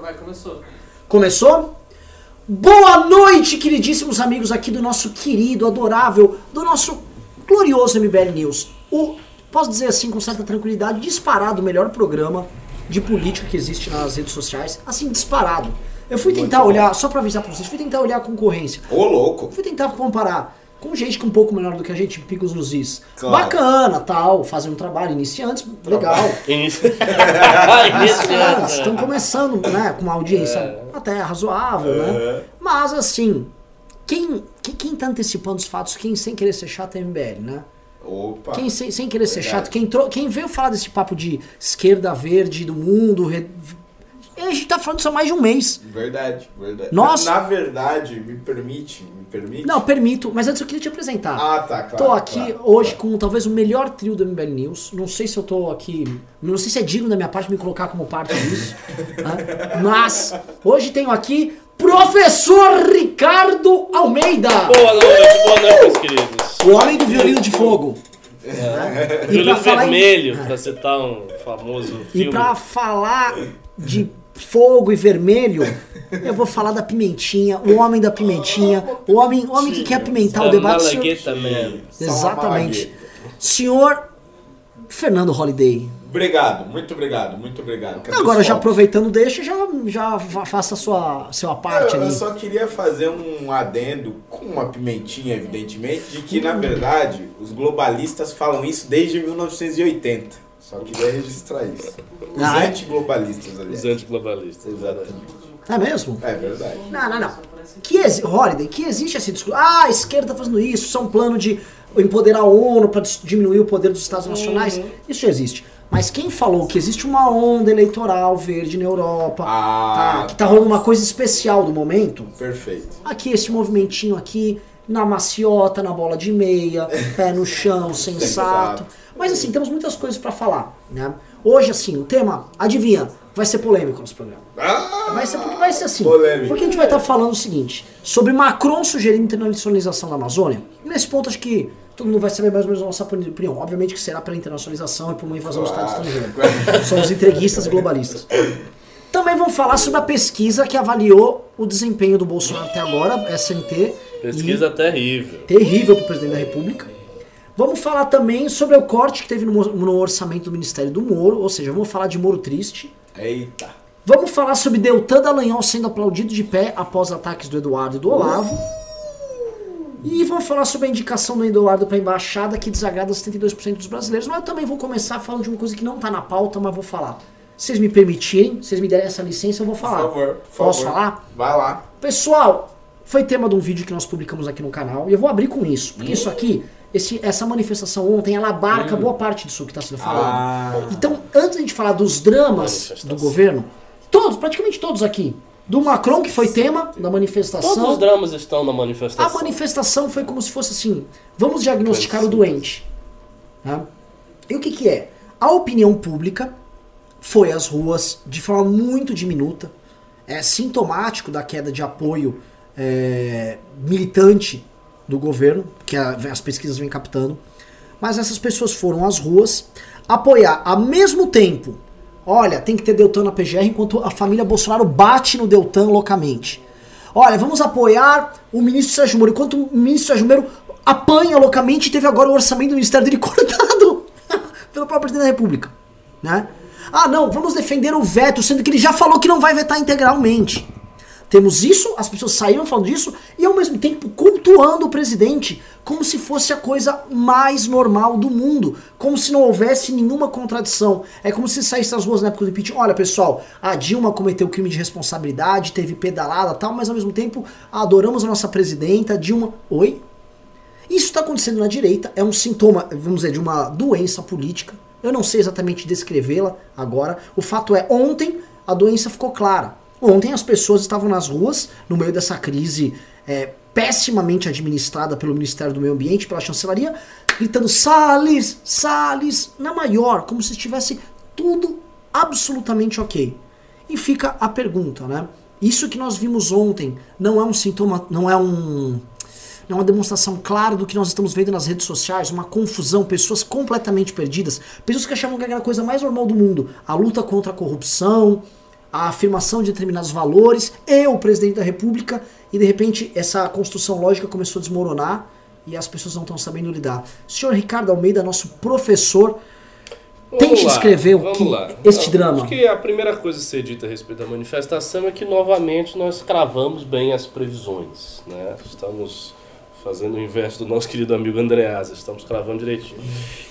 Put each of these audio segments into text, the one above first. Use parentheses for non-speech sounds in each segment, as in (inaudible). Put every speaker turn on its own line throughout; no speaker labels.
Vai, começou.
Começou? Boa noite, queridíssimos amigos aqui do nosso querido, adorável, do nosso glorioso MBL News. O, posso dizer assim com certa tranquilidade, disparado o melhor programa de política que existe nas redes sociais. Assim, disparado. Eu fui tentar olhar, só pra avisar pra vocês, fui tentar olhar a concorrência.
Ô, louco.
Fui tentar comparar com gente que é um pouco menor do que a gente, picos nos is.
Claro.
Bacana, tal, fazendo um trabalho, iniciantes, legal. (laughs) Iniciantes, (laughs) estão
Iniciante.
começando, né, com uma audiência até razoável, né?
É.
Mas assim, quem, quem, quem tá antecipando os fatos, quem sem querer ser chato é MBL, né?
Opa.
Quem sem, sem querer ser
Verdade.
chato, quem, trou- quem veio falar desse papo de esquerda verde do mundo, re- a gente tá falando isso há mais de um mês.
Verdade, verdade.
Nossa.
Na, na verdade, me permite, me permite?
Não, permito, mas antes eu queria te apresentar.
Ah, tá, claro.
tô aqui
claro,
hoje
claro.
com talvez o melhor trio do MBL News. Não sei se eu tô aqui. Não sei se é digno da minha parte me colocar como parte disso. né? (laughs) Mas hoje tenho aqui Professor Ricardo Almeida,
Boa noite, boa noite, meus queridos.
o homem do violino de fogo. E
Violino
pra falar em-
Vermelho, pra citar um famoso
E
filme.
pra falar de fogo e vermelho, eu vou falar da pimentinha, o homem da pimentinha, o homem, o homem que quer apimentar o debate. senhor-
Malagueta
uma
Exatamente. Senhor Fernando Holiday.
Obrigado, muito obrigado, muito obrigado. Cadê
Agora, já aproveitando, deixa, já, já fa- faça a sua, sua parte
Eu, eu
ali.
só queria fazer um adendo com uma pimentinha, evidentemente, de que, na verdade, os globalistas falam isso desde 1980. Só queria registrar isso. Os
Ah, é?
antiglobalistas, aliás.
Os antiglobalistas.
Exatamente.
É mesmo?
É verdade.
Não, não, não. Que exi- Holiday, que existe esse discurso. Ah, a esquerda tá fazendo isso, isso é um plano de empoderar a ONU para diminuir o poder dos Estados nacionais. Isso já existe. Mas quem falou que existe uma onda eleitoral verde na Europa,
Ah,
tá, que tá rolando uma coisa especial do momento,
Perfeito.
aqui esse movimentinho aqui, na maciota, na bola de meia, (laughs) pé no chão, sensato. Mas assim, temos muitas coisas pra falar, né? Hoje, assim, o tema, adivinha, vai ser polêmico nosso programa.
Ah,
Vai ser, porque vai ser assim.
Polêmico.
Porque a gente vai estar falando o seguinte, sobre Macron sugerindo internacionalização da Amazônia. E nesse ponto acho que todo mundo vai saber mais ou menos a nossa opinião. Obviamente que será pela internacionalização e por uma invasão do Estado
Claro.
estrangeiro. Somos entreguistas e globalistas. Também vamos falar sobre a pesquisa que avaliou o desempenho do Bolsonaro até agora, SNT.
Pesquisa terrível.
terrível para o presidente da República. Vamos falar também sobre o corte que teve no, no orçamento do Ministério do Moro, ou seja, vamos falar de Moro triste.
Eita.
Vamos falar sobre Deltan Dallagnol sendo aplaudido de pé após ataques do Eduardo e do Olavo. E vamos falar sobre a indicação do Eduardo para a embaixada que desagrada 72% dos brasileiros. Mas eu também vou começar falando de uma coisa que não está na pauta, mas vou falar. Vocês me permitirem, vocês me derem essa licença, eu vou
Por
falar.
favor, por
Posso
favor.
falar?
Vai lá.
Pessoal, foi tema de um vídeo que nós publicamos aqui no canal e eu vou abrir com isso, porque isso aqui, esse- essa manifestação ontem, ela abarca boa parte disso que está sendo falado.
Ah.
Então, antes de a gente falar dos dramas do governo, todos, praticamente todos aqui, do Macron, que foi tema da manifestação,
Todos os dramas estão na
a
manifestação.
manifestação foi como se fosse assim: vamos diagnosticar o doente. né? E o que, que é? A opinião pública foi às ruas de forma muito diminuta. É sintomático da queda de apoio é, militante do governo, que a- as pesquisas vêm captando. Mas essas pessoas foram às ruas apoiar ao mesmo tempo. Olha, tem que ter Deltan na PGR enquanto a família Bolsonaro bate no Deltan loucamente. Olha, vamos apoiar o ministro Sérgio Moro, enquanto o ministro Sérgio Moro apanha loucamente teve agora o orçamento do ministério dele (laughs) cortado (laughs) pelo próprio presidente da República. Né? Ah, não, vamos defender o veto, sendo que ele já falou que não vai vetar integralmente. Temos isso, as pessoas saíram falando disso e ao mesmo tempo cultuando o presidente como se fosse a coisa mais normal do mundo, como se não houvesse nenhuma contradição. É como se saísse nas ruas na época do impeachment. Olha, pessoal, a Dilma cometeu crime de responsabilidade, teve pedalada tal, mas ao mesmo tempo adoramos a nossa presidenta, Dilma. Oi? Isso está acontecendo na direita, é um sintoma, vamos dizer, de uma doença política. Eu não sei exatamente descrevê-la agora. O fato é, ontem a doença ficou clara. Ontem as pessoas estavam nas ruas, no meio dessa crise é, pessimamente administrada pelo Ministério do Meio Ambiente, pela chancelaria, gritando Salles, Salles, na maior, como se estivesse tudo absolutamente ok. E fica a pergunta, né? Isso que nós vimos ontem não é um sintoma, não é um é uma demonstração clara do que nós estamos vendo nas redes sociais, uma confusão, pessoas completamente perdidas, pessoas que achavam que era a coisa mais normal do mundo, a luta contra a corrupção, a afirmação de determinados valores e o presidente da República, e de repente essa construção lógica começou a desmoronar e as pessoas não estão sabendo lidar. Senhor Ricardo Almeida, nosso professor,
Vamos
tente
lá,
descrever o que,
lá.
este drama.
Acho que a primeira coisa a ser dita a respeito da manifestação é que novamente nós cravamos bem as previsões. Né? Estamos fazendo o inverso do nosso querido amigo Andreasa, estamos cravando direitinho.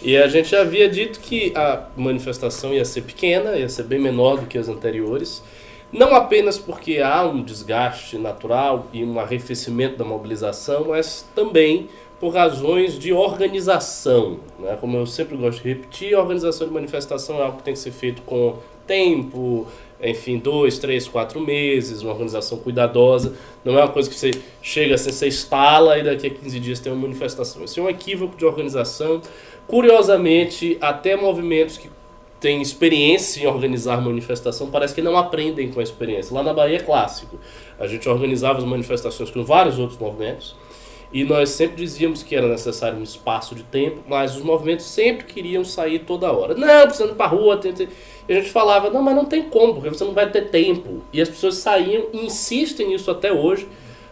E a gente já havia dito que a manifestação ia ser pequena, ia ser bem menor do que as anteriores. Não apenas porque há um desgaste natural e um arrefecimento da mobilização, mas também por razões de organização. Né? Como eu sempre gosto de repetir, a organização de manifestação é algo que tem que ser feito com tempo, enfim, dois, três, quatro meses, uma organização cuidadosa. Não é uma coisa que você chega assim, você instala e daqui a 15 dias tem uma manifestação. Isso é um equívoco de organização. Curiosamente, até movimentos que têm experiência em organizar manifestação parece que não aprendem com a experiência. Lá na Bahia é clássico. A gente organizava as manifestações com vários outros movimentos. E nós sempre dizíamos que era necessário um espaço de tempo, mas os movimentos sempre queriam sair toda hora. Não, precisando ir pra rua. Tem, tem. E a gente falava, não, mas não tem como, porque você não vai ter tempo. E as pessoas saíam e insistem nisso até hoje.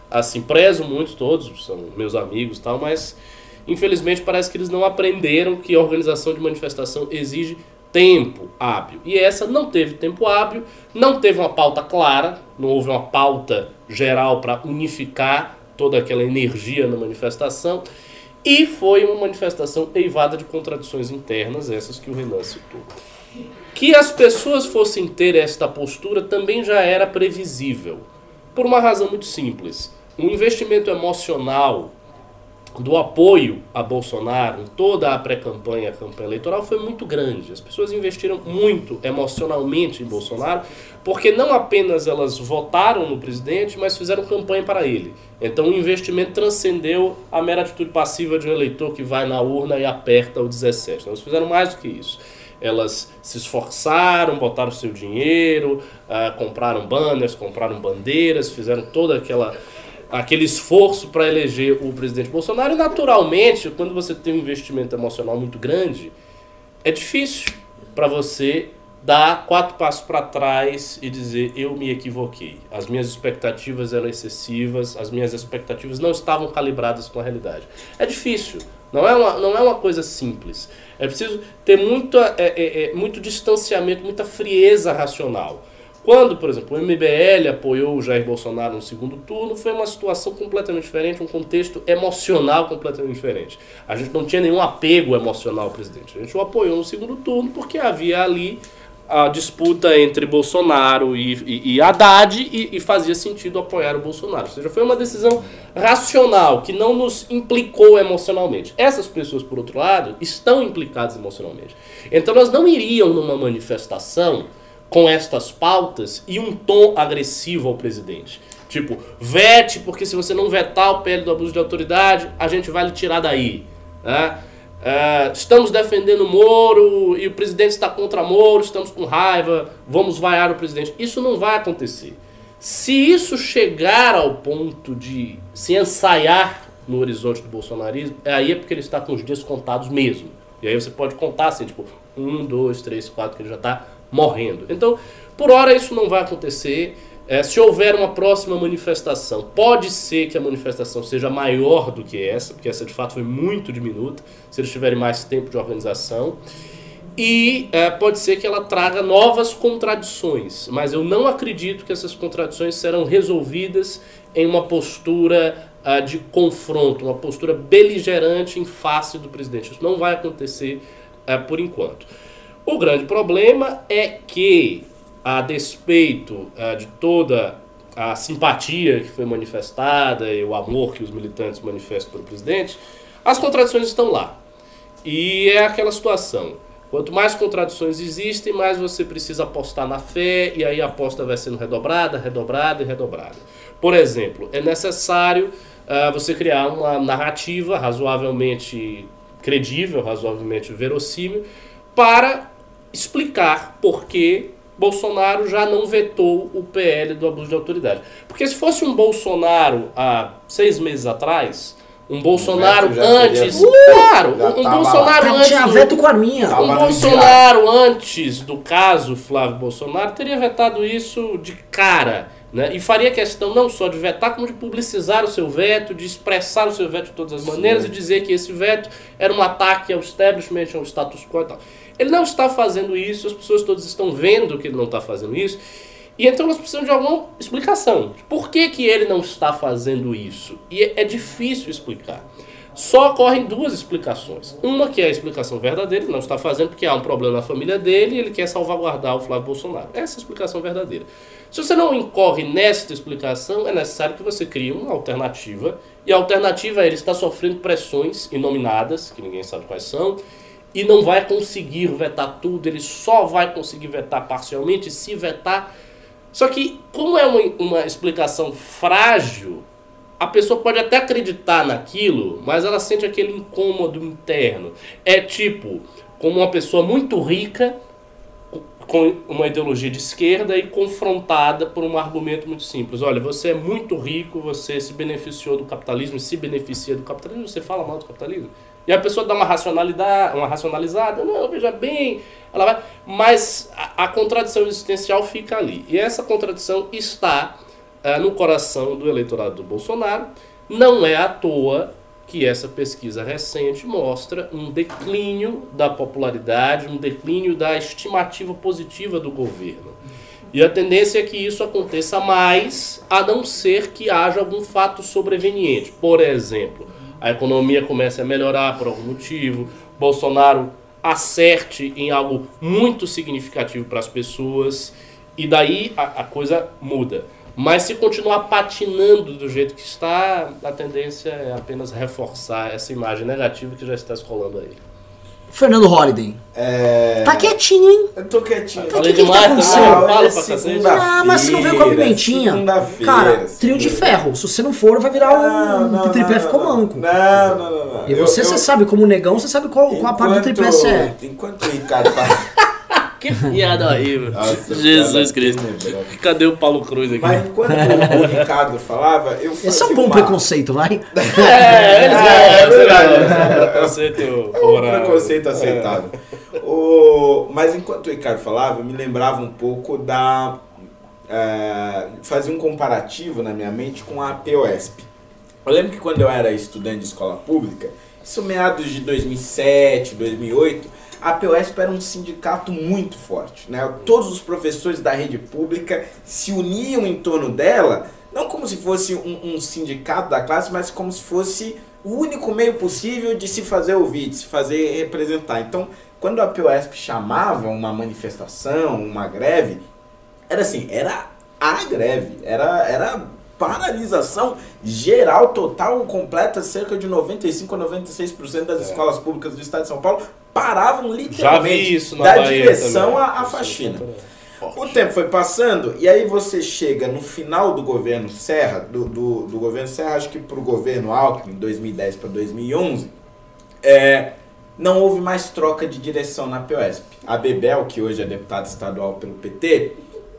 Assim, prezo muito todos, são meus amigos e tal, mas infelizmente parece que eles não aprenderam que a organização de manifestação exige tempo hábil. E essa não teve tempo hábil, não teve uma pauta clara, não houve uma pauta geral para unificar toda aquela energia na manifestação. E foi uma manifestação eivada de contradições internas, essas que o Renan citou. Que as pessoas fossem ter esta postura também já era previsível, por uma razão muito simples. Um investimento emocional do apoio a Bolsonaro em toda a pré-campanha, a campanha eleitoral, foi muito grande. As pessoas investiram muito emocionalmente em Bolsonaro, porque não apenas elas votaram no presidente, mas fizeram campanha para ele. Então o investimento transcendeu a mera atitude passiva de um eleitor que vai na urna e aperta o 17. Elas fizeram mais do que isso. Elas se esforçaram, botaram seu dinheiro, uh, compraram banners, compraram bandeiras, fizeram toda aquela aquele esforço para eleger o presidente Bolsonaro. E, naturalmente, quando você tem um investimento emocional muito grande, é difícil para você dar quatro passos para trás e dizer eu me equivoquei. As minhas expectativas eram excessivas, as minhas expectativas não estavam calibradas com a realidade. É difícil. Não é uma, não é uma coisa simples. É preciso ter muito, é, é, é, muito distanciamento, muita frieza racional. Quando, por exemplo, o MBL apoiou o Jair Bolsonaro no segundo turno, foi uma situação completamente diferente, um contexto emocional completamente diferente. A gente não tinha nenhum apego emocional ao presidente. A gente o apoiou no segundo turno porque havia ali a disputa entre Bolsonaro e, e, e Haddad e, e, fazia sentido apoiar o Bolsonaro. Ou seja, foi uma decisão racional que não nos implicou emocionalmente. Essas pessoas, por outro lado, estão implicadas emocionalmente. Então, elas não iriam numa manifestação com estas pautas e um tom agressivo ao presidente. Tipo, vete, porque se você não vetar o PL do abuso de autoridade, a gente vai lhe tirar daí. Né? Uh, estamos defendendo Moro e o presidente está contra Moro, estamos com raiva, vamos vaiar o presidente. Isso não vai acontecer. Se isso chegar ao ponto de se ensaiar no horizonte do bolsonarismo, aí é porque ele está com os dias contados mesmo. E aí você pode contar assim, tipo, um, dois, três, quatro, que ele já está morrendo. Então, por hora isso não vai acontecer. É, se houver uma próxima manifestação, pode ser que a manifestação seja maior do que essa, porque essa de fato foi muito diminuta, se eles tiverem mais tempo de organização. E é, pode ser que ela traga novas contradições, mas eu não acredito que essas contradições serão resolvidas em uma postura uh, de confronto, uma postura beligerante em face do presidente. Isso não vai acontecer uh, por enquanto. O grande problema é que, a despeito uh, de toda a simpatia que foi manifestada e o amor que os militantes manifestam pelo presidente, as contradições estão lá. E é aquela situação. Quanto mais contradições existem, mais você precisa apostar na fé, e aí a aposta vai sendo redobrada, redobrada e redobrada. Por exemplo, é necessário uh, você criar uma narrativa razoavelmente credível, razoavelmente verossímil, para explicar por que Bolsonaro já não vetou o PL do abuso de autoridade. Porque se fosse um Bolsonaro há seis meses atrás, Um Bolsonaro antes. claro, um, Bolsonaro antes.
tinha
do-
veto com a.
Tava
um Bolsonaro antes do caso Flávio Bolsonaro teria vetado isso de cara. Né? E faria questão não só de vetar, como de publicizar o seu veto, de expressar o seu veto de todas as maneiras e dizer que esse veto era um ataque ao establishment, ao status quo e tal. Ele não está fazendo isso, as pessoas todas estão vendo que ele não está fazendo isso. E então nós precisamos de alguma explicação. Por que, que ele não está fazendo isso? E é- é difícil explicar. Só ocorrem duas explicações. Uma que é a explicação verdadeira, ele não está fazendo porque há um problema na família dele e ele quer salvaguardar o Flávio Bolsonaro. Essa é a explicação verdadeira. Se você não incorre nesta explicação, é necessário que você crie uma alternativa. E a alternativa é ele está sofrendo pressões inominadas, que ninguém sabe quais são, e não vai conseguir vetar tudo, ele só vai conseguir vetar parcialmente, se vetar. Só que, como é uma, uma explicação frágil, a pessoa pode até acreditar naquilo, mas ela sente aquele incômodo interno. É tipo, como uma pessoa muito rica com uma ideologia de esquerda e confrontada por um argumento muito simples. Olha, você é muito rico, você se beneficiou do capitalismo se beneficia do capitalismo, você fala mal do capitalismo. E a pessoa dá uma racionalidade, uma racionalizada, não, veja bem, ela vai, mas a, a contradição existencial fica ali. E essa contradição está ah, no coração do eleitorado do Bolsonaro. Não é à toa que essa pesquisa recente mostra um declínio da popularidade, um declínio da estimativa positiva do governo. E a tendência é que isso aconteça mais, a não ser que haja algum fato sobreveniente. Por exemplo, a economia comece a melhorar por algum motivo, Bolsonaro acerte em algo muito significativo para as pessoas, e daí a, a coisa muda. Mas se continuar patinando do jeito que está, a tendência é apenas reforçar essa imagem negativa que já está escolando aí.
Fernando Holliday.
É...
Tá quietinho, hein?
Eu tô quietinho.
Falei
que que tá
demais,
acontecendo?
também,
Ah,
fala pra cacete.
Ah, mas se não veio com a pimentinha. Cara, trio de ferro. Se você não for, vai virar um, tripé ficou manco.
Não, não, não, não.
E você,
Eu-
você
eu-
sabe, como negão, você sabe qual, qual a parte do tripé você é.
Enquanto o Ricardo fala.
Que piada horrível.
Nossa,
Jesus Cristo. Cadê o Paulo Cruz aqui?
Mas enquanto o Ricardo falava, eu fazia
Esse (laughs) é um bom
uma...
preconceito, vai?
É, eles
É, é verdade.
ganham. Preconceito
Um
favorável.
preconceito aceitável. O... Mas enquanto o Ricardo falava, eu me lembrava um pouco da. é, fazia um comparativo na minha mente com a POSP. Eu lembro que quando eu era estudante de escola pública, isso meados de 2007, 2008, a POSP era um sindicato muito forte. Né? Todos os professores da rede pública se uniam em torno dela, não como se fosse um, um sindicato da classe, mas como se fosse o único meio possível de se fazer ouvir, de se fazer representar. Então, quando a POSP chamava uma manifestação, uma greve, era assim, era a greve, era, era paralisação geral, total, completa, cerca de 95 a 96% das
É.
escolas públicas do estado de São Paulo paravam literalmente
isso
da
Bahia
direção
também.
à, à
Isso
faxina.
é
O tempo foi passando e aí você chega no final do governo Serra, do, do, do governo Serra, acho que para o governo Alckmin, 2010 para 2011, é, não houve mais troca de direção na POSP. A Bebel, que hoje é deputada estadual pelo PT,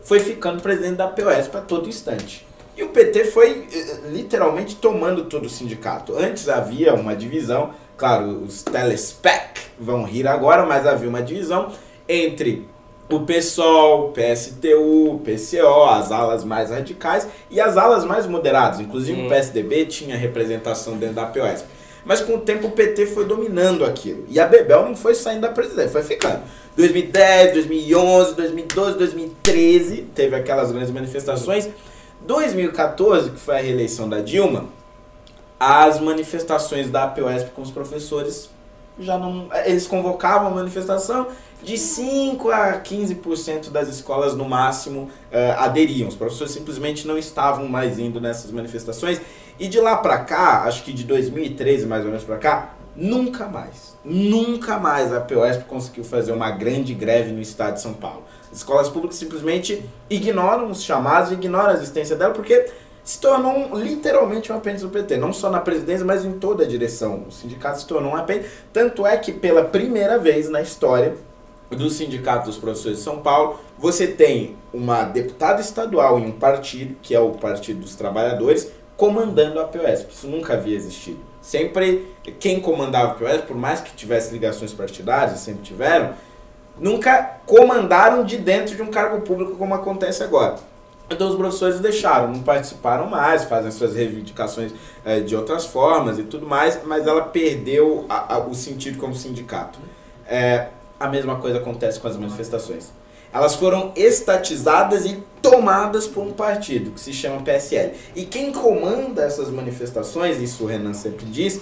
foi ficando presidente da POSP a todo instante. E o PT foi eh, literalmente tomando todo o sindicato. Antes havia uma divisão, claro, os telespec vão rir agora, mas havia uma divisão entre o PSOL, PSTU, PCO, as alas mais radicais e as alas mais moderadas. Inclusive
Hum.
o PSDB tinha representação dentro da POSP. Mas com o tempo o PT foi dominando aquilo. E a Bebel não foi saindo da presidência, foi ficando. 2010, 2011, 2012, 2013, teve aquelas grandes manifestações. 2014, que foi a reeleição da Dilma, as manifestações da POSP com os professores já não. Eles convocavam a manifestação de 5 a 15% das escolas no máximo eh, aderiam. Os professores simplesmente não estavam mais indo nessas manifestações. E de lá pra cá, acho que de 2013 mais ou menos pra cá, nunca mais, nunca mais a POSP conseguiu fazer uma grande greve no estado de São Paulo. As escolas públicas simplesmente ignoram os chamados, ignoram a existência dela, porque se tornou um- literalmente um apêndice do PT, não só na presidência, mas em toda a direção. O sindicato se tornou um apêndice, tanto é que pela primeira vez na história do Sindicato dos Professores de São Paulo, você tem uma deputada estadual em um partido, que é o Partido dos Trabalhadores, comandando a POSP. Isso nunca havia existido. Sempre quem comandava o POS, por mais que tivesse ligações partidárias, sempre tiveram, nunca comandaram de dentro de um cargo público como acontece agora. Então os professores deixaram, não participaram mais, fazem suas reivindicações é, de outras formas e tudo mais, mas ela perdeu a, a, o sentido como sindicato. É, a mesma coisa acontece com as manifestações. Elas foram estatizadas e tomadas por um partido que se chama PSL. E quem comanda essas manifestações, isso o Renan sempre diz,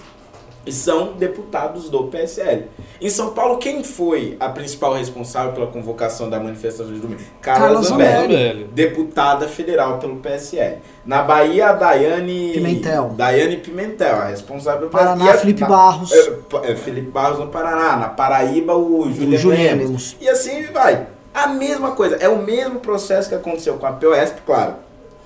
são deputados do PSL. Em São Paulo, quem foi a principal responsável pela convocação da manifestação de domingo? Carla,
Carla
Zambelli,
Zambelli.
deputada federal pelo PSL. Na Bahia, a Daiane
Pimentel.
Daiane Pimentel, a responsável pelo
Paraná,
a-
Felipe
na-
Barros.
é, é, Felipe Barros no Paraná. Na Paraíba, o Juliano Lemos. E assim vai. A mesma coisa. É o mesmo processo que aconteceu com a POSP, claro.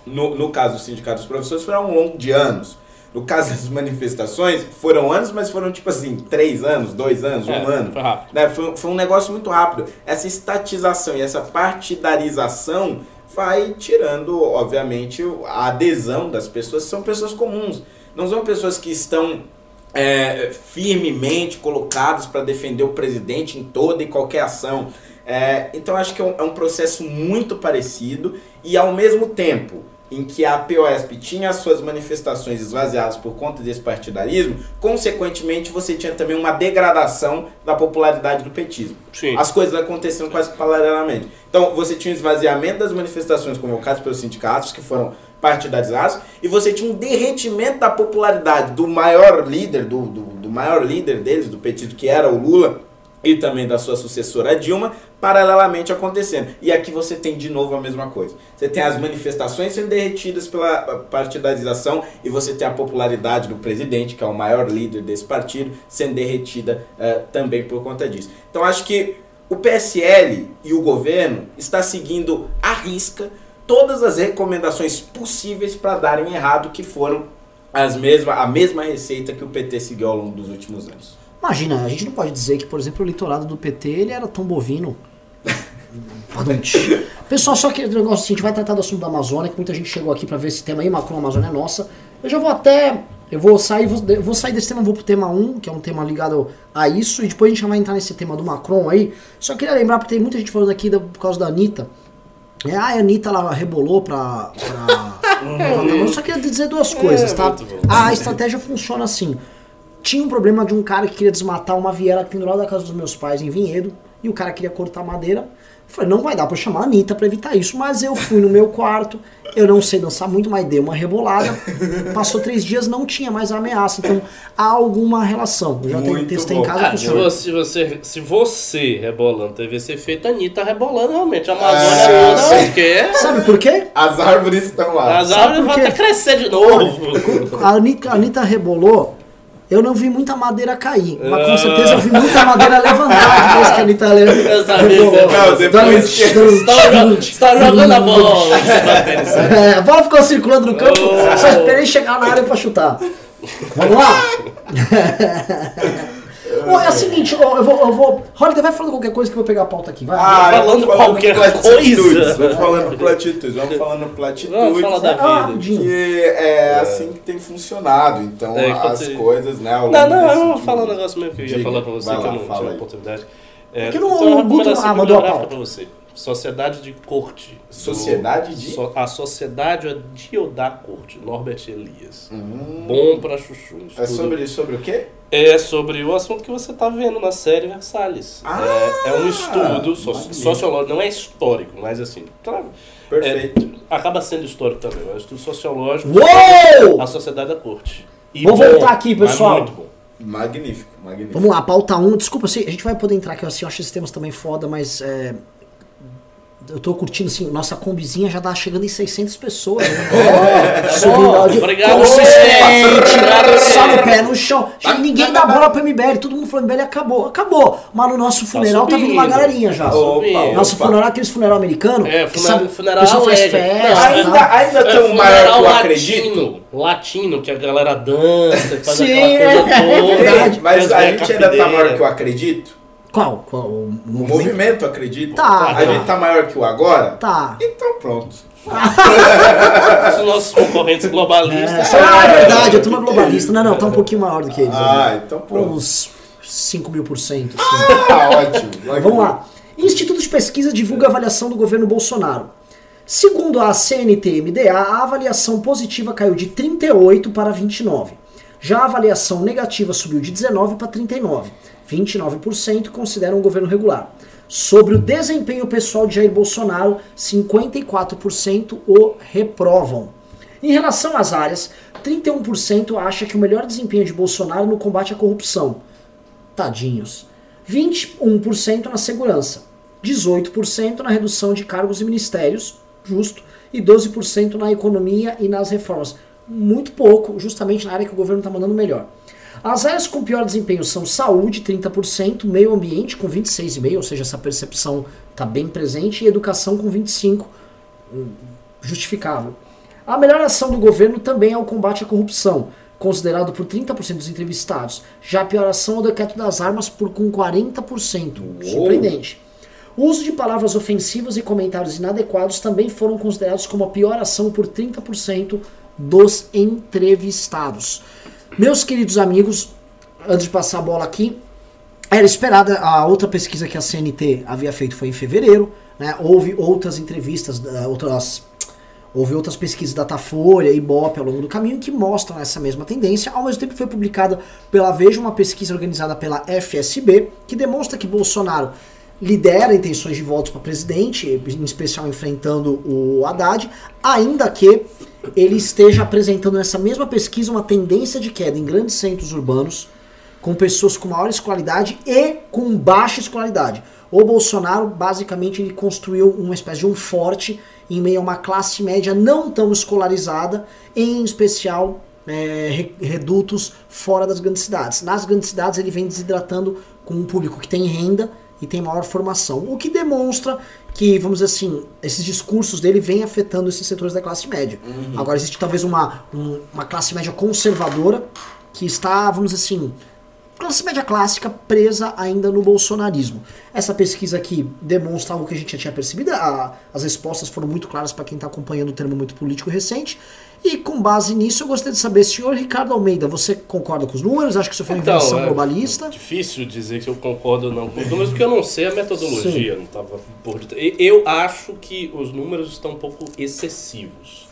No, no caso do Sindicato dos Professores, foi ao longo de anos. No caso das manifestações, foram anos, mas foram tipo assim, três anos, dois anos,
É,
um ano.
foi rápido.
Né? Foi, foi um negócio muito rápido. Essa estatização e essa partidarização vai tirando, obviamente, a adesão das pessoas, são pessoas comuns. Não são pessoas que estão é, firmemente colocadas para defender o presidente em toda e qualquer ação. É, então acho que é um, é um processo muito parecido e ao mesmo tempo em que a POSP tinha as suas manifestações esvaziadas por conta desse partidarismo, consequentemente você tinha também uma degradação da popularidade do petismo.
Sim.
As coisas aconteceram quase paralelamente. Então você tinha um esvaziamento das manifestações convocadas pelos sindicatos, que foram partidarizados, e você tinha um derretimento da popularidade do maior líder, do, do, do maior líder deles, do petismo, que era o Lula, e também da sua sucessora Dilma, paralelamente acontecendo. E aqui você tem de novo a mesma coisa. Você tem as manifestações sendo derretidas pela partidarização e você tem a popularidade do presidente, que é o maior líder desse partido, sendo derretida eh, também por conta disso. Então acho que o PSL e o governo está seguindo à risca todas as recomendações possíveis para darem errado, que foram as mesma, a mesma receita que o PT seguiu ao longo dos últimos anos.
Imagina, a gente não pode dizer que, por exemplo, o eleitorado do PT ele era tão bovino. (laughs) Pessoal, só que o negócio assim, a gente vai tratar do assunto da Amazônia, que muita gente chegou aqui pra ver esse tema aí, Macron, a Amazônia é nossa. Eu já vou até. Eu vou sair, vou, vou sair desse tema, vou pro tema 1, que é um tema ligado a isso, e depois a gente já vai entrar nesse tema do Macron aí. Só queria lembrar, porque tem muita gente falando aqui da- por causa da Anitta. É, ah, a Anitta ela rebolou pra. pra... (laughs) Eu só queria dizer duas coisas,
É,
tá?
muito bom.
A estratégia funciona assim. Tinha um problema de um cara que queria desmatar uma viela que tem do lado da casa dos meus pais em Vinhedo, e o cara queria cortar madeira. Eu falei, não vai dar pra chamar a Anitta pra evitar isso, mas eu fui no meu quarto, eu não sei dançar muito, mas dei uma rebolada. Passou três dias, não tinha mais a ameaça, então há alguma relação. Eu já tenho
Muito
testei
bom.
em casa
Ah,
com o
se,
senhor.
você, se, você, se você rebolando teve esse efeito, a Anitta rebolando realmente. A Amazônia
É,
toda,
sim.
porque
Sabe por quê?
As árvores estão lá.
as árvores vão até crescer de novo.
A Anitta, a Anitta rebolou, eu não vi muita madeira cair, mas com
Ah.
certeza eu vi muita madeira levantar (laughs) depois que a Anitta le-
Eu sabia.
Não, depois que-
Você tá jogando, você tá jogando a bola. aí.
É, a bola ficou circulando no campo, só esperei chegar na área pra chutar. Vamos lá? (laughs) É o seguinte, eu vou. Eu vou Holiday, vai falando qualquer coisa que eu vou pegar a pauta aqui, vai.
Ah,
falando
vou
qualquer coisa.
Vamos falando platitudes, vamos falando platitudes. (laughs)
Vamos falar da
Ah,
vida.
rapidinho.
Que é assim que tem funcionado. Então,
É,
as
você-
coisas, né? ao
Não,
longo
não,
desse
eu vou falar um negócio mesmo que eu ia falar pra você,
vai
que
lá,
eu não tive
aí.
oportunidade. É,
que não-
então,
o Guto- ah, mandou a pauta.
pra você. Sociedade de Corte. do-
Sociedade de?
So- a Sociedade de Odá Corte, Norbert Elias.
Hum.
Bom pra chuchu.
É sobre, sobre o quê?
É sobre o assunto que você tá vendo na série Versalhes.
Ah,
é, é um estudo sociológico, não é histórico, mas assim, tá-
Perfeito.
é, acaba sendo histórico também, é um estudo sociológico
Uou!
a sociedade da corte. E
Vou
bom,
voltar aqui,
mas
pessoal.
Muito bom.
Magnífico, magnífico.
Vamos lá, pauta 1. Desculpa, assim, a gente vai poder entrar aqui, assim, eu acho esses temas também foda, mas é, eu tô curtindo, assim, nossa combizinha já tá chegando em 600 pessoas. Né? (laughs) Subindo
bom.
áudio
Obrigado,
consistente,
obrigado,
só no
obrigado.
pé no chão. Gente, ninguém dá bola pro MBL, todo mundo falou MBL acabou, acabou. Mas no nosso funeral tá, vindo uma
subindo.
galerinha já.
Tá subindo.
Nosso
Opa.
funeral, aqueles funeral americano,
É,
que
funeral-
sabe,
funeral
o pessoal faz
alegre.
festa, tá?
Ainda, ainda
É
tem um maior que eu
latino,
acredito.
latino, que a galera dança, faz
Sim,
aquela coisa
é
toda.
verdade.
Mas a gente ainda tá maior que o acredito.
Qual? Qual? O
O
movimento?
movimento acredito.
Tá,
A
tá.
gente tá maior que o agora.
Tá.
Então pronto. (laughs)
Isso são nossos concorrentes globalistas.
É, ah, é verdade, a turma globalista. Não, não, tá um pouquinho maior do que eles.
Ah, né? então pronto.
Uns 5 mil por cento.
Ah, ótimo.
Vamos lá. Instituto de Pesquisa divulga a avaliação do governo Bolsonaro. Segundo a CNT-MDA, a avaliação positiva caiu de 38 para 29. Já a avaliação negativa subiu de 19 para 39. 29% consideram o governo regular. Sobre o desempenho pessoal de Jair Bolsonaro, 54% o reprovam. Em relação às áreas, 31% acha que o melhor desempenho de Bolsonaro no combate à corrupção. Tadinhos. 21% na segurança, 18% na redução de cargos e ministérios, justo, e 12% na economia e nas reformas. Muito pouco, justamente na área que o governo está mandando melhor. As áreas com pior desempenho são saúde, 30%, meio ambiente com 26,5%, ou seja, essa percepção está bem presente, e educação com 25%, hum, justificável. A melhor ação do governo também é o combate à corrupção, considerado por 30% dos entrevistados. Já a pior ação é o decreto das armas por com 40%. Uou. Surpreendente. O uso de palavras ofensivas e comentários inadequados também foram considerados como a pior ação por 30% dos entrevistados. Meus queridos amigos, antes de passar a bola aqui, era esperada a outra pesquisa que a CNT havia feito foi em fevereiro, né? Houve outras entrevistas, outras houve outras pesquisas da Datafolha e Ibope ao longo do caminho que mostram essa mesma tendência. Ao mesmo tempo foi publicada pela Veja uma pesquisa organizada pela FSB que demonstra que Bolsonaro lidera intenções de votos para presidente, em especial enfrentando o Haddad, ainda que ele esteja apresentando nessa mesma pesquisa uma tendência de queda em grandes centros urbanos, com pessoas com maior escolaridade e com baixa escolaridade. O Bolsonaro, basicamente, ele construiu uma espécie de um forte em meio a uma classe média não tão escolarizada, em especial é, redutos fora das grandes cidades. Nas grandes cidades, ele vem desidratando com um público que tem renda e tem maior formação. O que demonstra que, vamos dizer assim, esses discursos dele vêm afetando esses setores da classe média. Uhum. Agora, existe talvez uma, um, uma classe média conservadora que está, vamos dizer assim, classe média clássica presa ainda no bolsonarismo. Essa pesquisa aqui demonstra algo que a gente já tinha percebido, a, as respostas foram muito claras para quem está acompanhando o termo muito político recente, e com base nisso, eu gostaria de saber, senhor Ricardo Almeida, você concorda com os números? Acha que isso foi uma então, invenção é globalista?
Difícil dizer que eu concordo ou não com os números, porque eu não sei a metodologia, Sim. não estava por Eu acho que os números estão um pouco excessivos.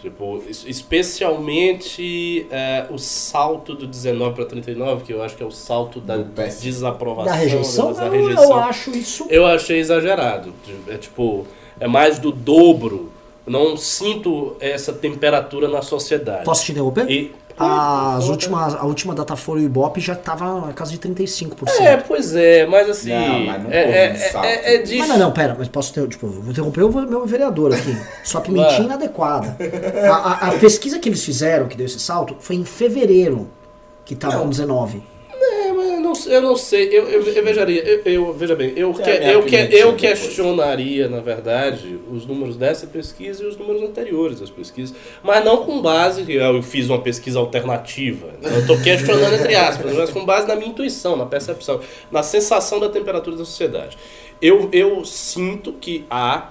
Tipo, especialmente é, o salto do 19 para 39, que eu acho que é o salto da desaprovação.
Da rejeição? Da rejeição. Eu acho isso.
Eu achei exagerado. É tipo, é mais do dobro não sinto essa temperatura na sociedade.
Posso te interromper? E, as últimas, a última Datafolha e Ibope já estava na casa de 35%.
É, pois é, mas assim. Não, mas não é, é, é, é
difícil. Mas não, não, pera, mas posso ter. Tipo, vou interromper o meu vereador aqui. Sua pimentinha inadequada. A, a, a, pesquisa que eles fizeram, que deu esse salto, foi em fevereiro, que estava com 19
não, eu não sei, eu, eu, eu vejaria, eu, eu, veja bem, eu, que, eu, que, eu questionaria, na verdade, os números dessa pesquisa e os números anteriores das pesquisas, mas não com base, eu fiz uma pesquisa alternativa, né? eu estou questionando entre aspas, mas com base na minha intuição, na percepção, na sensação da temperatura da sociedade. Eu, eu sinto que há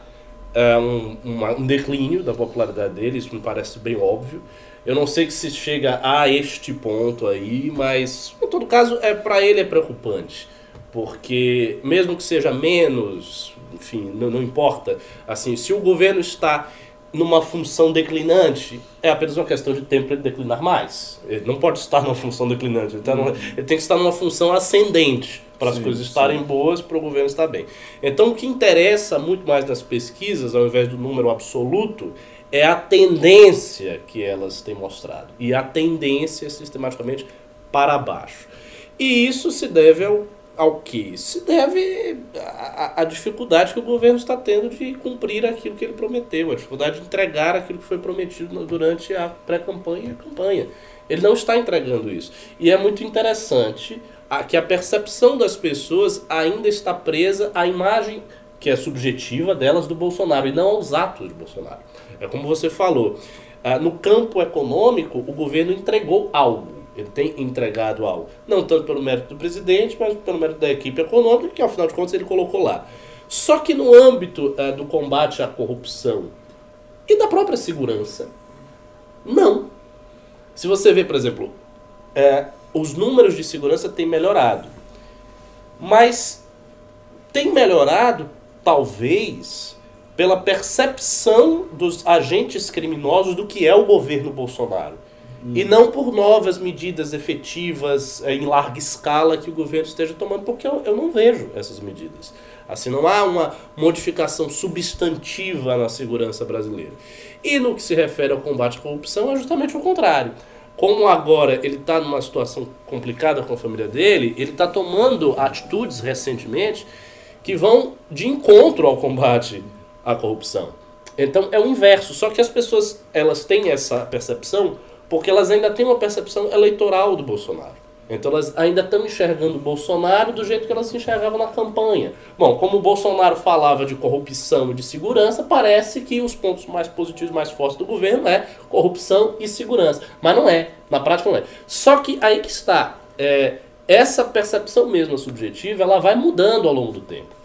é, um, uma, um declínio da popularidade dele, isso me parece bem óbvio, eu não sei se chega a este ponto aí, mas em todo caso é para ele é preocupante, porque mesmo que seja menos, enfim, não, não importa. Assim, se o governo está numa função declinante, é apenas uma questão de tempo para ele declinar mais. Ele não pode estar numa função declinante, ele, tá numa, ele tem que estar numa função ascendente para as coisas estarem sim. boas, para o governo estar bem. Então, o que interessa muito mais nas pesquisas, ao invés do número absoluto, é a tendência que elas têm mostrado. E a tendência é sistematicamente para baixo. E isso se deve ao, ao que? Se deve à, dificuldade que o governo está tendo de cumprir aquilo que ele prometeu, a dificuldade de entregar aquilo que foi prometido durante a pré-campanha e a campanha. Ele não está entregando isso. E é muito interessante a, que a percepção das pessoas ainda está presa à imagem que é subjetiva delas do Bolsonaro e não aos atos de Bolsonaro. É como você falou, ah, no campo econômico o governo entregou algo. Ele tem entregado algo. Não tanto pelo mérito do presidente, mas pelo mérito da equipe econômica, que afinal de contas ele colocou lá. Só que no âmbito uh, do combate à corrupção e da própria segurança, Não. Se você vê, por exemplo, é, os números de segurança têm melhorado. Mas tem melhorado, talvez, pela percepção dos agentes criminosos do que é o governo Bolsonaro. E não por novas medidas efetivas eh, em larga escala que o governo esteja tomando, porque eu, eu não vejo essas medidas. Assim, não há uma modificação substantiva na segurança brasileira. E no que se refere ao combate à corrupção, é justamente o contrário. Como agora ele está numa situação complicada com a família dele, ele está tomando atitudes recentemente que vão de encontro ao combate à corrupção. Então é o inverso, só que as pessoas elas têm essa percepção porque elas ainda têm uma percepção eleitoral do Bolsonaro. Então elas ainda estão enxergando o Bolsonaro do jeito que elas se enxergavam na campanha. Bom, como o Bolsonaro falava de corrupção e de segurança, parece que os pontos mais positivos, mais fortes do governo é corrupção e segurança. Mas não é, na prática não é. Só que aí que está, é, essa percepção mesmo subjetiva, ela vai mudando ao longo do tempo.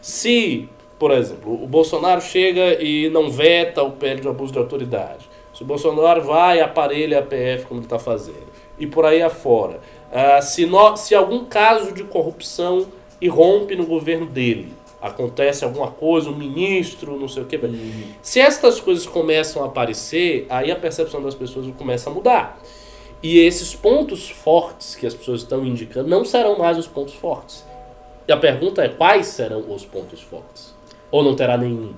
Se, por exemplo, o Bolsonaro chega e não veta o PL de abuso de autoridade, se o Bolsonaro vai e aparelha a PF como ele está fazendo, e por aí afora, uh, se, no, se algum caso de corrupção irrompe no governo dele, acontece alguma coisa, um ministro, não sei o que. Uhum. Se estas coisas começam a aparecer, aí a percepção das pessoas começa a mudar. E esses pontos fortes que as pessoas estão indicando não serão mais os pontos fortes. E a pergunta é quais serão os pontos fortes? Ou não terá nenhum?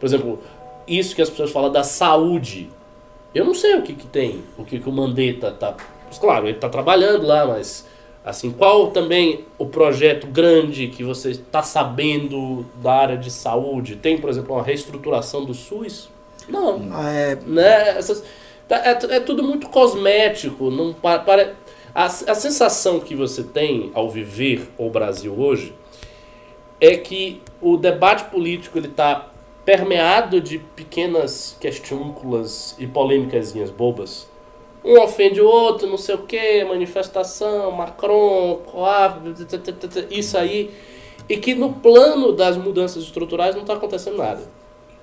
Por exemplo, isso que as pessoas falam da saúde. Eu não sei o que, que tem, o que, que o Mandetta tá. Claro, ele está trabalhando lá, mas assim, qual também o projeto grande que você está sabendo da área de saúde? Tem, por exemplo, uma reestruturação do SUS? Não. Ah, é... Né? Essas, tá, é, é tudo muito cosmético. Não para, para a, a sensação que você tem ao viver o Brasil hoje é que o debate político ele está permeado de pequenas questúnculas e polêmicas bobas. Um ofende o outro, não sei o que, manifestação, Macron, isso aí. E que no plano das mudanças estruturais não está acontecendo nada.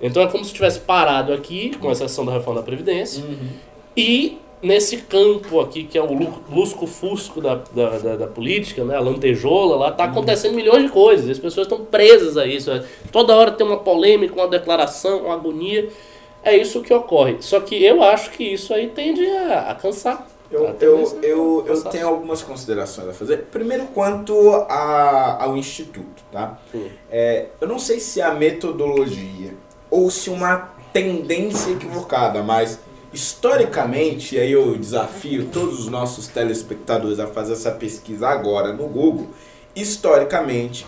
Então é como se tivesse parado aqui, com exceção da reforma da Previdência, uhum. e nesse campo aqui, que é o lusco-fusco da, da, da, da, política, né? a lantejola lá, tá acontecendo milhões de coisas. As pessoas estão presas a isso. Toda hora tem uma polêmica, uma declaração, uma agonia. É isso que ocorre. Só que eu acho que isso aí tende a, a cansar.
Eu, eu, eu, eu tenho algumas considerações a fazer. Primeiro, quanto a, ao Instituto. Tá? É, eu não sei se é a metodologia ou se uma tendência equivocada, mas Historicamente, aí eu desafio todos os nossos telespectadores a fazer essa pesquisa agora no Google. Historicamente,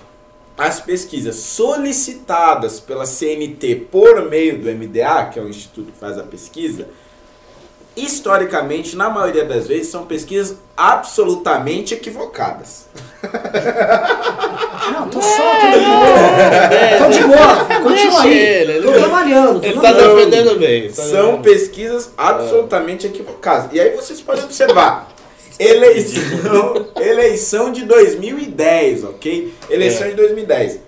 as pesquisas solicitadas pela CNT por meio do MDA, que é o instituto que faz a pesquisa, historicamente, na maioria das vezes, são pesquisas absolutamente equivocadas. (laughs)
Não, tô só, tô de boa. Tô de boa, continua aí. Ele, tô trabalhando.
Tô ele tá defendendo bem.
Tá são pesquisas absolutamente equivocadas. E aí vocês podem observar. Eleição, eleição de 2010, ok? Eleição é. de 2010.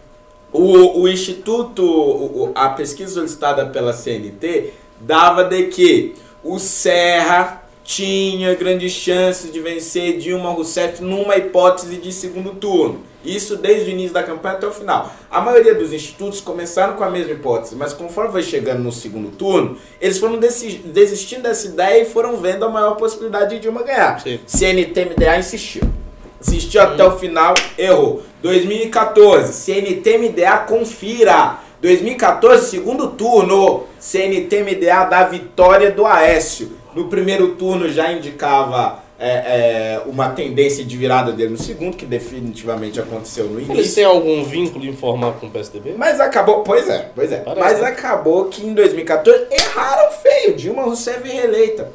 O, o Instituto, a pesquisa solicitada pela CNT dava de que o Serra tinha grandes chances de vencer Dilma Rousseff numa hipótese de segundo turno. Isso desde o início da campanha até o final. A maioria dos institutos começaram com a mesma hipótese, mas conforme vai chegando no segundo turno, eles foram desistindo dessa ideia e foram vendo a maior possibilidade de Dilma ganhar. Sim. CNT-MDA insistiu. Insistiu até o final, errou. 2014, CNT-MDA confira. 2014, segundo turno, CNT-MDA da vitória do Aécio. No primeiro turno já indicava é, é, uma tendência de virada dele no segundo, que definitivamente aconteceu no início. Eles
têm algum vínculo informal com o PSDB?
Mas acabou, pois é, pois é. Parece, mas né? acabou que em 2014 erraram feio, Dilma Rousseff reeleita.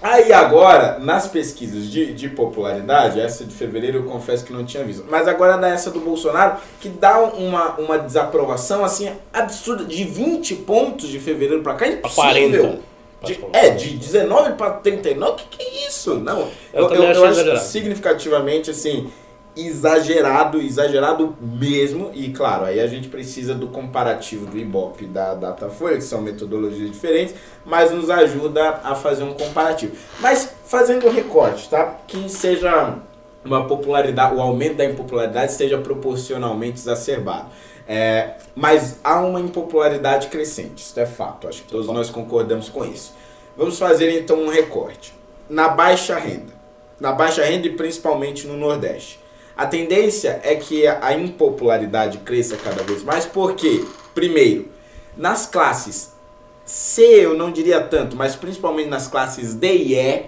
Aí agora, nas pesquisas de, de popularidade, essa de fevereiro eu confesso que não tinha visto, mas agora nessa do Bolsonaro, que dá uma, uma desaprovação assim absurda, de 20 pontos de fevereiro para cá, impossível. 40. De, é, de 19 para 39, o que, que é isso? Não, eu, eu, eu, eu acho significativamente assim, exagerado, exagerado mesmo. E claro, aí a gente precisa do comparativo do Ibope e da Datafolha, que são metodologias diferentes, mas nos ajuda a fazer um comparativo. Mas fazendo recorte, tá? Que seja uma popularidade, o aumento da impopularidade seja proporcionalmente exacerbado. É, mas há uma impopularidade crescente, isso é fato, acho que todos nós concordamos com isso. Vamos fazer então um recorte. Na baixa renda, na baixa renda e principalmente no Nordeste. A tendência é que a impopularidade cresça cada vez mais, porque, primeiro, nas classes C eu não diria tanto, mas principalmente nas classes D e E,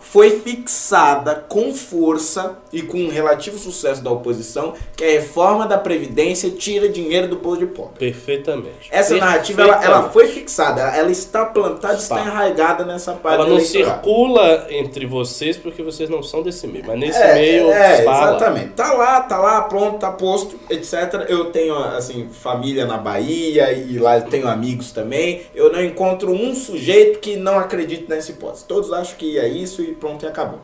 foi fixada com força e com um relativo sucesso da oposição que a reforma da Previdência tira dinheiro do povo de pobre.
Perfeitamente.
Essa narrativa ela, ela, foi fixada, ela está plantada, está, está enraigada nessa parte
Ela não eleitoral. circula entre vocês porque vocês não são desse meio, mas nesse é, meio
é, está exatamente. Tá lá, tá lá, pronto, tá posto, etc. Eu tenho assim família na Bahia e lá eu tenho amigos também. Eu não encontro um sujeito que não acredite nessa hipótese. Todos acham que é isso e pronto e acabou.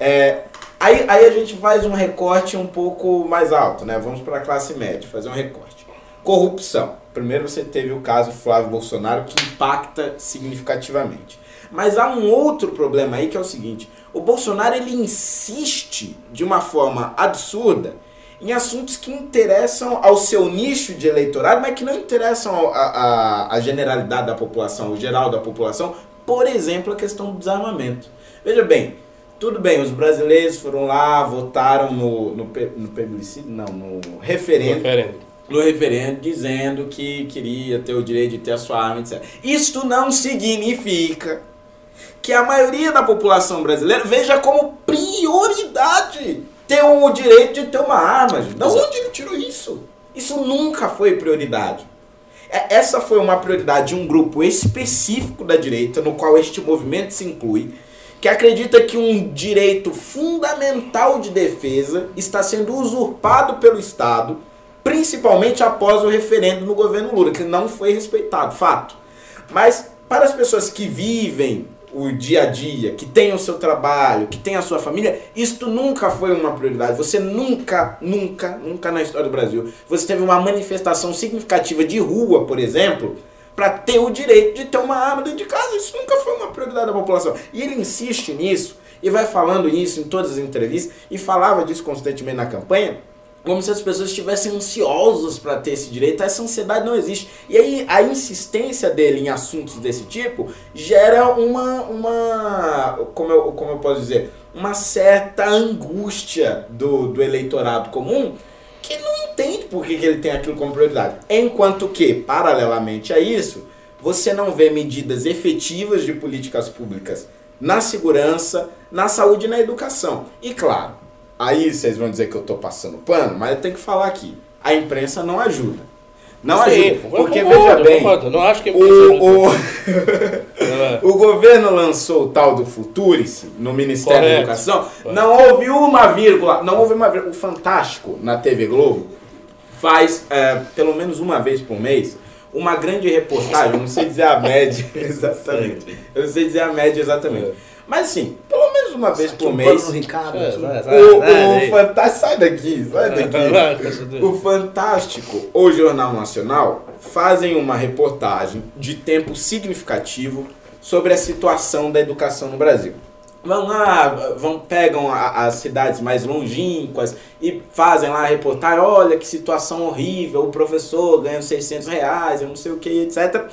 É, aí, aí a gente faz um recorte um pouco mais alto, né? Vamos para a classe média, fazer um recorte. Corrupção. Primeiro você teve o caso Flávio Bolsonaro que impacta significativamente. Mas há um outro problema aí que é o seguinte: o Bolsonaro ele insiste de uma forma absurda em assuntos que interessam ao seu nicho de eleitorado, mas que não interessam à generalidade da população, o geral da população. Por exemplo, a questão do desarmamento. Veja bem, tudo bem, os brasileiros foram lá, votaram no, no, no plebiscito, não, no referendo. referendo. No referendo, dizendo que queria ter o direito de ter a sua arma, etc. Isto não significa que a maioria da população brasileira veja como prioridade ter o direito de ter uma arma. Da onde ele tirou isso? Isso nunca foi prioridade. É, essa foi uma prioridade de um grupo específico da direita, no qual este movimento se inclui, que acredita que um direito fundamental de defesa está sendo usurpado pelo Estado, principalmente após o referendo no governo Lula, que não foi respeitado, fato. Mas para as pessoas que vivem o dia a dia, que têm o seu trabalho, que têm a sua família, isto nunca foi uma prioridade. Você nunca, nunca, nunca na história do Brasil, você teve uma manifestação significativa de rua, por exemplo, para ter o direito de ter uma arma dentro de casa. Isso nunca foi uma prioridade da população. E ele insiste nisso e vai falando isso em todas as entrevistas e falava disso constantemente na campanha, como se as pessoas estivessem ansiosas para ter esse direito. Essa ansiedade não existe. E aí a insistência dele em assuntos desse tipo gera uma, uma como, eu, como eu posso dizer, uma certa angústia do, do eleitorado comum que não entende por que, que ele tem aquilo como prioridade. Enquanto que, paralelamente a isso, você não vê medidas efetivas de políticas públicas na segurança, na saúde e na educação. E claro, aí vocês vão dizer que eu estou passando pano, mas eu tenho que falar aqui. A imprensa não ajuda. Não Sim, ajuda. Porque concordo, veja bem, não acho que o, o, (laughs) o governo lançou o tal do Futurice no Ministério Correto. da Educação. Correto. Não houve uma vírgula, não houve uma vírgula. O Fantástico na TV Globo faz é, pelo menos uma vez por mês uma grande reportagem. Eu não sei dizer a média (laughs) exatamente. Eu não sei dizer a média exatamente. É. Mas assim, pelo menos uma vez por mês.
Ricardo
é, o, o Fantástico. Sai daqui, sai daqui. o Fantástico, o Jornal Nacional, fazem uma reportagem de tempo significativo sobre a situação da educação no Brasil. Vão lá, vão, pegam a, as cidades mais longínquas e fazem lá a reportagem, olha que situação horrível, o professor ganha 600 reais, eu não sei o que, etc.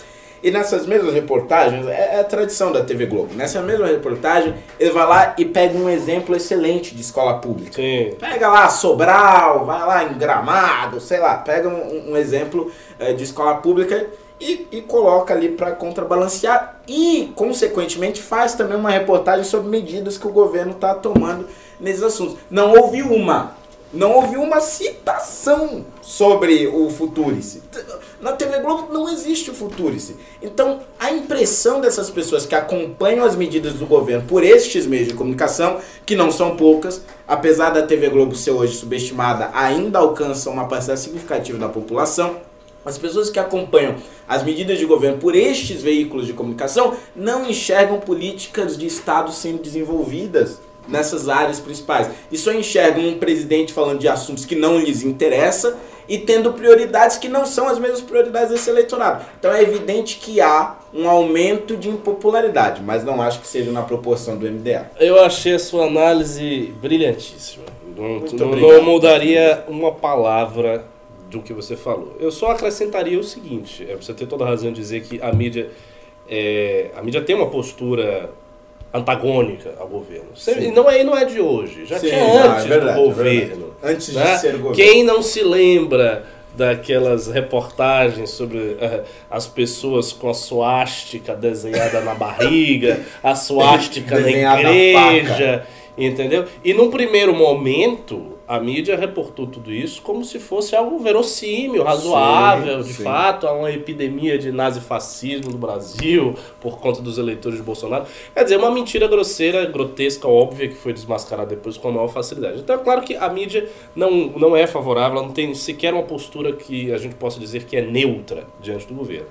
E nessas mesmas reportagens, é, é, a tradição da TV Globo, nessa mesma reportagem, ele vai lá e pega um exemplo excelente de escola pública.
Sim.
Pega lá Sobral, vai lá em Gramado, sei lá, pega um, um exemplo é, de escola pública e, e coloca ali para contrabalancear e, consequentemente, faz também uma reportagem sobre medidas que o governo está tomando nesses assuntos. Não houve uma não houve uma citação sobre o Futurice. Na TV Globo não existe o Futurice. Então, a impressão dessas pessoas que acompanham as medidas do governo por estes meios de comunicação, que não são poucas, apesar da TV Globo ser hoje subestimada, ainda alcança uma parcela significativa da população. As pessoas que acompanham as medidas de governo por estes veículos de comunicação não enxergam políticas de Estado sendo desenvolvidas nessas áreas principais. E só enxergam um presidente falando de assuntos que não lhes interessa e tendo prioridades que não são as mesmas prioridades desse eleitorado. Então é evidente que há um aumento de impopularidade, mas não acho que seja na proporção do MDA.
Eu achei a sua análise brilhantíssima. Não, não mudaria uma palavra do que você falou. Eu só acrescentaria o seguinte: é, você tem toda a razão de dizer que a mídia, é, a mídia tem uma postura antagônica ao governo.
Sim.
E não é, não é de hoje, já
Sim,
tinha
não, é
antes
verdade,
do
é
governo.
verdade. Antes de
né?
ser governo.
Quem não se lembra daquelas reportagens sobre eh, as pessoas com a suástica desenhada na barriga, a suástica na (laughs) igreja, entendeu? E num primeiro momento, a mídia reportou tudo isso como se fosse algo verossímil, razoável, de
sim.
fato, há uma epidemia de nazifascismo no Brasil por conta dos eleitores de Bolsonaro. Quer dizer, uma mentira grosseira, grotesca, óbvia, que foi desmascarada depois com a maior facilidade. Então é claro que a mídia não, não é favorável, ela não tem sequer uma postura que a gente possa dizer que é neutra diante do governo.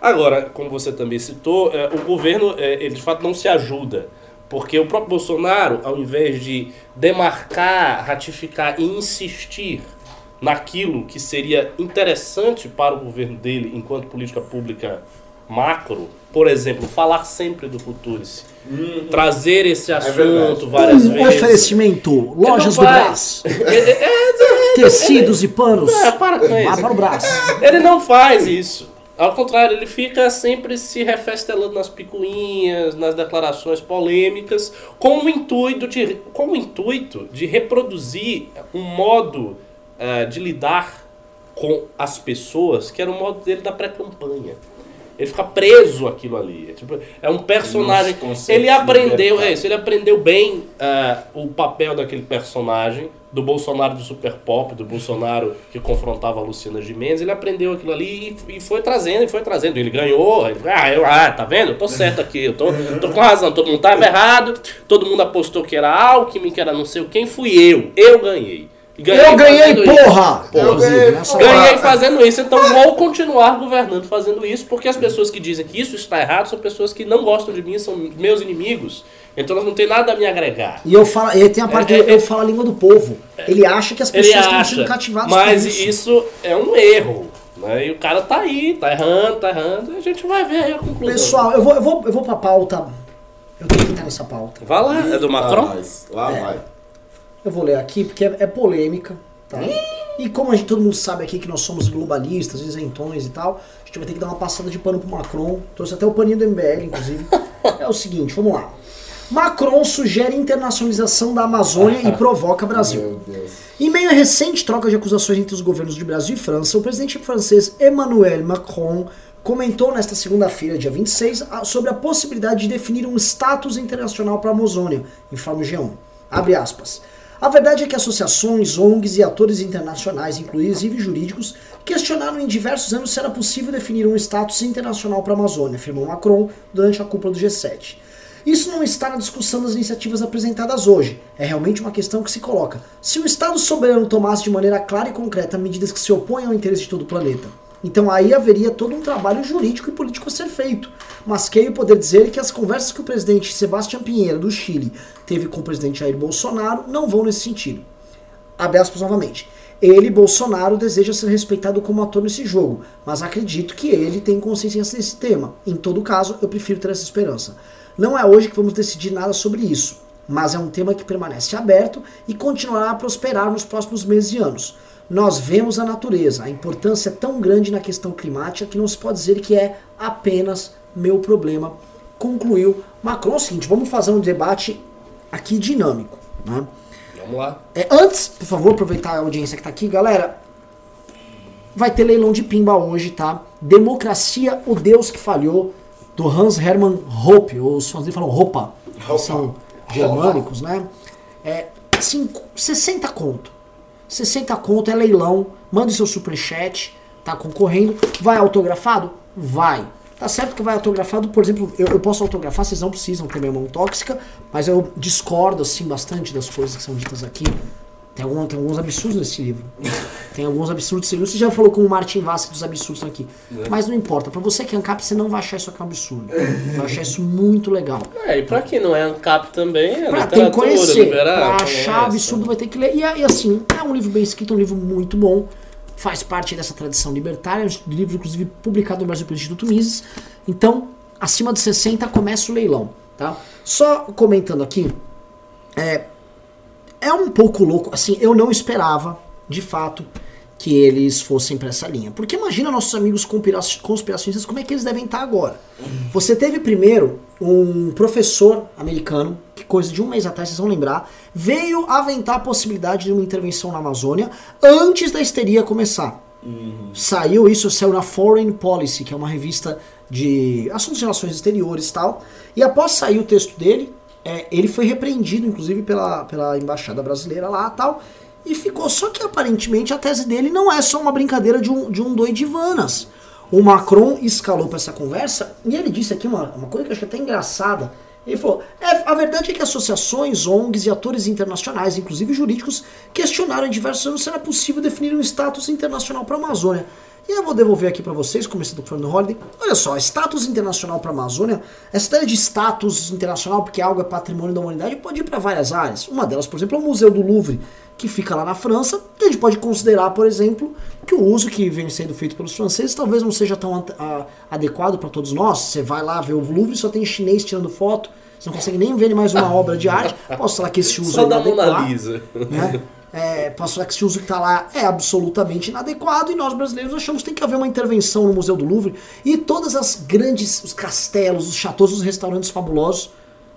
Agora, como você também citou, eh, o governo, eh, ele de fato não se ajuda. Porque o próprio Bolsonaro, ao invés de demarcar, ratificar e insistir naquilo que seria interessante para o governo dele enquanto política pública macro, por exemplo, falar sempre do Futurice, trazer esse assunto
verdade.
várias
Um
vezes.
oferecimento, lojas do. Brás, (laughs)
É, é, é,
tecidos e panos.
é, para com isso.
para o Brás.
Ele não faz isso. Ao contrário, ele fica sempre se refestelando nas picuinhas, nas declarações polêmicas, com o intuito de, com o intuito de reproduzir um modo eh, de lidar com as pessoas que era o modo dele da pré-campanha. Ele fica preso aquilo ali. É, tipo, é um personagem.
Ele
aprendeu, é isso, ele aprendeu bem ah, o papel daquele personagem, do Bolsonaro do Super Pop, do Bolsonaro que confrontava a Luciana Gimenez. Ele aprendeu aquilo ali e, e foi trazendo, e foi trazendo. Ele ganhou, ele, ah, eu, ah, tá vendo? Eu tô certo aqui, eu tô, tô com razão, todo mundo tava errado, todo mundo apostou que era Alckmin, que era não sei o quem, fui eu. Eu ganhei. E
Eu ganhei,
isso.
porra!
Eu ganhei, porra.
hora.
Ganhei fazendo isso, então vou continuar governando fazendo isso, porque as pessoas que dizem que isso está errado são pessoas que não gostam de mim, são meus inimigos. Então elas não têm nada a me agregar.
E eu falo, ele tem a parte
É,
do eu falo a língua do povo. Ele acha que as pessoas estão sendo
acha,
cativadas
mas
por
isso.
isso.
é um erro. Né? E o cara tá aí, tá errando, tá errando, e a gente vai ver aí a conclusão.
Pessoal, eu vou, eu vou, eu vou pra pauta. Eu tenho que entrar nessa pauta.
Vai lá, é do Macron?
Mas lá
É.
vai.
Eu vou ler aqui porque é, é polêmica, tá? E como a gente, todo mundo sabe aqui que nós somos globalistas, isentões e tal, a gente vai ter que dar uma passada de pano pro Macron. Trouxe até o paninho do MBL, inclusive. (laughs) é o seguinte, vamos lá. Macron sugere internacionalização da Amazônia e provoca Brasil. Em meio à recente troca de acusações entre os governos de Brasil e França, o presidente francês Emmanuel Macron comentou nesta segunda-feira, dia 26, a- sobre a possibilidade de definir um status internacional para a Amazônia, informa o G1. Abre aspas. A verdade é que associações, ONGs e atores internacionais, inclusive jurídicos, questionaram em diversos anos se era possível definir um status internacional para a Amazônia, afirmou Macron durante a cúpula do G7. Isso não está na discussão das iniciativas apresentadas hoje. É realmente uma questão que se coloca. Se o Estado soberano tomasse de maneira clara e concreta medidas que se opõem ao interesse de todo o planeta, então aí haveria todo um trabalho jurídico e político a ser feito. Mas queiro poder dizer que as conversas que o presidente Sebastião Pinheiro, do Chile, teve com o presidente Jair Bolsonaro não vão nesse sentido. Abre aspas novamente. Ele, Bolsonaro, deseja ser respeitado como ator nesse jogo, mas acredito que ele tem consciência desse tema. Em todo caso, eu prefiro ter essa esperança. Não é hoje que vamos decidir nada sobre isso, mas é um tema que permanece aberto e continuará a prosperar nos próximos meses e anos. Nós vemos a natureza, a importância é tão grande na questão climática que não se pode dizer que é apenas meu problema, concluiu Macron. É o seguinte, vamos fazer um debate aqui dinâmico, né?
Vamos lá.
É, antes, por favor, aproveitar a audiência que tá aqui, galera. Vai ter leilão de pimba hoje, tá? Democracia, o Deus que falhou, do Hans Hermann Hoppe. Os fãs dele falam roupa, são germânicos, né? É, cinco, 60 conto. 60 conto é leilão. Mande seu superchat, tá concorrendo. Vai autografado? Vai. Tá certo que vai autografado, por exemplo, eu, eu posso autografar, vocês não precisam ter minha mão tóxica, mas eu discordo assim bastante das coisas que são ditas aqui Tem, algum, tem alguns absurdos nesse livro. tem alguns absurdos nesse livro. Você já falou com o Martin Vassi dos absurdos aqui. É. Mas não importa. Pra você que é ANCAP, você não vai achar isso aqui um absurdo. vai achar isso muito legal.
É, e pra quem não é ANCAP também, é
pra, tem que conhecer. Liberar, pra achar absurdo vai ter que ler. E, e assim, é um livro bem escrito, um livro muito bom. Faz parte dessa tradição libertária. É um livro, inclusive, publicado no Brasil pelo Instituto Mises. Então, acima de 60 começa o leilão. Tá? Só comentando aqui, é, é um pouco louco, assim, eu não esperava, de fato, que eles fossem para essa linha. Porque imagina nossos amigos conspiracionistas, como é que eles devem estar agora. Você teve primeiro um professor americano, que coisa de um mês atrás, vocês vão lembrar, veio aventar a possibilidade de uma intervenção na Amazônia antes da histeria começar. Uhum. Saiu isso, saiu na Foreign Policy, que é uma revista de assuntos de relações exteriores e tal. E após sair o texto dele, é, ele foi repreendido, inclusive, pela, pela embaixada brasileira lá tal. E ficou. Só que aparentemente a tese dele não é só uma brincadeira de um, de um doidivanas. O Macron escalou para essa conversa e ele disse aqui uma, uma coisa que eu achei até engraçada. Ele falou: é, a verdade é que associações, ONGs e atores internacionais, inclusive jurídicos, questionaram em diversos anos se era possível definir um status internacional para a Amazônia. E eu vou devolver aqui para vocês, começando com o Fernando Holliday. Olha só, status internacional para a Amazônia, essa ideia de status internacional, porque algo é patrimônio da humanidade, pode ir para várias áreas. Uma delas, por exemplo, é o Museu do Louvre, que fica lá na França, a gente pode considerar, por exemplo, que o uso que vem sendo feito pelos franceses talvez não seja tão adequado para todos nós. Você vai lá ver o Louvre, só tem chinês tirando foto, você não consegue nem ver mais uma obra de arte. Posso falar que esse uso
só é inadequado.
Né? É, posso falar que esse uso que está lá é absolutamente inadequado e nós brasileiros achamos que tem que haver uma intervenção no Museu do Louvre e todas as grandes, os castelos, os chateaus, os restaurantes fabulosos,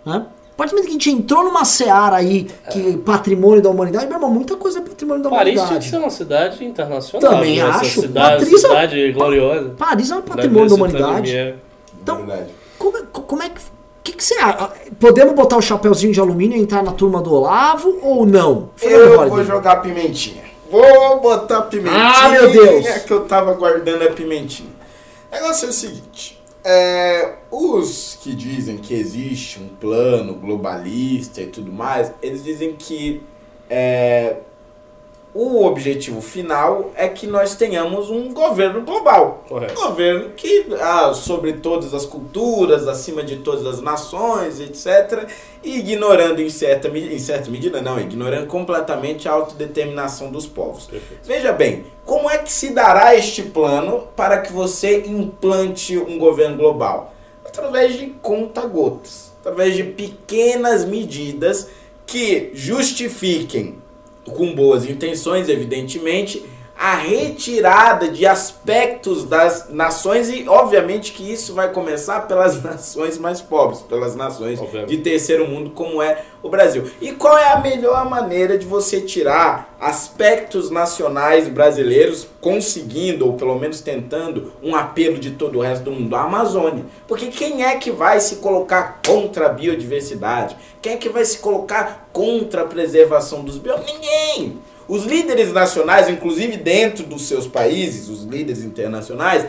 né? A partir do momento que a gente entrou numa seara aí, que é. patrimônio da humanidade, meu irmão, muita coisa é patrimônio da
Paris
humanidade.
Paris tinha que ser uma cidade internacional.
Também né? acho.
Cidade,
Paris,
é cidade gloriosa.
Paris é um patrimônio da humanidade. Então, como, é, como é que que, que você acha? Podemos botar o chapeuzinho de alumínio e entrar na turma do Olavo ou não?
eu vou jogar pimentinha. Vou botar pimentinha.
Ah, meu Deus!
É que eu tava guardando a pimentinha. O negócio é o seguinte. É, os que dizem que existe um plano globalista e tudo mais, eles dizem que é, o objetivo final é que nós tenhamos um governo global. Correto. Um governo que, ah, sobre todas as culturas, acima de todas as nações, etc. E ignorando em certa, em certa medida, não, ignorando completamente a autodeterminação dos povos. Perfeito. Veja bem, como é que se dará este plano para que você implante um governo global? Através de conta-gotas, através de pequenas medidas que justifiquem com boas intenções, evidentemente, a retirada de aspectos das nações e obviamente que isso vai começar pelas (laughs) nações mais pobres, pelas nações obviamente. de terceiro mundo como é o Brasil. E qual é a melhor maneira de você tirar aspectos nacionais brasileiros conseguindo ou pelo menos tentando um apelo de todo o resto do mundo, a Amazônia? Porque quem é que vai se colocar contra a biodiversidade? Quem é que vai se colocar contra a preservação dos bios? Ninguém. Os líderes nacionais, inclusive dentro dos seus países, os líderes internacionais,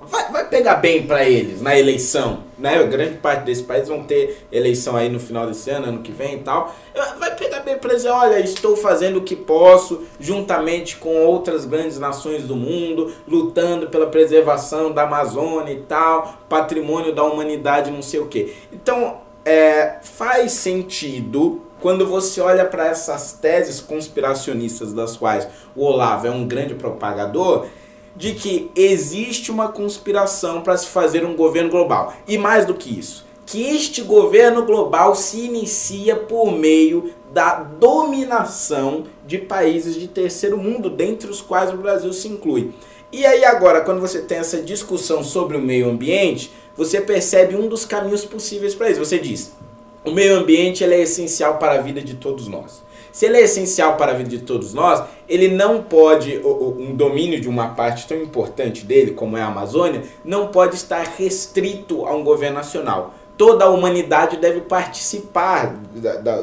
vai, vai pegar bem para eles na eleição, né? Grande parte desses países vão ter eleição aí no final desse ano, ano que vem e tal. Vai pegar bem para eles, olha, estou fazendo o que posso, juntamente com outras grandes nações do mundo, lutando pela preservação da Amazônia e tal, patrimônio da humanidade, não sei o quê. Então, é, faz sentido quando você olha para essas teses conspiracionistas das quais o Olavo é um grande propagador, de que existe uma conspiração para se fazer um governo global. E mais do que isso, que este governo global se inicia por meio da dominação de países de terceiro mundo, dentre os quais o Brasil se inclui. E aí agora, quando você tem essa discussão sobre o meio ambiente, você percebe um dos caminhos possíveis para isso. Você diz, o meio ambiente ele é essencial para a vida de todos nós. Se ele é essencial para a vida de todos nós, ele não pode, um domínio de uma parte tão importante dele, como é a Amazônia, não pode estar restrito a um governo nacional. Toda a humanidade deve participar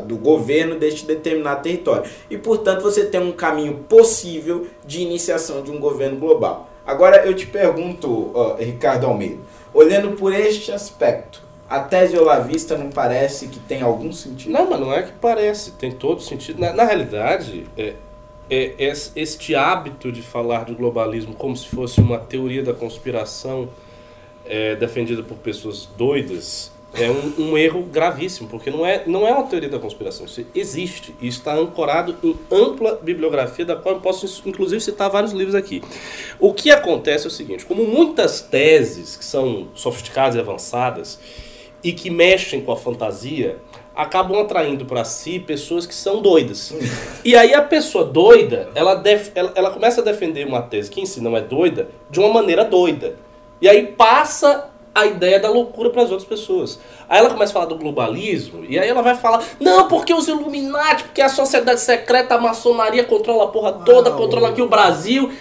do governo deste determinado território. E, portanto, você tem um caminho possível de iniciação de um governo global. Agora eu te pergunto, Ricardo Almeida, olhando por este aspecto, a tese olavista não parece que tem algum sentido?
Não, mas não é que parece, tem todo sentido. Na, na realidade, é, é, é, este hábito de falar de globalismo como se fosse uma teoria da conspiração é, defendida por pessoas doidas é um, um, erro gravíssimo, porque não é, não é uma teoria da conspiração, isso existe e está ancorado em ampla bibliografia, da qual eu posso inclusive citar vários livros aqui. O que acontece é o seguinte: como muitas teses que são sofisticadas e avançadas e que mexem com a fantasia, acabam atraindo para si pessoas que são doidas. (laughs) E aí a pessoa doida, ela, def, ela, ela começa a defender uma tese que em si não é doida, de uma maneira doida. E aí passa a ideia da loucura para as outras pessoas. Aí ela começa a falar do globalismo, e aí ela vai falar, não, porque os Illuminati, porque a sociedade secreta, a maçonaria controla a porra toda, ah, controla aqui o Brasil.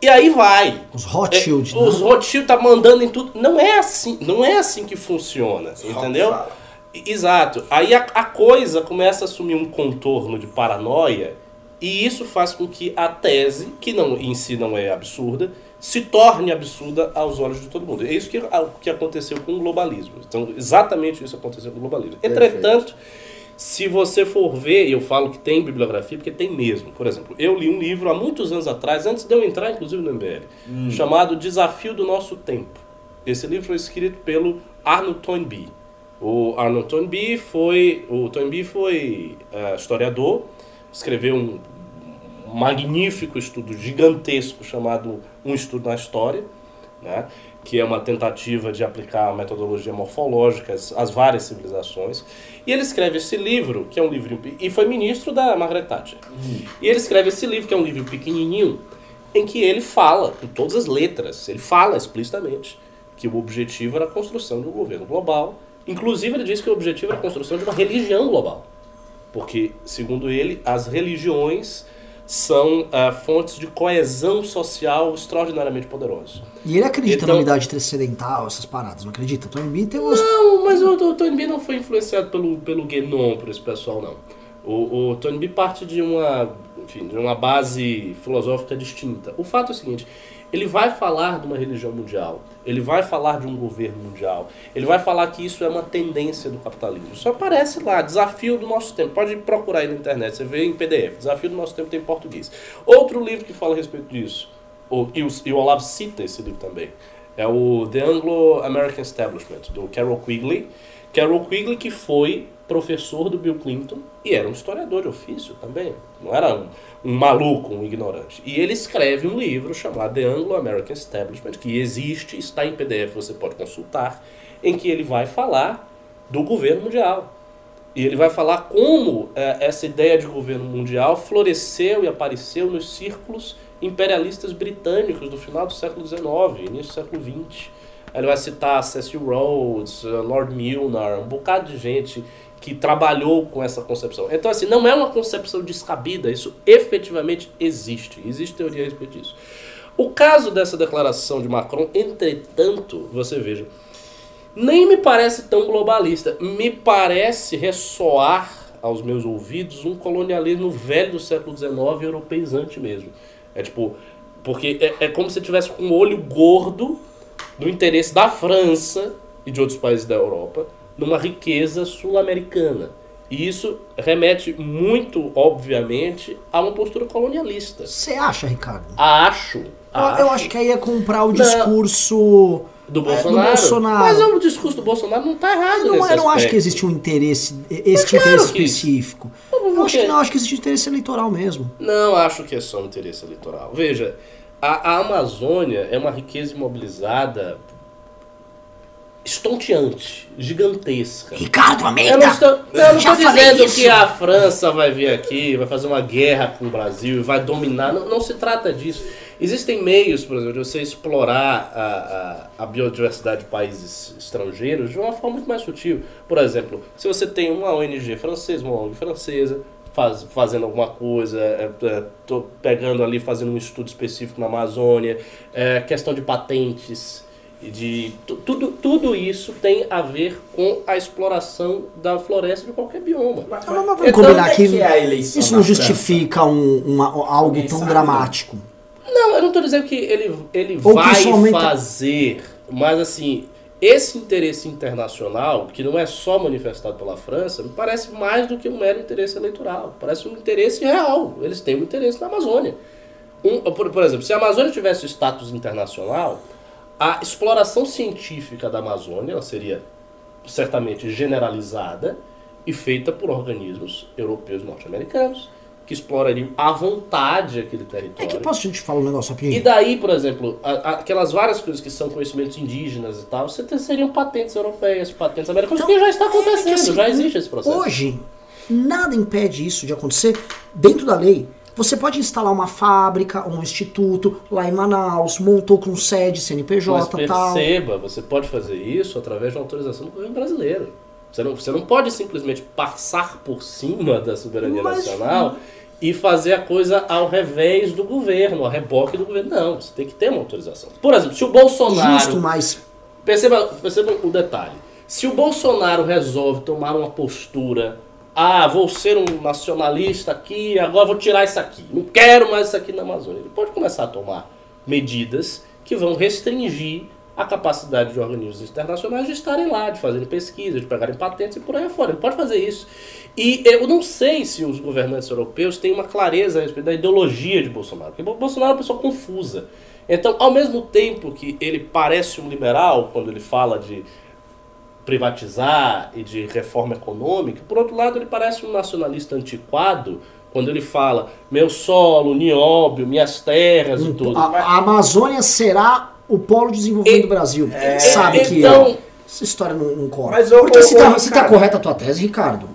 E aí vai.
Os Rothschild.
É, os Rothschild tá mandando em tudo. Não é assim, não é assim que funciona, entendeu? Exato. Aí a, a, coisa começa a assumir um contorno de paranoia e isso faz com que a tese, que não em si não é absurda, se torne absurda aos olhos de todo mundo. É isso que, que aconteceu com o globalismo. Então, exatamente isso aconteceu com o globalismo. Entretanto, se você for ver, e eu falo que tem bibliografia, porque tem mesmo. Por exemplo, eu li um livro há muitos anos atrás, antes de eu entrar, inclusive, no MBL, hum. chamado Desafio do Nosso Tempo. Esse livro foi escrito pelo Arnold Toynbee. O Arnold Toynbee foi, o Toynbee foi uh, historiador, escreveu um magnífico estudo gigantesco chamado Um Estudo na História, né? Que é uma tentativa de aplicar a metodologia morfológica às várias civilizações. E ele escreve esse livro, que é um livro... E foi ministro da Margaret Thatcher. Uhum. E ele escreve esse livro, que é um livro pequenininho, em que ele fala, com todas as letras, ele fala explicitamente que o objetivo era a construção de um governo global Inclusive, ele diz que o objetivo é a construção de uma religião global. Porque, segundo ele, as religiões são uh, fontes de coesão social extraordinariamente poderosas.
E ele acredita então, na unidade transcendental, essas paradas, não acredita? Toynbee tem uns...
Não, mas o, o Toynbee não foi influenciado pelo, pelo Guénon, por esse pessoal, não. O, o Toynbee parte de uma, enfim, de uma base filosófica distinta. O fato é o seguinte, ele vai falar de uma religião mundial, ele vai falar de um governo mundial, ele vai falar que isso é uma tendência do capitalismo. Isso aparece lá, desafio do nosso tempo. Pode procurar aí na internet, você vê em PDF. Desafio do nosso tempo tem em português. Outro livro que fala a respeito disso, e, o, e o Olavo cita esse livro também, é o The Anglo-American Establishment, do Carol Quigley. Carol Quigley que foi professor do Bill Clinton e era um historiador de ofício também. Não era um, um maluco, um ignorante. E ele escreve um livro chamado The Anglo-American Establishment, que existe, está em PDF, você pode consultar, em que ele vai falar do governo mundial. E ele vai falar como é, essa ideia de governo mundial floresceu e apareceu nos círculos imperialistas britânicos do final do século XIX, início do século XX. Ele vai citar Cecil Rhodes, Lord Milner, um bocado de gente que trabalhou com essa concepção. Então, assim, não é uma concepção descabida, isso efetivamente existe. Existe teoria a respeito disso. O caso dessa declaração de Macron, entretanto, você veja, nem me parece tão globalista. Me parece ressoar aos meus ouvidos um colonialismo velho do século XIX, europeizante mesmo. É tipo, porque é, é como se tivesse com um olho gordo do interesse da França e de outros países da Europa numa riqueza sul-americana. E isso remete muito, obviamente, a uma postura colonialista.
Você acha, Ricardo?
Acho.
acho. Eu acho que aí é comprar o discurso
do Bolsonaro. É, do Bolsonaro. Mas o discurso do Bolsonaro não está errado.
Não, eu não acho que existe um interesse, este claro interesse específico. Eu acho que não, acho que existe interesse eleitoral mesmo.
Não acho que é só um interesse eleitoral. Veja, a, a Amazônia é uma riqueza imobilizada estonteante, gigantesca.
Ricardo Almeida!
Eu não estou, eu não estou dizendo isso. que a França vai vir aqui, vai fazer uma guerra com o Brasil e vai dominar. Não, não se trata disso. Existem meios, por exemplo, de você explorar a, a, a, biodiversidade de países estrangeiros de uma forma muito mais sutil. Por exemplo, se você tem uma ONG francesa, uma ONG francesa, faz, fazendo alguma coisa, é, é, pegando ali, fazendo um estudo específico na Amazônia, é, questão de patentes, de tudo, tudo isso tem a ver com a exploração da floresta de qualquer bioma.
Mas, mas vamos então, combinar que, é isso não justifica um, uma, algo tão sabe, dramático.
Não, eu não estou dizendo que ele, ele vai somente... fazer, mas assim, esse interesse internacional, que não é só manifestado pela França, me parece mais do que um mero interesse eleitoral. Parece um interesse real. Eles têm um interesse na Amazônia. Um, por, por exemplo, se a Amazônia tivesse status internacional, a exploração científica da Amazônia ela seria certamente generalizada e feita por organismos europeus e norte-americanos que explorariam à vontade aquele território.
É que posso te falar um negócio aqui?
E daí, por exemplo, a, a, aquelas várias coisas que são conhecimentos indígenas e tal, você ter, seriam patentes europeias, patentes americanas, então, que já está acontecendo, é assim, já existe esse processo.
Hoje, nada impede isso de acontecer dentro da lei. Você pode instalar uma fábrica, um instituto lá em Manaus, montou com sede CNPJ
Mas perceba, tal. você pode fazer isso através de uma autorização do governo brasileiro. Você não, você não pode simplesmente passar por cima da soberania Mas, nacional e fazer a coisa ao revés do governo, ao reboque do governo. Não, você tem que ter uma autorização. Por exemplo, se o Bolsonaro.
Justo, mas.
Perceba, perceba o detalhe. Se o Bolsonaro resolve tomar uma postura. Ah, vou ser um nacionalista aqui, agora vou tirar isso aqui. Não quero mais isso aqui na Amazônia. Ele pode começar a tomar medidas que vão restringir a capacidade de organismos internacionais de estarem lá, de fazerem pesquisa, de pegarem patentes e por aí fora. Ele pode fazer isso. E eu não sei se os governantes europeus têm uma clareza a respeito da ideologia de Bolsonaro, porque Bolsonaro é uma pessoa confusa. Então, ao mesmo tempo que ele parece um liberal quando ele fala de privatizar e de reforma econômica, por outro lado, ele parece um nacionalista antiquado quando ele fala meu solo, nióbio, minhas terras e tudo.
A, a Amazônia será o polo de desenvolvimento e, do Brasil. É, Sabe
então,
que essa história não, não corre. Mas, Porque se, tá, se tá correta a tua tese, Ricardo,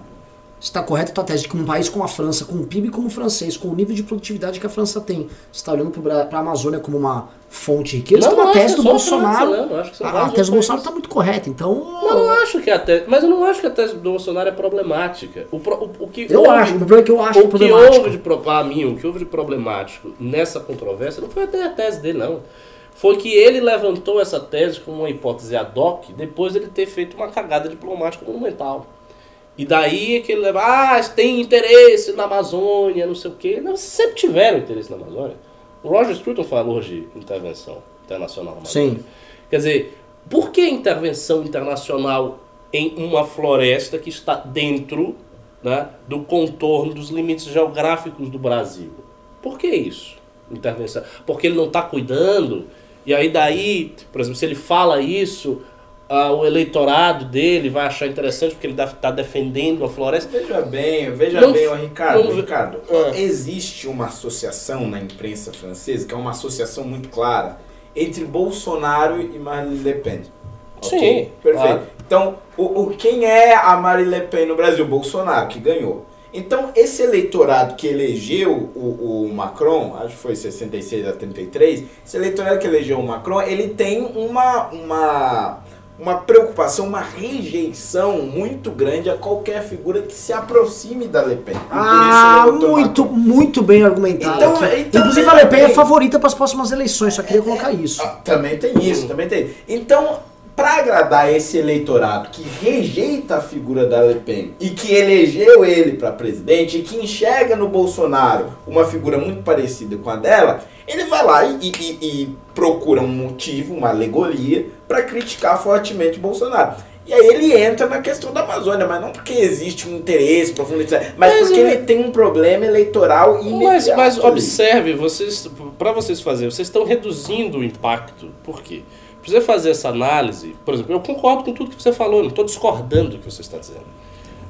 está correta a tua tese de que um país como a França, com um PIB como o francês, com o nível de produtividade que a França tem, está olhando para a Amazônia como uma fonte de riqueza,
não,
então a tese
do
Bolsonaro.
França,
a, a tese do Bolsonaro está muito correta, então.
Não, não acho que a tese. Mas eu não acho que a tese do Bolsonaro é problemática. O, o, o que
eu
houve,
acho, o problema é que eu acho
o que houve de para mim, o que houve de problemático nessa controvérsia não foi até a tese dele, não foi que ele levantou essa tese como uma hipótese ad hoc depois de ele ter feito uma cagada diplomática monumental. E daí é que ele leva, ah, tem interesse na Amazônia, não sei o quê. Não, sempre tiveram interesse na Amazônia. O Roger Scruton falou de intervenção internacional na Amazônia. Sim. Quer dizer, por que intervenção internacional em uma floresta que está dentro né, do contorno dos limites geográficos do Brasil? Por que isso? Intervenção. Porque ele não está cuidando e aí daí, por exemplo, se ele fala isso, uh, o eleitorado dele vai achar interessante porque ele está defendendo a floresta.
Veja bem, veja não, bem, ó, Ricardo, não, Ricardo, é. existe uma associação na imprensa francesa, que é uma associação muito clara, entre Bolsonaro e Marine Le Pen.
Okay? Sim,
perfeito. Claro. Então, o, o, quem é a Marine Le Pen no Brasil? Bolsonaro, que ganhou. Então, esse eleitorado que elegeu o, o, Macron, acho que foi 66 a 33, esse eleitorado que elegeu o Macron, ele tem uma, uma, uma preocupação, uma rejeição muito grande a qualquer figura que se aproxime da Le Pen.
Ah, muito, muito bem argumentado. Então, então, Inclusive, a Le Pen é favorita para as próximas eleições, só queria colocar isso.
Ah, também tem isso, também tem. Então, para agradar esse eleitorado que rejeita a figura da Le Pen e que elegeu ele para presidente e que enxerga no Bolsonaro uma figura muito parecida com a dela, ele vai lá e, e, e procura um motivo, uma alegoria, para criticar fortemente o Bolsonaro. E aí ele entra na questão da Amazônia, mas não porque existe um interesse profundo, mas, mas porque é... ele tem um problema eleitoral imediato.
Mas, mas observe, vocês, para vocês fazerem, vocês estão reduzindo o impacto. Por quê? Você fazer essa análise, por exemplo, eu concordo com tudo que você falou, não estou discordando do que você está dizendo.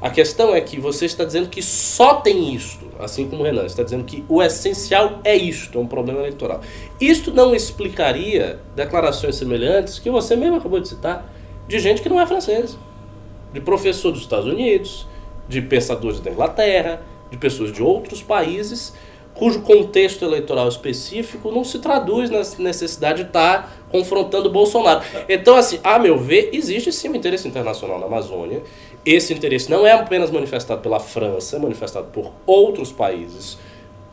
A questão é que você está dizendo que só tem isto, assim como o Renan está dizendo que o essencial é isto, é um problema eleitoral. Isto não explicaria declarações semelhantes que você mesmo acabou de citar, de gente que não é francesa, de professor dos Estados Unidos, de pensadores da Inglaterra, de pessoas de outros países cujo contexto eleitoral específico não se traduz na necessidade de estar confrontando Bolsonaro. Então, assim, a meu ver, existe sim um interesse internacional na Amazônia. Esse interesse não é apenas manifestado pela França, é manifestado por outros países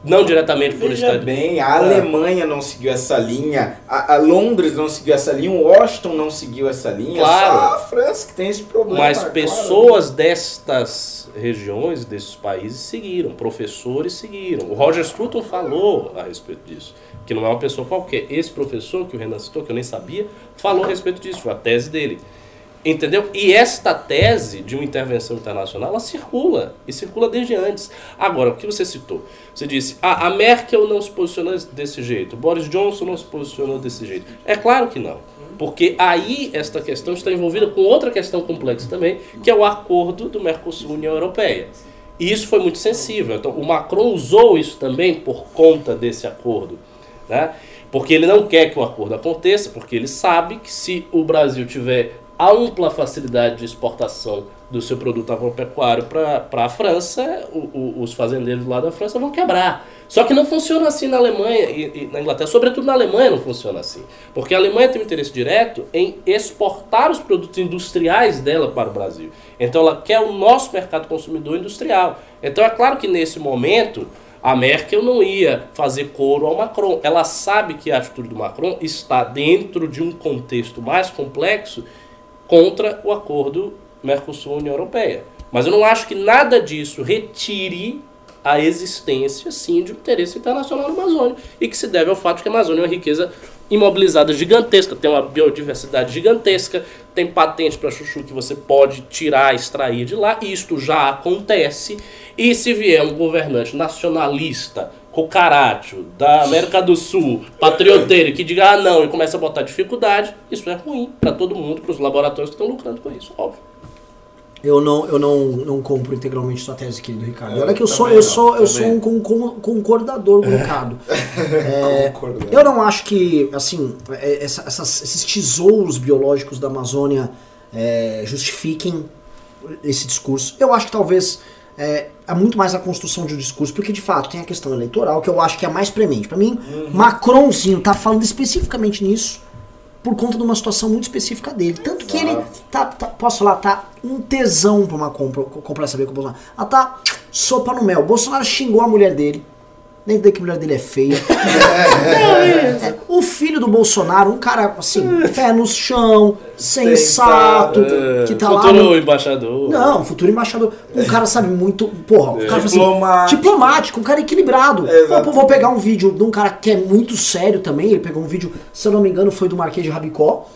não diretamente por
Veja
Estado.
bem, a Alemanha não seguiu essa linha, a, a Londres não seguiu essa linha, o Washington não seguiu essa linha,
Claro.
só a França que tem esse problema.
Mas
claro.
pessoas destas regiões, desses países, seguiram, professores seguiram. O Roger Scruton falou a respeito disso, que não é uma pessoa qualquer. Esse professor que o Renan citou, que eu nem sabia, falou a respeito disso, foi a tese dele. Entendeu? E esta tese de uma intervenção internacional, ela circula, e circula desde antes. Agora, o que você citou? Você disse, ah, a Merkel não se posicionou desse jeito, Boris Johnson não se posicionou desse jeito. É claro que não. Porque aí esta questão está envolvida com outra questão complexa também, que é o acordo do Mercosul União Europeia. E isso foi muito sensível. Então, o Macron usou isso também por conta desse acordo. Né? Porque ele não quer que o acordo aconteça, porque ele sabe que se o Brasil tiver ampla facilidade de exportação do seu produto agropecuário para a França, o- o- os fazendeiros lá da França vão quebrar. Só que não funciona assim na Alemanha e, e na Inglaterra, sobretudo na Alemanha não funciona assim. Porque a Alemanha tem um interesse direto em exportar os produtos industriais dela para o Brasil. Então ela quer o nosso mercado consumidor industrial. Então é claro que nesse momento a Merkel não ia fazer coro ao Macron. Ela sabe que a atitude do Macron está dentro de um contexto mais complexo contra o acordo Mercosul-União Europeia. Mas eu não acho que nada disso retire a existência, sim, de um interesse internacional na Amazônia. E que se deve ao fato de que a Amazônia é uma riqueza imobilizada gigantesca, tem uma biodiversidade gigantesca, tem patente para chuchu que você pode tirar, extrair de lá, isto já acontece. E se vier um governante nacionalista, cocarátil, da América do Sul, patrioteiro, que diga ah não e começa a botar dificuldade, isso é ruim para todo mundo, para os laboratórios que estão lucrando com isso, óbvio.
Eu não, eu não, não compro integralmente sua tese, querido Ricardo.
Eu
Olha que eu sou, eu
não,
sou, eu sou um con- con- concordador com o Ricardo. (laughs) É,
Concordo.
eu não acho que, assim, é, essa- essas- esses tesouros biológicos da Amazônia é, justifiquem esse discurso. Eu acho que talvez é, é muito mais a construção de um discurso, porque de fato tem a questão eleitoral, que eu acho que é a mais premente. Pra mim, Macronzinho tá falando especificamente nisso por conta de uma situação muito específica dele. Tanto que ele tá, tá- posso falar, tá um tesão pra uma compra, comprar essa briga com o Bolsonaro. Ela tá sopa no mel. O Bolsonaro xingou a mulher dele. Nem daí que a mulher dele é feia. (laughs) É, o filho do Bolsonaro, um cara assim, pé no chão, sensato, que tá lá.
Futuro
no-
embaixador.
não, futuro embaixador. Um cara sabe muito. Porra, um cara assim,
Diplomático.
diplomático, um cara equilibrado. Pô, vou pegar um vídeo de um cara que é muito sério também. Ele pegou um vídeo, se eu não me engano, foi do Marquês de Rabicó.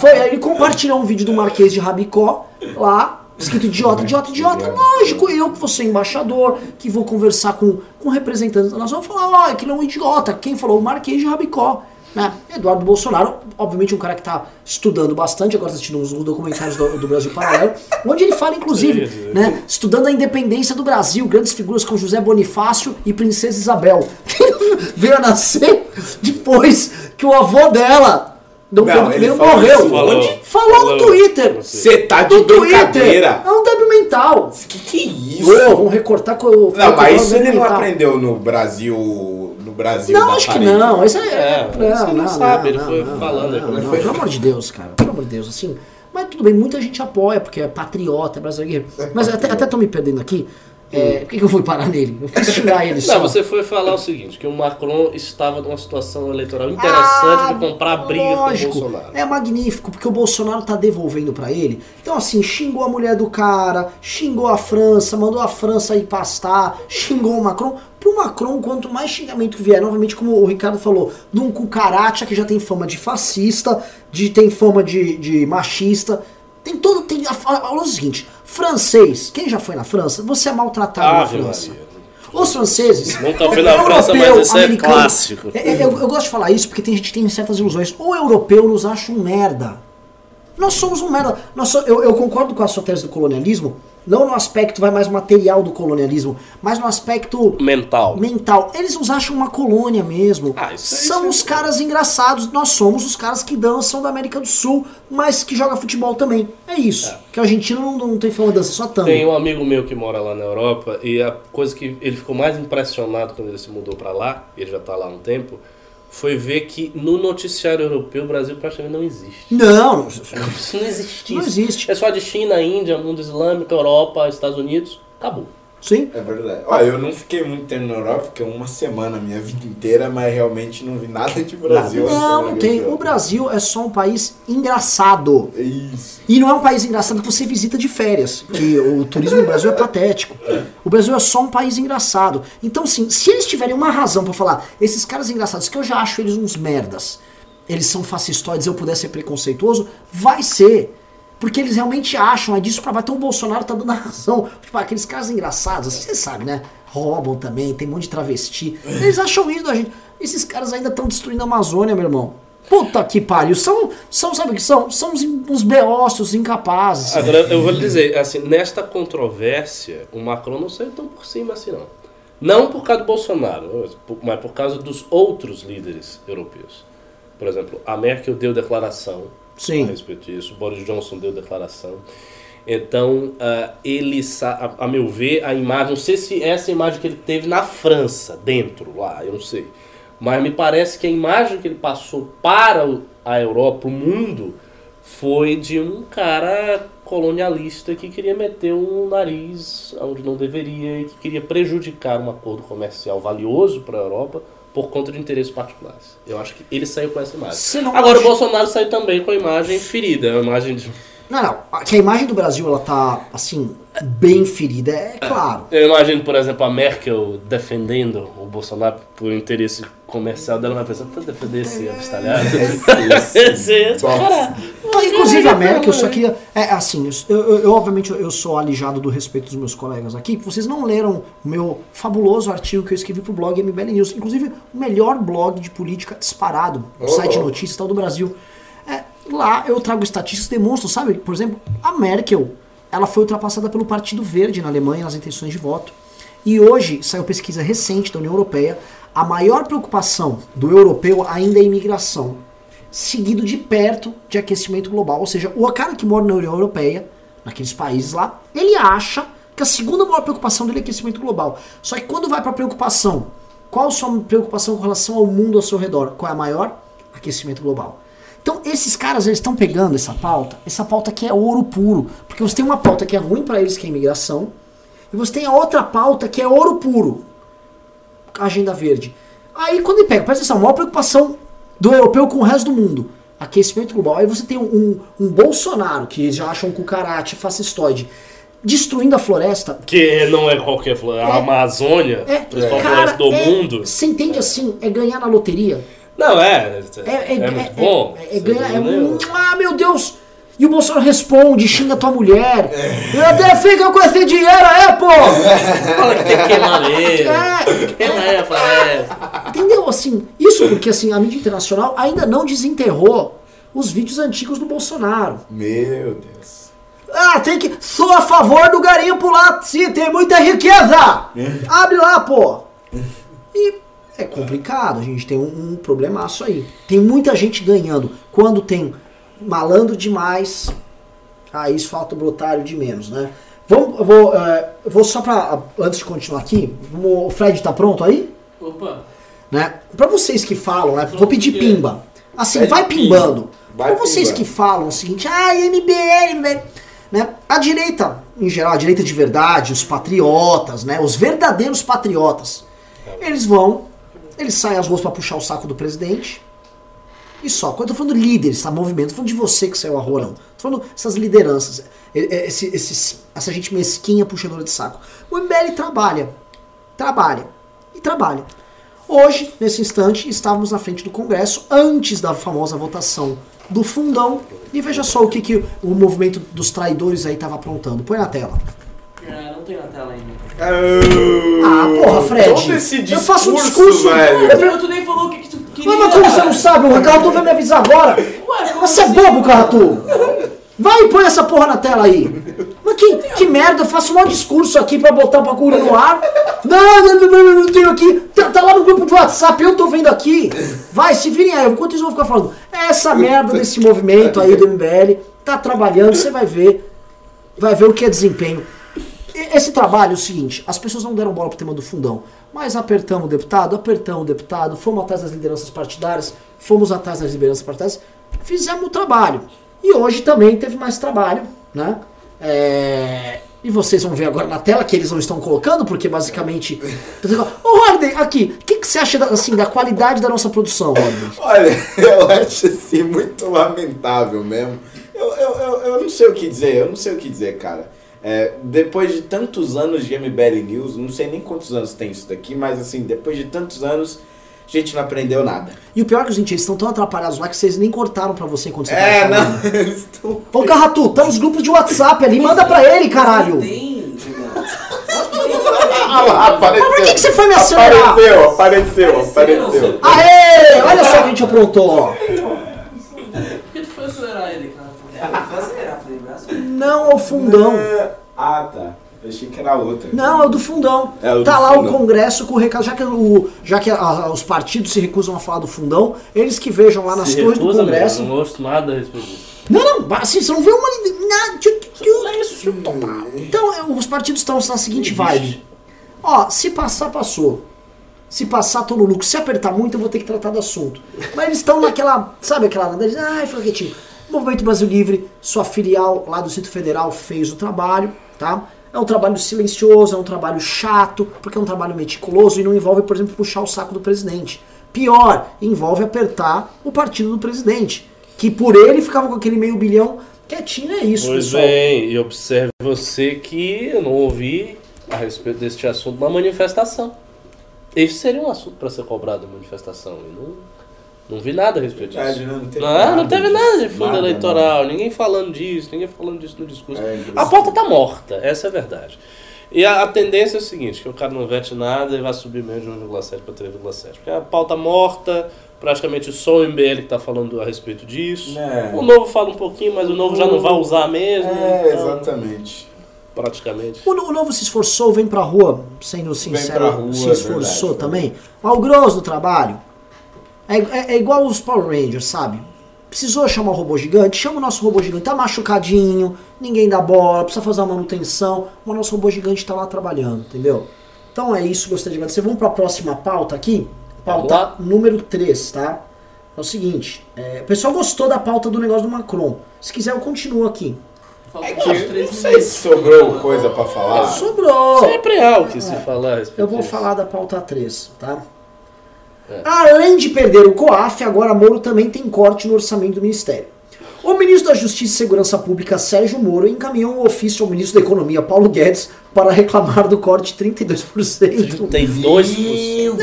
Foi, ele compartilhou um vídeo do Marquês de Rabicó lá, escrito idiota, idiota, idiota. Lógico, eu que vou ser embaixador, que vou conversar com, com representantes da nação, falar, ó, aquilo é um idiota. Quem falou? O Marquês de Rabicó. Né? Eduardo Bolsonaro, obviamente um cara que está estudando bastante, agora tá assistindo uns documentários do, do Brasil Paralelo, (laughs) onde ele fala, inclusive, né, estudando a independência do Brasil, grandes figuras como José Bonifácio e Princesa Isabel. (laughs) Veio a nascer depois que o avô dela, Dom
Não,
Pedro
ele falou
morreu.
isso
Falou.
onde?
Falou no
Falou.
Twitter.
Você tá de
No Twitter.
brincadeira.
É um débil mental.
Que que é isso?
Ô, vamos recortar com o.
Não, mas isso ele não aprendeu no Brasil. No Brasil
Não, acho que
parede.
não. Isso é.
É, você não sabe, ele foi falando
Não, não,
foi.
pelo amor de Deus, cara. Pelo amor de Deus, assim. Mas tudo bem, muita gente apoia, porque é patriota, é brasileiro. Mas até, até tô me perdendo aqui. É, por que, que eu fui parar nele? Eu fui xingar ele só.
Não, você foi falar o seguinte, que o Macron estava numa situação eleitoral interessante
Ah,
de comprar briga
lógico.
com o Bolsonaro.
É magnífico, porque o Bolsonaro tá devolvendo pra ele. Então, assim, xingou a mulher do cara, xingou a França, mandou a França ir pastar, xingou o Macron. Pro Macron, quanto mais xingamento vier, novamente, como o Ricardo falou, de um cucaracha que já tem fama de fascista, de tem fama de, de machista. Tem todo. Tem, a, a, olha o seguinte: francês, quem já foi na França, você é maltratado na
Ave
França.
Maria.
Os franceses.
Nunca fui na
o
França, mas
europeu,
isso é clássico.
É, é, eu, eu gosto de falar isso porque tem gente que tem certas ilusões. O europeu nos acha um merda. Nós somos um merda. Nós so- eu, eu concordo com a sua tese do colonialismo, não no aspecto vai mais material do colonialismo, mas no aspecto
Mental.
mental. Eles nos acham uma colônia mesmo.
Ah, isso
São
sim.
os caras engraçados. Nós somos os caras que dançam da América do Sul, mas que joga futebol também. É isso. Que o argentino não, não tem fama dança, só tango.
Tem um amigo meu que mora lá na Europa e a coisa que ele ficou mais impressionado quando ele se mudou pra lá, ele já tá lá há um tempo, foi ver que no noticiário europeu o Brasil praticamente não existe.
Não, não,
Como se não existisse.
Não existe.
É só de China, Índia, mundo islâmico, Europa, Estados Unidos, acabou.
Sim.
É verdade. Olha, eu não fiquei muito tempo na Europa, fiquei uma semana a minha vida inteira, mas realmente não vi nada de Brasil. assim,
Não,
na
não tem. O Brasil é só um país engraçado.
É Isso.
E não é um país engraçado que você visita de férias, que o turismo no Brasil é patético. O Brasil é só um país engraçado. Então, sim, se eles tiverem uma razão pra falar, esses caras engraçados, que eu já acho eles uns merdas, eles são fascistoides, eu puder ser preconceituoso, vai ser. Porque eles realmente acham, é disso pra bater. O Bolsonaro tá dando razão. (laughs) Tipo, aqueles caras engraçados, assim, você sabe, né? Roubam também, tem um monte de travesti. Eles acham isso da gente. Esses caras ainda estão destruindo a Amazônia, meu irmão. Puta que pariu. São, são sabe o que são? São uns, uns beócios incapazes.
Agora, eu vou lhe dizer, assim, nesta controvérsia, o Macron não saiu tão por cima assim, não. Não por causa do Bolsonaro, mas por causa dos outros líderes europeus. Por exemplo, a Merkel deu declaração
Sim.
a respeito disso, o Boris Johnson deu declaração. Então, ah, ele, a, a meu ver, a imagem, não sei se essa imagem que ele teve na França, dentro lá, eu não sei. Mas me parece que a imagem que ele passou para a Europa, o mundo, foi de um cara colonialista que queria meter o nariz onde não deveria e que queria prejudicar um acordo comercial valioso para a Europa por conta de interesses particulares. Eu acho que ele saiu com essa imagem. Agora
acha-
o Bolsonaro saiu também com a imagem ferida, a imagem de...
Não, não. Que a imagem do Brasil, ela tá, assim, bem ferida, é claro.
Eu imagino, por exemplo, a Merkel defendendo o Bolsonaro por interesse comercial dela, vai pensar, pra defender esse abestalhado. (laughs) Esse- esse cara.
Inclusive a Merkel, só queria. É assim, eu, eu- eu, obviamente eu sou alijado do respeito dos meus colegas aqui, que vocês não leram o meu fabuloso artigo que eu escrevi pro blog MBL News. Inclusive, o melhor blog de política disparado,
Oh,
site de notícias tal do Brasil. Lá eu trago estatísticas demonstram, sabe? Por exemplo, a Merkel, ela foi ultrapassada pelo Partido Verde na Alemanha nas intenções de voto. E hoje saiu pesquisa recente da União Europeia. A maior preocupação do europeu ainda é a imigração seguido de perto de aquecimento global. Ou seja, o cara que mora na União Europeia, naqueles países lá, ele acha que a segunda maior preocupação dele é aquecimento global. Só que quando vai para preocupação, qual a sua preocupação com relação ao mundo ao seu redor? Qual é a maior? Aquecimento global. Então, esses caras, eles estão pegando essa pauta, essa pauta que é ouro puro. Porque você tem uma pauta que é ruim para eles, que é a imigração, e você tem a outra pauta que é ouro puro, a agenda verde. Aí quando ele pega, presta atenção, a maior preocupação do europeu com o resto do mundo, aquecimento global. Aí você tem um, um, um Bolsonaro, que eles já acham cucarate, fascistoide, destruindo a floresta.
Que não é qualquer floresta, a Amazônia,
É,
a principal
cara,
floresta do
é-
mundo.
Você entende assim? É ganhar na loteria.
Não, é.
É, é,
É,
é-
muito
é-
bom.
É, é ganhar. É,
Entendeu?
ah, meu Deus! E o Bolsonaro responde, xinga tua mulher.
É.
Eu até fica com esse dinheiro aí, pô!
Fala que tem que queimar mesmo.
É,
Queima floresta.
Entendeu? Assim, isso porque assim, a mídia internacional ainda não desenterrou os vídeos antigos do Bolsonaro.
Meu Deus.
Ah, tem que. Sou a favor do garimpo lá, sim, tem muita riqueza! Abre lá, pô! E é complicado, a gente tem um, um problemaço aí. Tem muita gente ganhando. Quando tem malandro demais, aí falta o brotário de menos, né? Vamos, eu vou, eu vou só pra. Antes de continuar aqui, o Fred tá pronto aí?
Opa,
né? Pra vocês que falam, né? Vou pedir pimba. Assim,
Pede
vai
pimba.
pimbando.
Vai
pra vocês que falam o seguinte, ah, MBL, MBL, né? A direita, em geral, a direita de verdade, os patriotas, né? Os verdadeiros patriotas, eles vão, eles saem às ruas pra puxar o saco do presidente. E só. Quando eu tô falando líderes, tá? Movimento, tô falando de você que saiu à rua, não. Tô falando essas lideranças. Esse, esses, essa gente mesquinha puxadora de saco. O MBL trabalha. Trabalha. E trabalha. Hoje, nesse instante, estávamos na frente do Congresso, antes da famosa votação do fundão. E veja só o que, que o movimento dos traidores aí estava aprontando. Põe na tela.
ah, não tem na tela ainda.
Ah, porra, Fred.
Todo esse
eu faço um
discurso,
discurso.
velho.
Tu, tu nem falou o que, que tu queria.
Mas, mas como você não sabe? O Carratu vai me avisar agora.
Ué,
Você é
assim?
bobo, Carratu. Vai e põe essa porra na tela aí. Mas que, que merda, eu faço um maior discurso aqui pra botar o bagulho no ar. Não, não, não, não, não tenho aqui. Tá, tá lá no grupo de WhatsApp, eu tô vendo aqui. Vai, se virem aí. Enquanto isso eu vou ficar falando. Essa merda desse movimento aí do MBL tá trabalhando, você vai ver. Vai ver o que é desempenho. Esse trabalho é o seguinte, as pessoas não deram bola pro tema do fundão, mas apertamos o deputado, apertamos o deputado, fomos atrás das lideranças partidárias, fomos atrás das lideranças partidárias, fizemos o trabalho. E hoje também teve mais trabalho, né? É, E vocês vão ver agora na tela que eles não estão colocando, porque basicamente. Ô, Rodney, aqui, o que, que você acha da, assim, da qualidade da nossa produção, Rodney?
Olha, (laughs) eu acho assim muito lamentável mesmo. Eu, eu, eu, eu não sei o que dizer, eu não sei o que dizer, cara. É, depois de tantos anos de MBL News, não sei nem quantos anos tem isso daqui, mas assim, depois de tantos anos, a gente não aprendeu nada.
E o pior é que, gente, eles estão tão atrapalhados lá que vocês nem cortaram pra você enquanto você
É,
tava falando.
não, (laughs) eles estão.
Ô, Carratu, tá nos grupos de WhatsApp ali, manda pra ele, caralho!
Tem. (laughs)
Ah lá, apareceu.
Mas por que que você foi me acelerar?
Apareceu, apareceu, apareceu.
Aê! Olha só o que a gente aprontou, ó.
Por que tu foi acelerar ele, cara?
É, vai acelerar, falei, braço.
Não é o fundão.
Ah, tá. Eu achei que era outra.
Não, é o do fundão.
É o do
tá lá
fundão.
o Congresso com o recado. Já que, o, já que a- os partidos se recusam a falar do fundão, eles que vejam lá nas
Se
torres do
recusa,
Congresso.
meu, Não gosto nada a respeito.
Não, não, assim, você não vê uma. Tchu. Então, é, os partidos estão na seguinte vibe. Ó, se passar, passou. Se passar, tô no lucro. Se apertar muito, eu vou ter que tratar do assunto. Mas eles estão naquela. Sabe aquela. Ai, fica quietinho. Movimento Brasil Livre, sua filial lá do Distrito Federal fez o trabalho, tá? É um trabalho silencioso, é um trabalho chato, porque é um trabalho meticuloso e não envolve, por exemplo, puxar o saco do presidente. Pior, envolve apertar o partido do presidente. Que por ele ficava com aquele meio bilhão quietinho, é isso,
Pois
pessoal.
bem, e observe você que eu não ouvi a respeito deste assunto na manifestação. Esse seria um assunto para ser cobrado na manifestação. E não, não vi nada a respeito disso.
Verdade, não teve
Não,
nada
não teve nada de fundo
Nada,
eleitoral, ninguém falando disso, ninguém falando disso no discurso.
É,
a pauta tá morta, essa é a verdade. E a, a tendência é o seguinte, que o cara não vete nada e vai subir meio de 1,7 para 3,7. Porque a pauta morta, praticamente só o MBL que tá falando a respeito disso.
É.
O novo fala um pouquinho, mas o novo já não vai usar mesmo.
É,
então,
exatamente.
Praticamente.
O, o Novo se esforçou, vem pra rua, sendo sincero,
pra rua,
se
é
esforçou
verdade.
também. Mas o grosso do trabalho é, é- é igual os Power Rangers, sabe? Precisou chamar o robô gigante, chama o nosso robô gigante, tá machucadinho, ninguém dá bola, precisa fazer uma manutenção, mas o nosso robô gigante tá lá trabalhando, entendeu? Então é isso, gostaria de agradecer. Vamos pra próxima pauta aqui, pauta
lá.
número 3, tá? É o seguinte, é, o pessoal gostou da pauta do negócio do Macron. Se quiser eu continuo aqui.
É que não sei se sobrou coisa pra falar.
Sobrou!
Sempre há o que se falar a respeito
Eu vou falar da pauta 3, tá?
É.
Além de perder o COAF, agora Moro também tem corte no orçamento do Ministério. O ministro da Justiça e Segurança Pública, Sérgio Moro, encaminhou um ofício ao ministro da Economia, Paulo Guedes, para reclamar do corte de 32%.
Tem dois.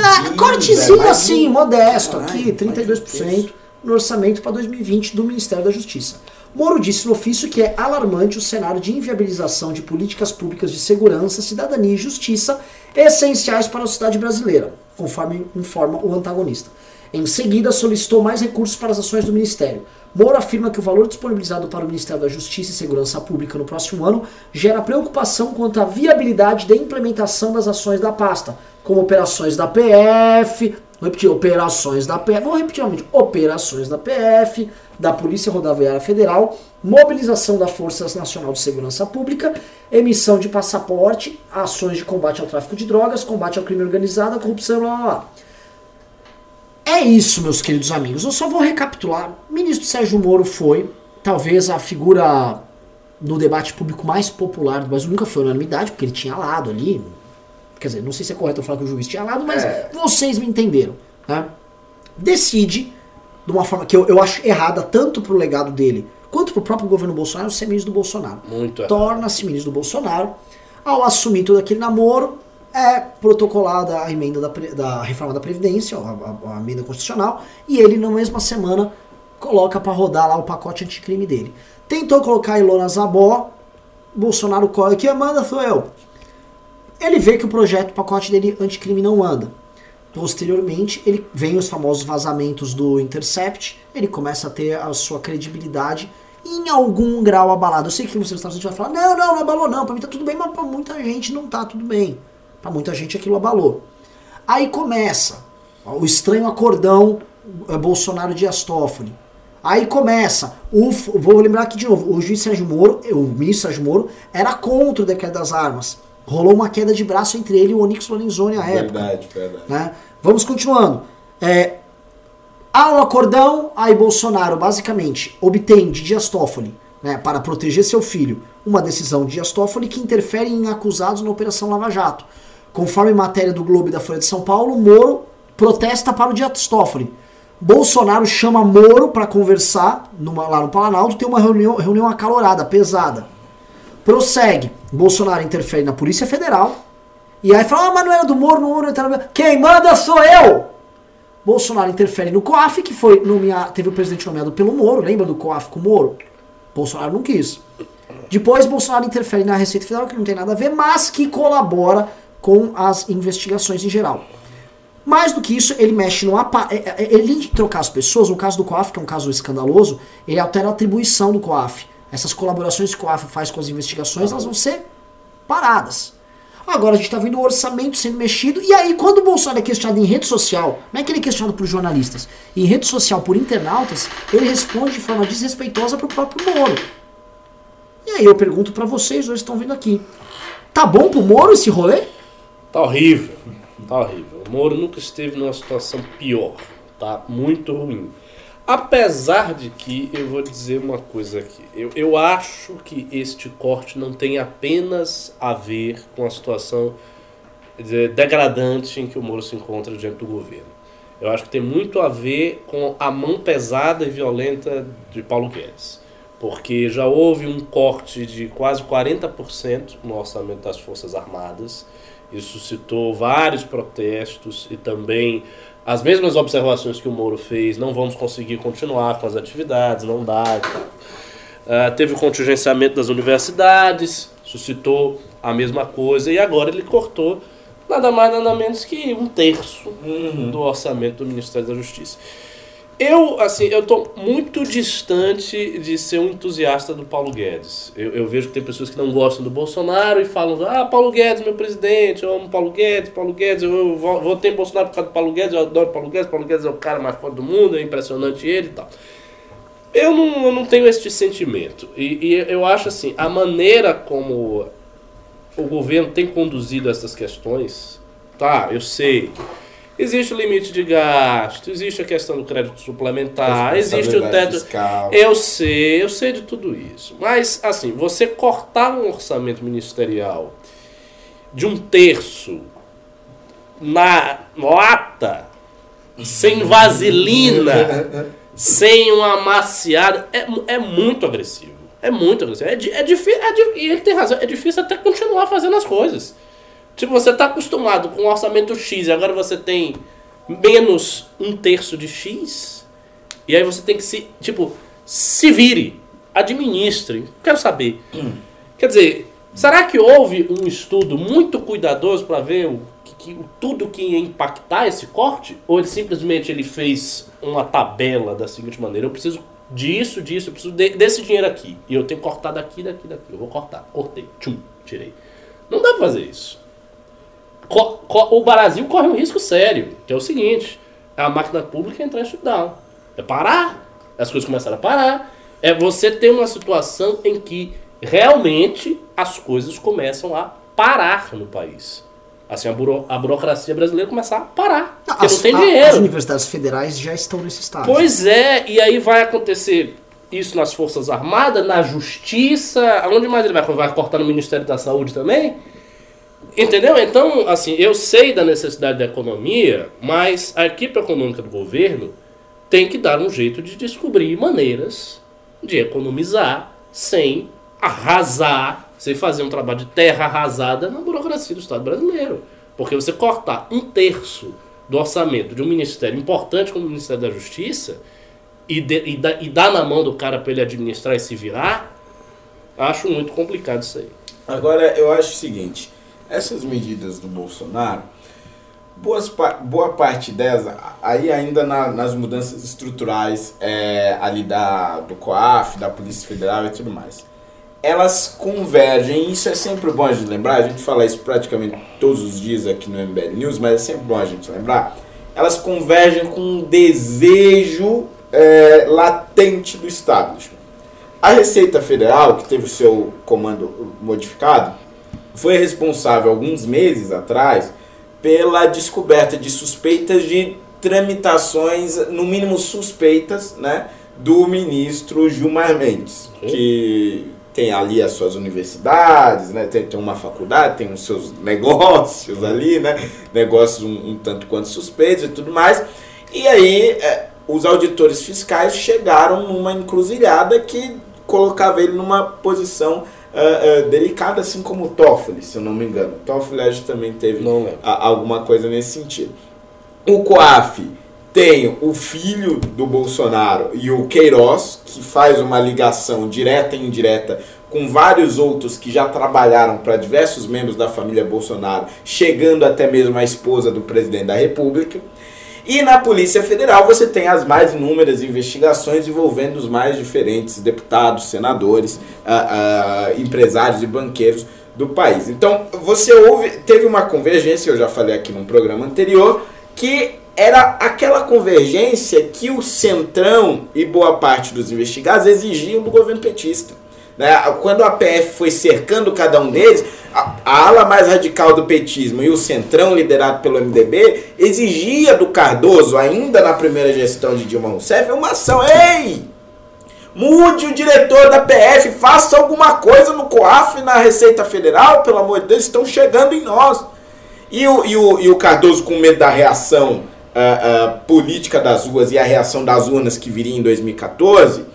Ah, cortezinho
é
assim, modesto aqui,
mais um
32% no orçamento para 2020 do Ministério da Justiça. Moro disse no ofício que é alarmante o cenário de inviabilização de políticas públicas de segurança, cidadania e justiça essenciais para a sociedade brasileira, conforme informa o antagonista. Em seguida, solicitou mais recursos para as ações do Ministério. Moro afirma que o valor disponibilizado para o Ministério da Justiça e Segurança Pública no próximo ano gera preocupação quanto à viabilidade da implementação das ações da pasta, como operações da PF, vou repetir, operações da PF, vou repetir novamente, operações da PF, da Polícia Rodoviária Federal, mobilização da Força Nacional de Segurança Pública, emissão de passaporte, ações de combate ao tráfico de drogas, combate ao crime organizado, à corrupção, blá blá blá. É isso, meus queridos amigos. Eu só vou recapitular. O ministro Sérgio Moro foi, talvez, a figura no debate público mais popular do Brasil. Nunca foi unanimidade, porque ele tinha lado ali. Quer dizer, não sei se é correto eu falar que o juiz tinha lado, mas
É.
vocês me entenderam. Né? Decide, de uma forma que eu, eu acho errada, tanto pro legado dele quanto pro próprio governo Bolsonaro, ser ministro do Bolsonaro
Muito errado.
torna-se ministro do Bolsonaro. Ao assumir todo aquele namoro, é protocolada a emenda da, da reforma da Previdência, a, a- a emenda constitucional, e ele, na mesma semana, coloca para rodar lá o pacote anticrime dele. Tentou colocar a Ilona Zabó, Bolsonaro corre, que manda sou eu. Ele vê que o projeto, o pacote dele anticrime não anda. Posteriormente, ele vem os famosos vazamentos do Intercept, ele começa a ter a sua credibilidade em algum grau abalado. Eu sei que você vai falar, não, não, não abalou não, pra mim tá tudo bem, mas pra muita gente não tá tudo bem. Pra muita gente aquilo abalou. Aí começa ó, o estranho acordão eh, Bolsonaro Dias Toffoli. Aí começa, o, vou lembrar aqui de novo, o juiz Sérgio Moro, o ministro Sérgio Moro, era contra o decreto das armas. Rolou uma queda de braço entre ele e o Onyx Lorenzoni à época
Verdade, verdade.
né? Vamos continuando. É, há um acordão, aí Bolsonaro basicamente obtém de Dias Toffoli né, para proteger seu filho. Uma decisão de Dias Toffoli que interfere em acusados na Operação Lava Jato. Conforme matéria do Globo e da Folha de São Paulo, Moro protesta para o Dias Toffoli. Bolsonaro chama Moro para conversar numa- lá no Planalto, tem uma reunião, reunião acalorada, pesada. Prossegue. Bolsonaro interfere na Polícia Federal. E aí fala, ah, mas não era do Moro, não Moro entra no... Quem manda sou eu! Bolsonaro interfere no COAF, que foi nomeado, teve o presidente nomeado pelo Moro, lembra do COAF com o Moro? Bolsonaro não quis. Depois, Bolsonaro interfere na Receita Federal, que não tem nada a ver, mas que colabora com as investigações em geral. Mais do que isso, ele mexe no apa é- é- Ele de trocar as pessoas, no caso do COAF, que é um caso escandaloso, ele altera a atribuição do COAF. Essas colaborações que o COAF faz com as investigações, elas vão ser paradas. Agora a gente está vendo o orçamento sendo mexido, e aí quando o Bolsonaro é questionado em rede social, não é que ele é questionado por jornalistas, em rede social por internautas, ele responde de forma desrespeitosa pro próprio Moro. E aí eu pergunto para vocês, que estão vindo aqui, tá bom pro Moro esse rolê?
Tá horrível. Tá horrível. O Moro nunca esteve numa situação pior. Tá muito ruim. Apesar de que eu vou dizer uma coisa aqui. Eu, eu acho que este corte não tem apenas a ver com a situação de- degradante em que o Moro se encontra diante do governo. Eu acho que tem muito a ver com a mão pesada e violenta de Paulo Guedes. Porque já houve um corte de quase 40% no orçamento das Forças Armadas. Isso suscitou vários protestos e também as mesmas observações que o Moro fez, não vamos conseguir continuar com as atividades, não dá. Ah, teve o contingenciamento das universidades, suscitou a mesma coisa, e agora ele cortou nada mais nada menos que um terço do orçamento do Ministério da Justiça. Eu, assim, eu tô muito distante de ser um entusiasta do Paulo Guedes. Eu, eu vejo que tem pessoas que não gostam do Bolsonaro e falam, ah, Paulo Guedes, meu presidente, eu amo Paulo Guedes, Paulo Guedes, eu, eu vo- votei em Bolsonaro por causa do Paulo Guedes, eu adoro Paulo Guedes, Paulo Guedes é o cara mais forte do mundo, é impressionante ele e tal. Eu não, eu não tenho esse sentimento. E, e eu acho assim, a maneira como o governo tem conduzido essas questões, tá, eu sei. Existe o limite de gasto, existe a questão do crédito suplementar, existe o teto.
fiscal.
Eu sei, eu sei de tudo isso. Mas, assim, você cortar um orçamento ministerial de um terço na lata, sem vaselina, (laughs) sem uma amaciada, é, é muito agressivo. É muito agressivo. É, é difícil. e ele tem razão, é difícil até continuar fazendo as coisas. Tipo, você está acostumado com um orçamento X e agora você tem menos um terço de X. E aí você tem que se. Tipo, se vire, administre. Quero saber. Quer dizer, será que houve um estudo muito cuidadoso para ver o, que, o- tudo que ia impactar esse corte? Ou ele simplesmente ele fez uma tabela da seguinte maneira: eu preciso disso, disso, eu preciso de- desse dinheiro aqui. E eu tenho que cortar daqui, daqui, daqui. Eu vou cortar. Cortei. Tchum, tirei. Não dá pra fazer isso. O Brasil corre um risco sério, que é o seguinte: a máquina pública entrar em shutdown. É parar. As coisas começaram a parar. É você ter uma situação em que realmente as coisas começam a parar no país. Assim, a, buro- a burocracia brasileira começar a parar. Porque
As,
não tem dinheiro.
as universidades federais já estão nesse estágio.
Pois é, e aí vai acontecer isso nas Forças Armadas, na Justiça, aonde mais ele vai? Vai cortar no Ministério da Saúde também? Entendeu? Então, assim, eu sei da necessidade da economia, mas a equipe econômica do governo tem que dar um jeito de descobrir maneiras de economizar sem arrasar, sem fazer um trabalho de terra arrasada na burocracia do Estado brasileiro. Porque você cortar um terço do orçamento de um ministério importante como o Ministério da Justiça e, de- e, dá- e dar na mão do cara para ele administrar e se virar, acho muito complicado isso aí.
Agora, eu acho o seguinte: essas medidas do Bolsonaro, boas, boa parte delas, aí ainda na- nas mudanças estruturais é, ali da, do COAF, da Polícia Federal e tudo mais, elas convergem, isso é sempre bom a gente lembrar, a gente fala isso praticamente todos os dias aqui no MBL News, mas é sempre bom a gente lembrar, elas convergem com um desejo é, latente do establishment. A Receita Federal, que teve o seu comando modificado, foi responsável alguns meses atrás pela descoberta de suspeitas de tramitações, no mínimo suspeitas, né, do ministro Gilmar Mendes, que tem ali as suas universidades, né? tem, tem uma faculdade, tem os seus (laughs) negócios ali, né? negócios um, um tanto quanto suspeitos e tudo mais. E aí é, os auditores fiscais chegaram numa encruzilhada que colocava ele numa posição uh, uh, delicada, assim como o Toffoli, se eu não me engano. O Toffoli acho também teve a- alguma coisa nesse sentido. O COAF tem o filho do Bolsonaro e o Queiroz, que faz uma ligação direta e indireta com vários outros que já trabalharam para diversos membros da família Bolsonaro, chegando até mesmo a esposa do presidente da República. E na Polícia Federal você tem as mais inúmeras investigações envolvendo os mais diferentes deputados, senadores, ah, ah, empresários e banqueiros do país. Então você teve uma convergência, eu já falei aqui num programa anterior, que era aquela convergência que o Centrão e boa parte dos investigados exigiam do governo petista. Né? Quando a PF foi cercando cada um deles, a, a ala mais radical do petismo e o Centrão, liderado pelo MDB, exigia do Cardoso, ainda na primeira gestão de Dilma Rousseff, uma ação. Ei! Mude o diretor da PF, faça alguma coisa no COAF na Receita Federal, pelo amor de Deus, estão chegando em nós. E o, e o, e o Cardoso, com medo da reação ah, ah, política das ruas e a reação das urnas que viria em 2014,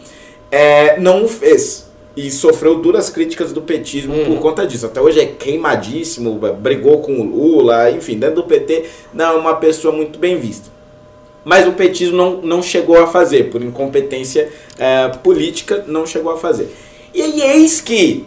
é, não o fez. E sofreu duras críticas do petismo por conta disso. Até hoje é queimadíssimo, brigou com o Lula, enfim, dentro do PT não é uma pessoa muito bem vista. Mas o petismo não, não chegou a fazer, por incompetência eh, política, não chegou a fazer. E aí eis que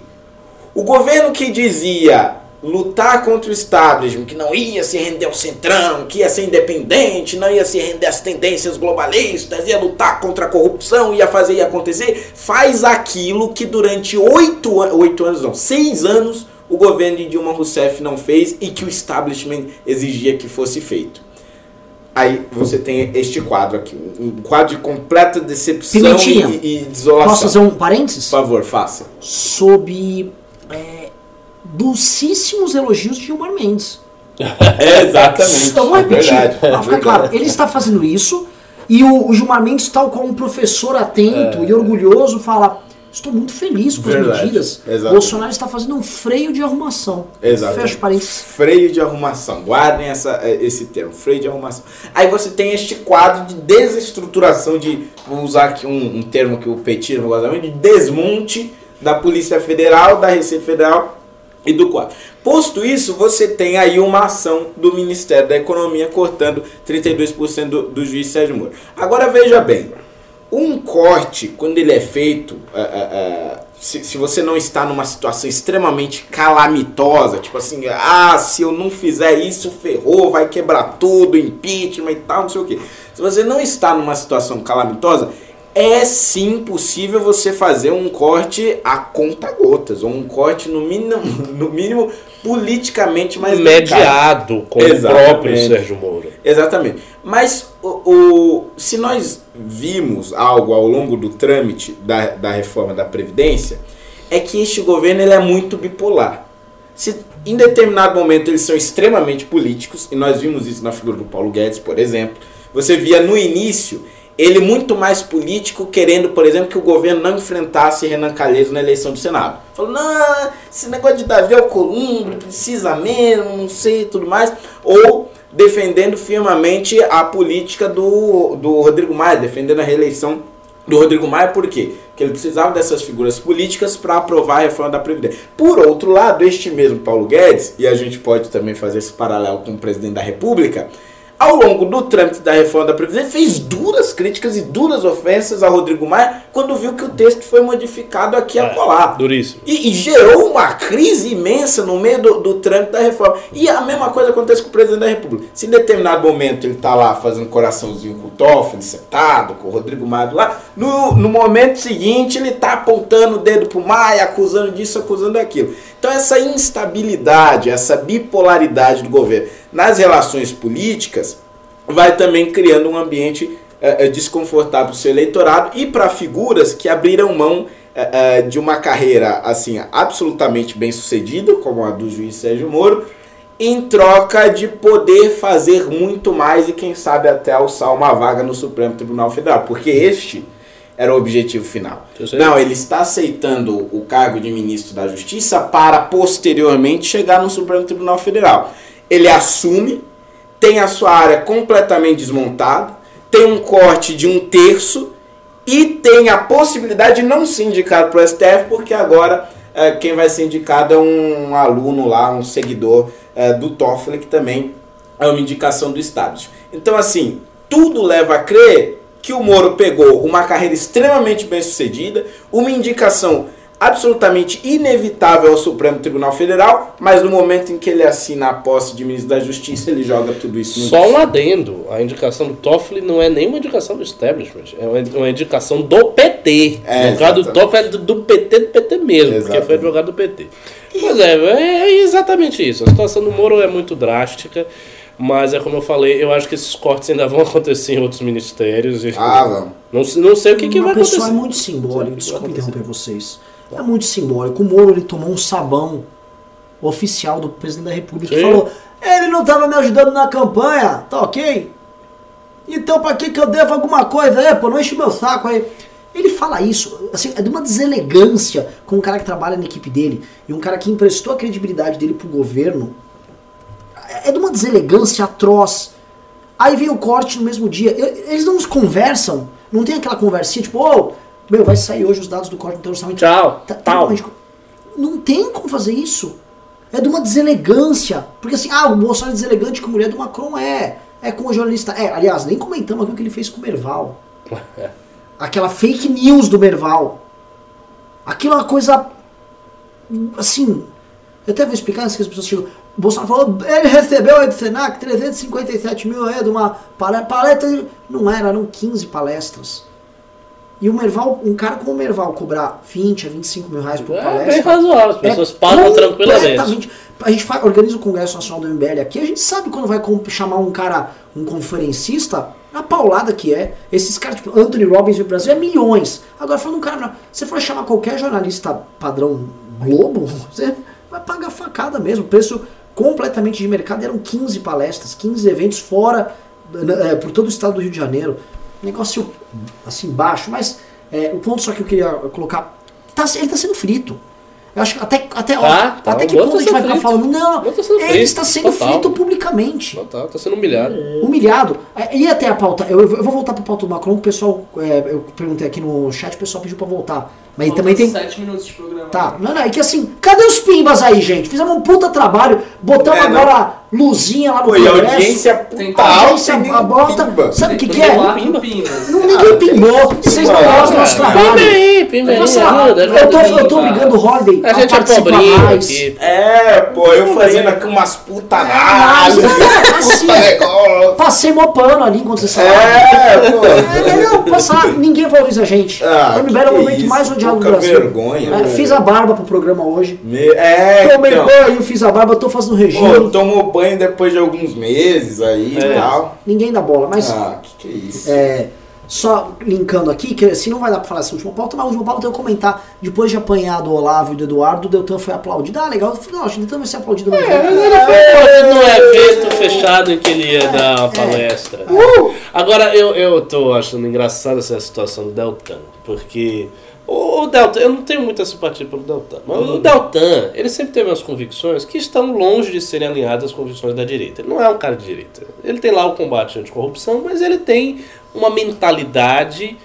o governo que dizia lutar contra o establishment, que não ia se render ao centrão, que ia ser independente, não ia se render às tendências globalistas, ia lutar contra a corrupção, ia fazer, ia acontecer, faz aquilo que durante oito, an- oito anos, não, seis anos, o governo de Dilma Rousseff não fez e que o establishment exigia que fosse feito. Aí você tem este quadro aqui, um quadro de completa decepção
Pimentinha.
e, e desolação.
Posso fazer um parênteses?
Por favor, faça.
Sob é, dulcíssimos elogios de Gilmar Mendes. (laughs)
É, exatamente.
Então, vou repetir,
Verdade.
pra ficar claro, ele está fazendo isso e o, o Gilmar Mendes, tal qual um professor atento e orgulhoso, fala: Estou muito feliz com as
É. Verdade,
medidas.
exatamente.
Bolsonaro está fazendo um freio de arrumação.
Exato.
Fecha parênteses.
Freio de arrumação. Guardem essa, eh, esse termo, freio de arrumação. Aí você tem este quadro de desestruturação de, vou usar aqui um, um termo que o petismo gosta muito, de desmonte da Polícia Federal, da Receita Federal e do quadro. Posto isso, você tem aí uma ação do Ministério da Economia cortando 32% do, do juiz Sérgio Moro. Agora veja bem, um corte, quando ele é feito, ah, ah, ah, se, se você não está numa situação extremamente calamitosa, tipo assim, ah, se eu não fizer isso, ferrou, vai quebrar tudo, impeachment e tal, não sei o quê. Se você não está numa situação calamitosa, é sim possível você fazer um corte a conta gotas, ou um corte no mínimo, (laughs) no mínimo politicamente mais delicado.
mediado com
Exatamente.
o próprio Sérgio Moro.
Exatamente. Mas o, o- se nós vimos algo ao longo do trâmite da, da reforma da Previdência, é que este governo ele é muito bipolar. Se em determinado momento eles são extremamente políticos, e nós vimos isso na figura do Paulo Guedes, por exemplo, você via no início ele muito mais político, querendo, por exemplo, que o governo não enfrentasse Renan Calheiros na eleição do Senado. Falou, não, esse negócio de Davi Alcolumbre precisa mesmo, não sei tudo mais. Ou defendendo firmemente a política do, do Rodrigo Maia, defendendo a reeleição do Rodrigo Maia, por quê? Porque ele precisava dessas figuras políticas para aprovar a reforma da Previdência. Por outro lado, este mesmo Paulo Guedes, e a gente pode também fazer esse paralelo com o presidente da República, ao longo do trâmite da reforma da Previdência, fez duras críticas e duras ofensas a Rodrigo Maia quando viu que o texto foi modificado aqui a colar.
Duríssimo.
E, e gerou uma crise imensa no meio do, do trâmite da reforma. E a mesma coisa acontece com o presidente da República. Se em determinado momento ele está lá fazendo coraçãozinho com o Toffoli, sentado, com o Rodrigo Maia lado, no, no momento seguinte ele está apontando o dedo pro Maia, acusando disso, acusando aquilo. Então essa instabilidade, essa bipolaridade do governo nas relações políticas vai também criando um ambiente eh, desconfortável para o seu eleitorado e para figuras que abriram mão eh, de uma carreira assim absolutamente bem sucedida, como a do juiz Sérgio Moro, em troca de poder fazer muito mais e quem sabe até alçar uma vaga no Supremo Tribunal Federal, porque este era o objetivo final. Não, ele está aceitando o cargo de ministro da Justiça para posteriormente chegar no Supremo Tribunal Federal. Ele assume, tem a sua área completamente desmontada, tem um corte de um terço e tem a possibilidade de não ser indicado para o STF, porque agora eh, quem vai ser indicado é um aluno lá, um seguidor eh, do Toffoli, que também é uma indicação do establishment. Então, assim, tudo leva a crer que o Moro pegou uma carreira extremamente bem sucedida, uma indicação absolutamente inevitável ao Supremo Tribunal Federal, mas no momento em que ele assina a posse de ministro da Justiça, ele joga tudo isso no
Só um adendo, a indicação do Toffoli não é nem uma indicação do establishment, é uma, indicação do PT.
É,
no caso do. Toffoli é do, PT, do PT mesmo, porque foi advogado do PT. Pois é, é exatamente isso. A situação do Moro é muito drástica, mas é como eu falei, eu acho que esses cortes ainda vão (laughs) acontecer em outros ministérios. e-
Ah,
não, não sei o que, que vai
pessoa
acontecer.
é muito simbólico, desculpa interromper vocês. É muito simbólico. O Moro ele tomou um sabão oficial do presidente da República
Sim.
que falou: ele não estava me ajudando na campanha, tá ok? Então pra que, que eu devo alguma coisa aí? Pô, não enche meu saco aí. Ele fala isso, assim, é de uma deselegância com um cara que trabalha na equipe dele e um cara que emprestou a credibilidade dele pro governo. É de uma deselegância atroz. Aí vem o corte no mesmo dia. Eles não conversam, não tem aquela conversinha tipo, ô, meu, vai sair hoje os dados do corte do teu orçamento.
Tchau.
Tá- tá
Pau.
realmente- Não tem como fazer isso. É de uma deselegância. Porque assim, ah, o Bolsonaro é deselegante com a mulher do Macron. É. É com o jornalista. É, aliás, nem comentamos aqui o que ele fez com o Merval. (laughs) Aquela fake news do Merval. Aquilo é uma coisa. Assim. Eu até vou explicar antes que as pessoas chegam. Bolsonaro falou, ele recebeu aí do Senac 357 mil aí de uma pale- palestra. Não era, eram 15 palestras. E o Merval, um cara como o Merval cobrar 20 a 25 mil reais por
É
palestra.
bem razoável, as pessoas pagam tranquilamente.
É A gente fa- organiza o Congresso Nacional do MBL aqui, a gente sabe quando vai chamar um cara, um conferencista, a paulada que é. Esses caras, tipo, Anthony Robbins no Brasil é milhões. Agora, falando um cara, se for chamar qualquer jornalista padrão Globo, (laughs) você vai pagar facada mesmo. Preço completamente de mercado eram 15 palestras, 15 eventos fora, eh, por todo o estado do Rio de Janeiro. Negócio assim baixo, mas eh, o ponto só que eu queria colocar, tá, ele está sendo frito. Eu acho que até, até,
Tá, tá,
até que ponto a gente
tá
vai ficar
frito.
falando, não,
tá
ele está sendo
total.
frito publicamente.
Total, tá sendo humilhado.
Humilhado. É, E até a pauta, eu, eu vou voltar para a pauta do Macron, que o pessoal, é, eu perguntei aqui no chat, o pessoal pediu para voltar. Mas
Faltam
também tem.
sete minutos de programa.
Tá, não, não, é que assim, cadê os pimbas aí, gente? Fizemos um puta trabalho, botamos
É, não.
agora luzinha lá no
a
Congresso.
audiência
Tem
puta
audiência a bota.
pimba.
Sabe o que, que é?
Pimba.
Não, ninguém pimbou. Vocês não gostam do nosso trabalho.
Pimba aí, pimba aí,
Eu, tô,
ajuda.
eu tô obrigando o Holiday
A gente é
participar mais.
aqui.
É, pô, eu fazendo aqui umas putanagens.
É, assim, (laughs)
puta negócio.
Passei mó pano ali enquanto vocês falavam.
É, pô.
É, não, passar, ninguém valoriza a gente.
Ah,
o é o momento mais odiado do
pouca
Brasil.
vergonha,
É, fiz a barba pro programa hoje.
Me- É,
Tomei
então.
banho, fiz a barba, tô fazendo regime.
Pô, tomou banho depois de alguns meses aí e
É.
tal.
Ninguém dá bola, mas
Ah, que que é isso?
é, só linkando aqui, que assim não vai dar pra falar essa última pauta, mas a última pauta eu vou comentar. Depois de apanhar do Olavo e do Eduardo, o Deltan foi aplaudido. Ah, legal. Eu falei, não, acho que o Deltan vai ser aplaudido no
É, ele foi no evento fechado em que ele ia dar uma palestra.
Uh!
Agora, eu, eu tô achando engraçada essa situação do Deltan, porque o, Deltan, eu não tenho muita simpatia pelo Deltan, mas o Deltan, ele sempre teve umas convicções que estão longe de serem alinhadas às convicções da direita. Ele não é um cara de direita. Ele tem lá o combate anticorrupção, mas ele tem uma mentalidade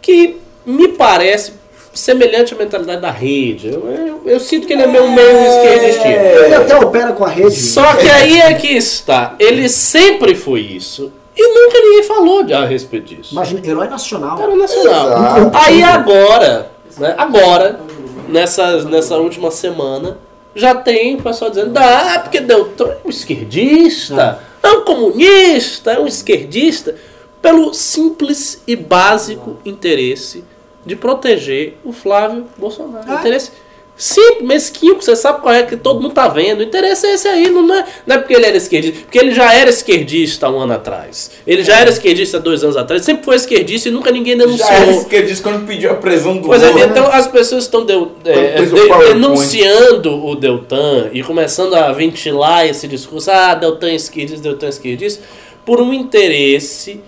que me parece semelhante à mentalidade da rede. Eu, eu- eu sinto que ele é meio, meio esquerdistinho.
Ele até opera com a rede.
Só que aí é que está. Ele sempre foi isso. E nunca ninguém falou de, a respeito disso.
Imagina, herói nacional.
Era nacional.
Exato.
Aí agora, né, agora, nessa, nessa última semana, já tem o pessoal dizendo, ah, porque Deltan é um esquerdista, é um comunista, é um esquerdista, pelo simples e básico interesse de proteger o Flávio Bolsonaro.
É.
Interesse simples, mesquinho, você sabe qual é que todo mundo tá vendo. O interesse é esse aí, não é, não é porque ele era esquerdista, porque ele já era esquerdista um ano atrás. Ele já era esquerdista dois anos atrás, sempre foi esquerdista e nunca ninguém denunciou.
Já era isso que eu disse quando pediu a prisão do
Pois é,
Lula.
então as pessoas estão deu- é, de- denunciando o Deltan e começando a ventilar esse discurso, ah, Deltan é esquerdista, Deltan é esquerdista, por um interesse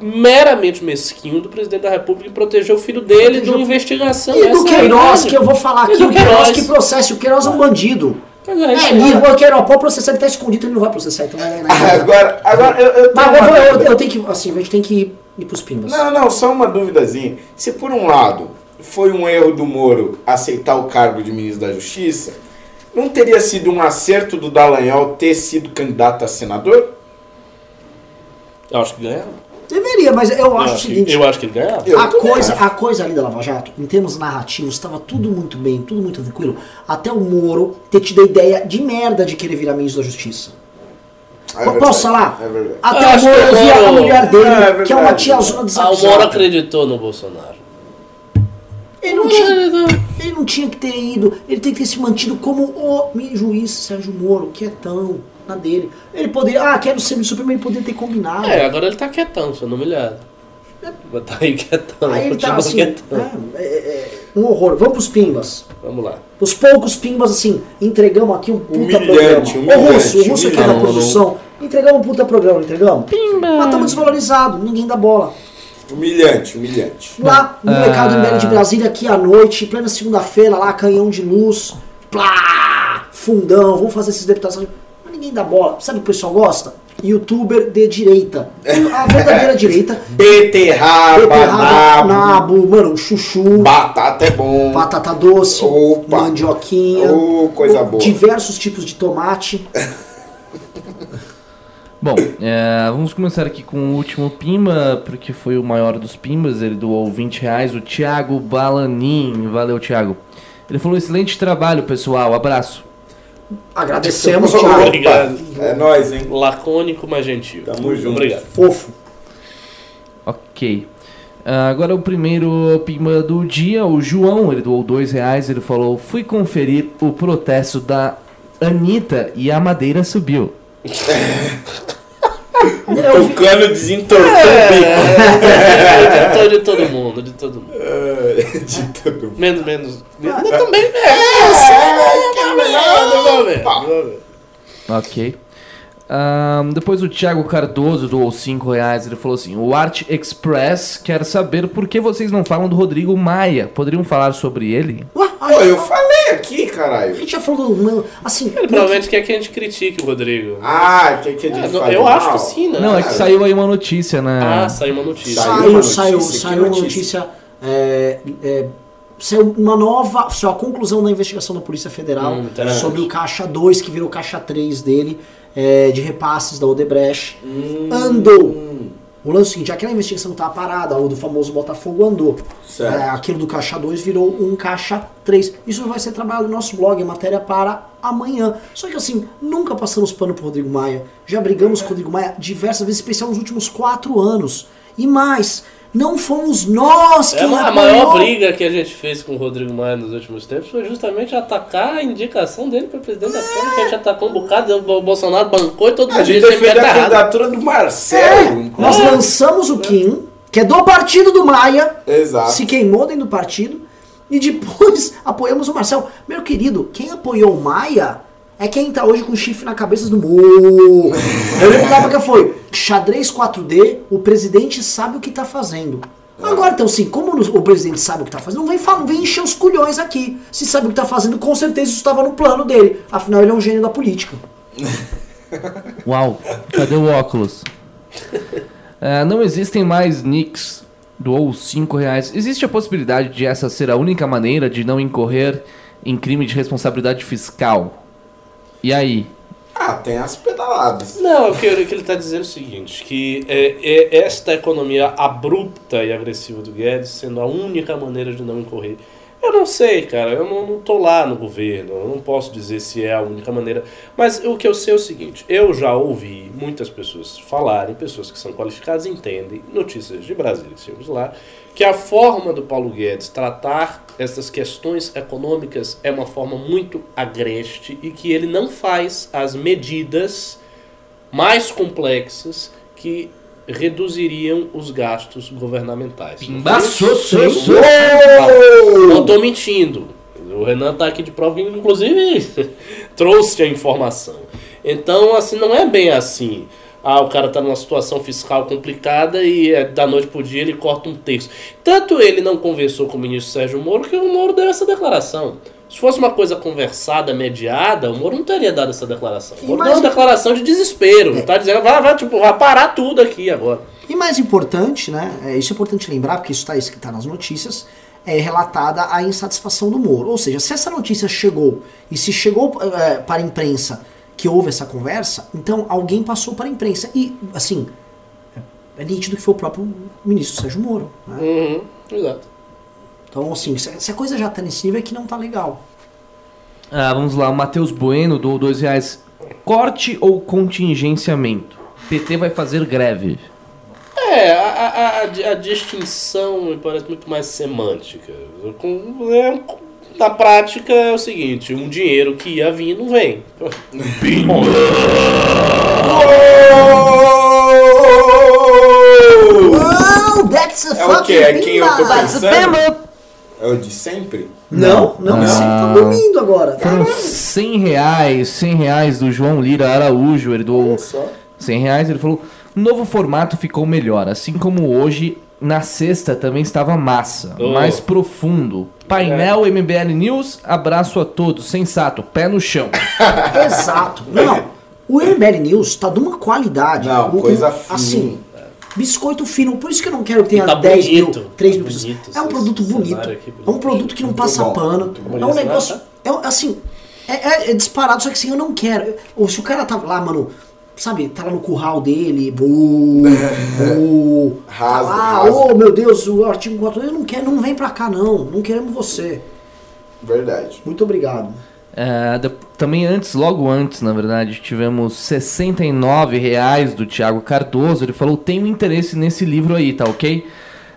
meramente mesquinho do presidente da República em proteger o filho dele de uma investigação.
E do
é
Queiroz, que eu vou falar aqui, o Queiroz que processa, o Queiroz é um bandido.
Mas é,
É, e
aí.
o Queiroz pode processar, ele tá escondido, ele não vai processar, então vai. (laughs)
Agora, agora eu, eu tenho
Mas
uma
eu, eu, eu tenho que, assim, a gente tem que ir, ir pros pimbas.
Não, não, só uma duvidazinha. Se por um lado foi um erro do Moro aceitar o cargo de ministro da Justiça, não teria sido um acerto do Dallagnol ter sido candidato a senador?
Eu acho que ganhava.
Deveria, mas eu
Eu
acho o
acho, que,
seguinte.
eu acho que ele ganhava.
Eu
a coisa, a coisa ali da Lava Jato, em termos narrativos, estava tudo muito bem, tudo muito tranquilo. Até o Moro ter tido a ideia de merda de querer virar ministro da Justiça.
É
Posso falar?
É verdade.
Até
Eu
o Moro
que o
via a mulher dele,
É, é
que é uma tiazona
Ah, o Moro acreditou no Bolsonaro.
Ele não, tinha, ele não tinha que ter ido, ele tem que ter se mantido como o juiz Sérgio Moro, quietão, na dele. Ele poderia, ah, quero ser ministro supremo, ele poderia ter combinado.
É, agora ele tá quietão, sendo humilhado. Mas tá aí quietão,
Aí ele tá assim,
quietão.
é, é, é, um horror. Vamos pros pimbas.
Vamos lá.
Os poucos pimbas, assim, entregamos aqui um puta
Humilhante,
programa. Ô Russo, o
humilhante,
Russo aqui da
humilhante.
produção. Entregamos um puta programa, entregamos? Pimba! Mas estamos desvalorizados, ninguém dá bola.
Humilhante, humilhante.
Lá no
Ah.
Mercado Império de Brasília, aqui à noite, plena segunda-feira, lá, canhão de luz, plá, fundão, vamos fazer esses deputados. Ninguém dá bola. Sabe o que o pessoal gosta? Youtuber de direita. A verdadeira (laughs) direita.
Beterraba,
Beterraba,
nabo,
nabo, mano, chuchu,
batata é bom.
batata doce,
Opa.
mandioquinha,
Ô, coisa boa.
diversos tipos de tomate. (laughs)
Bom, é, vamos começar aqui com o último Pimba, porque foi o maior dos Pimbas. Ele doou 20 reais, o Thiago Balanin. Valeu, Thiago. Ele falou: excelente trabalho, pessoal. Abraço.
Agradecemos, Thiago.
Obrigado.
É nóis, hein?
Lacônico, mas gentil.
Tamo junto.
Obrigado.
Fofo.
Ok. Ah, agora o primeiro Pimba do dia, o João. Ele doou 2 reais. Ele falou: fui conferir o protesto da Anitta e a madeira subiu. (laughs)
Vi-
Tucano desentortou o bico.
É, de, de todo mundo, de todo mundo.
É, De todo mundo.
Menos, menos. menos também é. Vamos ver.
Ok. Ahn, depois o Thiago Cardoso doou 5 reais. Ele falou assim: O Art Express quer saber por que vocês não falam do Rodrigo Maia. Poderiam falar sobre ele?
Ué,
eu falei aqui,
a
caralho.
gente já falou mano, Assim,
Ele provavelmente quer que a gente critique o Rodrigo.
Ah, que, que a gente
não,
faz
eu acho que sim, né?
Não, é que saiu aí uma notícia, né?
Ah, saiu uma notícia.
Saiu uma
saiu,
notícia,
saiu, uma
notícia.
é, é, saiu uma nova. Saiu a conclusão da investigação da Polícia Federal
Hum,
sobre o Caixa 2, que virou Caixa 3 dele, é, de repasses da Odebrecht.
Hum,
Andou. O lance é o seguinte, aquela investigação estava parada, o do famoso Botafogo andou.
Certo.
É, aquilo do Caixa 2 virou um Caixa 3. Isso vai ser trabalhado no nosso blog, é matéria para amanhã. Só que assim, nunca passamos pano pro Rodrigo Maia. Já brigamos com o Rodrigo Maia diversas vezes, especial nos últimos quatro anos. E mais, não fomos nós
É,
quem
a maior briga que a gente fez com o Rodrigo Maia nos últimos tempos foi justamente atacar a indicação dele para presidente da Câmara, que a gente atacou um bocado, o Bolsonaro bancou e todo
A
mundo
gente
disse que
defendeu
tá
a
errado.
candidatura do Marcelo.
Nós
É.
lançamos o Kim, que é do partido do Maia,
Exato.
se queimou dentro do partido, e depois (laughs) apoiamos o Marcel. Meu querido, quem apoiou o Maia é quem tá hoje com chifre na cabeça do morro. Eu lembro da época foi xadrez 4D, o presidente sabe o que tá fazendo. Agora, então, assim, como o presidente sabe o que tá fazendo, não vem, falar, não vem encher os culhões aqui. Se sabe o que tá fazendo, com certeza isso estava no plano dele. Afinal, ele é um gênio da política. (laughs)
Uau, cadê o óculos? É, não existem mais nicks. Doou 5 reais. Existe a possibilidade de essa ser a única maneira de não incorrer em crime de responsabilidade fiscal. E aí?
Ah, tem as pedaladas.
Não, o que, o que ele está dizendo é o seguinte, que é, é esta economia abrupta e agressiva do Guedes sendo a única maneira de não incorrer. Eu não sei, cara, eu não, não tô lá no governo, eu não posso dizer se é a única maneira, mas o que eu sei é o seguinte, eu já ouvi muitas pessoas falarem, pessoas que são qualificadas entendem, notícias de Brasília e seus lá, que a forma do Paulo Guedes tratar essas questões econômicas é uma forma muito agreste e que ele não faz as medidas mais complexas que reduziriam os gastos governamentais. Não estou mentindo. O Renan está aqui de prova, que inclusive (laughs) trouxe a informação. Então, assim, não é bem assim. Ah, o cara tá numa situação fiscal complicada e é, da noite pro dia ele corta um terço. Tanto ele não conversou com o ministro Sérgio Moro que o Moro deu essa declaração. Se fosse uma coisa conversada, mediada, o Moro não teria dado essa declaração. O Moro deu uma declaração de desespero. Tá dizendo, vai, vai, tipo, vai parar tudo aqui agora.
E mais importante, né? é, isso é importante lembrar, porque isso está escrito tá nas notícias, é relatada a insatisfação do Moro. Ou seja, se essa notícia chegou e se chegou é, para a imprensa que houve essa conversa, então alguém passou para a imprensa. E, assim, é, é nítido que foi o próprio ministro Sérgio Moro. Né?
Uhum, exato.
Então, assim, se, a coisa já tá nesse nível é que não tá legal.
Ah, vamos lá, o Matheus Bueno doou dois reais. Corte ou contingenciamento? PT vai fazer greve.
É, a, a, a, a distinção me parece muito mais semântica. É, na prática é o seguinte, um dinheiro que ia vir não vem.
Wow, that's a
É o quê? É quem eu tô pensando? É o de sempre?
Não, não,
Não.
você tá dormindo agora.
Foram 100 reais, 100 reais do João Lira Araújo. Ele doou
Só.
100 reais. Ele falou: novo formato ficou melhor. Assim como hoje, na sexta também estava massa,
Oh.
mais profundo. Painel MBL News, abraço a todos. Sensato, pé no chão. (laughs)
Exato. Não, o MBL News tá de uma qualidade.
Não,
O- o-
coisa fina.
Assim, biscoito fino. Por isso que eu não quero que tenha
Tá
10
bonito,
mil, 3 mil pessoas.
bonito
É um produto bonito.
aqui,
É um produto que não
Muito
passa
bom,
pano. É um
Bonito,
negócio.
né?
É, assim, é, é- é disparado, só que assim, eu não quero. Ou se o cara tá lá, mano. Sabe, tá lá no curral dele, bu, (laughs) bu, tá lá,
rasga.
oh meu Deus, o artigo 4, eu não quero, não vem pra cá não, não queremos você.
Verdade.
Muito obrigado.
É, de- também antes, logo antes, na verdade, tivemos 69 reais do Thiago Cardoso. Ele falou: tenho interesse nesse livro aí, tá ok?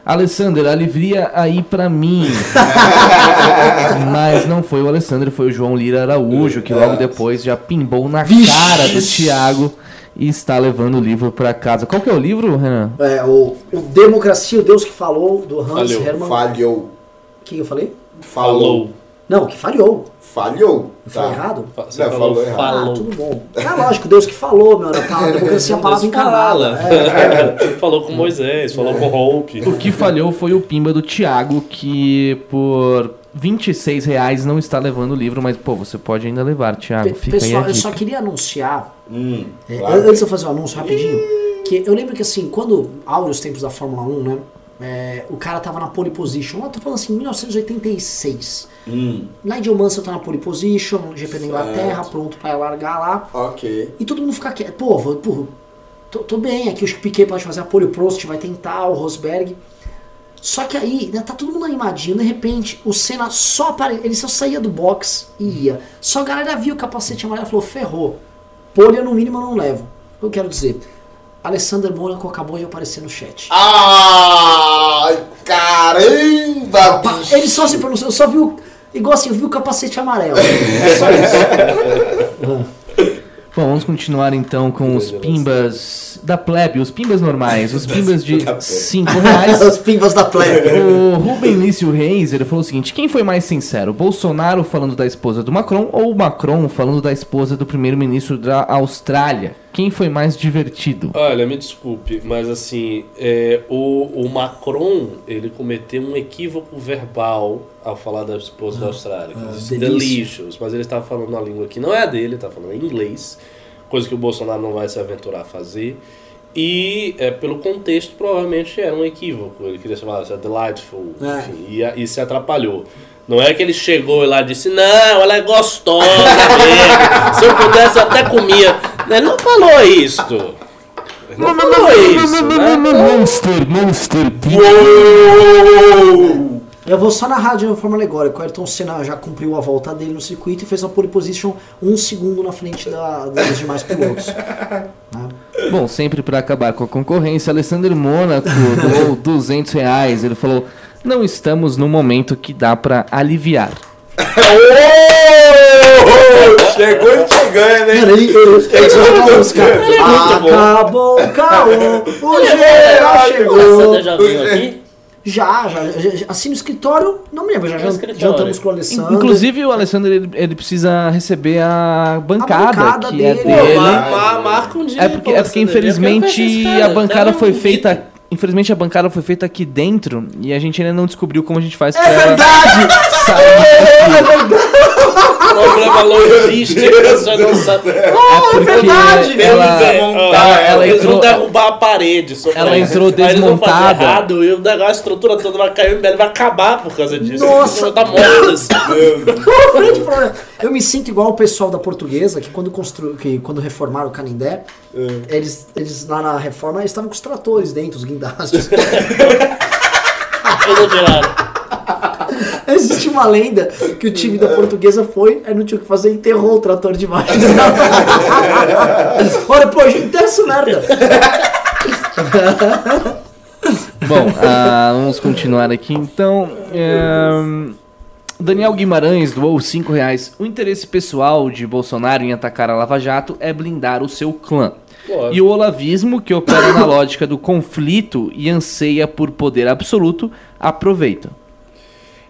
Alessander, alivia aí pra mim. (laughs) Mas não foi o Alessandro, foi o João Lira Araújo, que logo depois já pimbou na
Vixe!
cara do Thiago e está levando o livro pra casa. Qual que é o livro, Renan?
É, o, o Democracia, o Deus que falou, do Hans. Hermann.
Falhou.
que eu falei?
Falou.
Não, que falhou.
Falhou.
Eu falei
Tá.
errado?
Você
Não,
falou,
falou errado.
falou.
Ah, tudo bom. É lógico, Deus que falou, meu. Palavra- a democracia é a palavra encarnada.
fala.
É, (laughs)
falou com Moisés, falou com Hope.
O que falhou foi o pimba do Thiago, que por 26 reais não está levando o livro, mas pô, você pode ainda levar, Thiago.
Pe-
Fica
Pessoal,
aí a
eu só queria anunciar,
Hum,
é,
claro.
antes de eu fazer o anúncio rapidinho, que eu lembro que assim, quando áureos tempos da Fórmula 1, né? É, o cara tava na pole position, lá tô falando assim, 1986.
Hum,
Nigel Mansell tá na pole position, GP da Inglaterra, pronto pra largar lá.
ok.
E todo mundo fica quieto. Pô, vou- pô tô, tô bem, aqui o Piquet pode fazer a pole, o Prost vai tentar, o Rosberg. Só que aí, né, tá todo mundo animadinho, de repente, o Senna só apare... ele só saía do box e ia. Só a galera viu o capacete amarelo e falou, ferrou. Pole eu no mínimo eu não levo. Eu quero dizer, Alessander Mônaco acabou de aparecer no chat.
Ai, caramba, bicho.
Ele só se pronunciou, eu só viu, igual assim, eu vi o capacete amarelo. (laughs) É só isso.
Bom, vamos continuar então com os pimbas da plebe, os pimbas normais, os pimbas de
Da plebe.
5 reais. (laughs)
As pimbas da plebe.
O Rubem Lício Reis, ele falou o seguinte: quem foi mais sincero, Bolsonaro falando da esposa do Macron ou Macron falando da esposa do primeiro-ministro da Austrália? Quem foi mais divertido?
Olha, me desculpe, mas assim, é, o, o Macron, ele cometeu um equívoco verbal ao falar da esposa da Austrália.
ah,
disse
delícia.
delicious, mas ele estava falando uma língua que não é a dele, está falando em inglês, coisa que o Bolsonaro não vai se aventurar a fazer. E é, pelo contexto, provavelmente era um equívoco. Ele queria falar assim, delightful,
É.
enfim, e, e se atrapalhou. Não é que ele chegou lá e disse, não, ela é gostosa mesmo. Se eu pudesse, eu até comia. Ele não falou isso. Não falou isso, né?
Monster, Monster,
Eu vou só narrar de uma forma alegórica. O Ayrton Senna já cumpriu a volta dele no circuito e fez a pole position um segundo na frente da- dos demais pilotos. (laughs) Né?
Bom, sempre para acabar com a concorrência, Alessandro Mônaco doou (laughs) 200 reais. Ele falou: Não estamos no momento que dá para aliviar. (laughs)
Chegou e chegando, hein?
Mano, ele, ele, ele só joga a música.
Ele é bom.
Acabou o caô, o geral
Você
chegou.
já veio aqui?
Já, já, já, já- assim no escritório, não me lembro, já
escritório.
jantamos com o Alessandro.
Inclusive, o Alessandro ele, ele precisa receber a bancada,
bancada
que é
dele.
Pô,
dele.
mar- mar- marca um dia.
É porque, é porque
eu quero
infelizmente a bancada
cara,
foi feita. Infelizmente a bancada foi feita aqui dentro e a gente ainda não descobriu como a gente faz
É
pra ela
verdade!
sair.
É verdade! (laughs)
Problema logístico, você não sabe.
É porque
verdade!
ela, ela, ela
eles vão
entrou.
derrubar a parede. só
ela
isso.
entrou
Aí eles vão fazer
desmontada.
errado e o negócio, a estrutura toda vai cair e vai acabar por causa disso.
Nossa!
Vão mortas.
Grande problema. Eu me sinto igual o pessoal da portuguesa que quando, constru... que quando reformaram o Canindé, eles, eles lá na reforma eles estavam com os tratores dentro, os guindastes. (laughs) Existe uma lenda que o time da portuguesa foi, aí não tinha o que fazer, enterrou o trator debaixo. Olha, pô, a gente enterra essa merda.
Bom, ah, vamos continuar aqui então. É, Daniel Guimarães doou 5 reais. O interesse pessoal de Bolsonaro em atacar a Lava Jato é blindar o seu clã.
Lógico.
E o olavismo, que opera na lógica do conflito e anseia por poder absoluto, aproveita.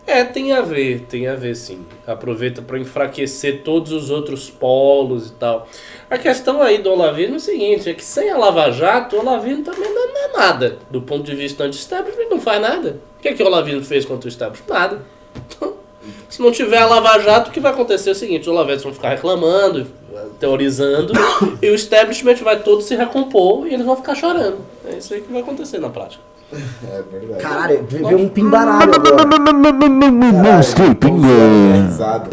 É, tem a ver, tem a ver sim. Aproveita para enfraquecer todos os outros polos e tal. A questão aí do Olavismo é o seguinte, é que sem a Lava Jato, o Olavismo também não é nada. Do ponto de vista anti-establishment, não faz nada. O que, é que o Olavismo fez contra o establishment? Nada. Se não tiver a Lava Jato, o que vai acontecer é o seguinte, os olavistas vão ficar reclamando, teorizando, (coughs) e o establishment vai todo se recompor e eles vão ficar chorando. É isso aí que vai acontecer na prática.
É verdade.
Caralho, veio um pimbaralho agora.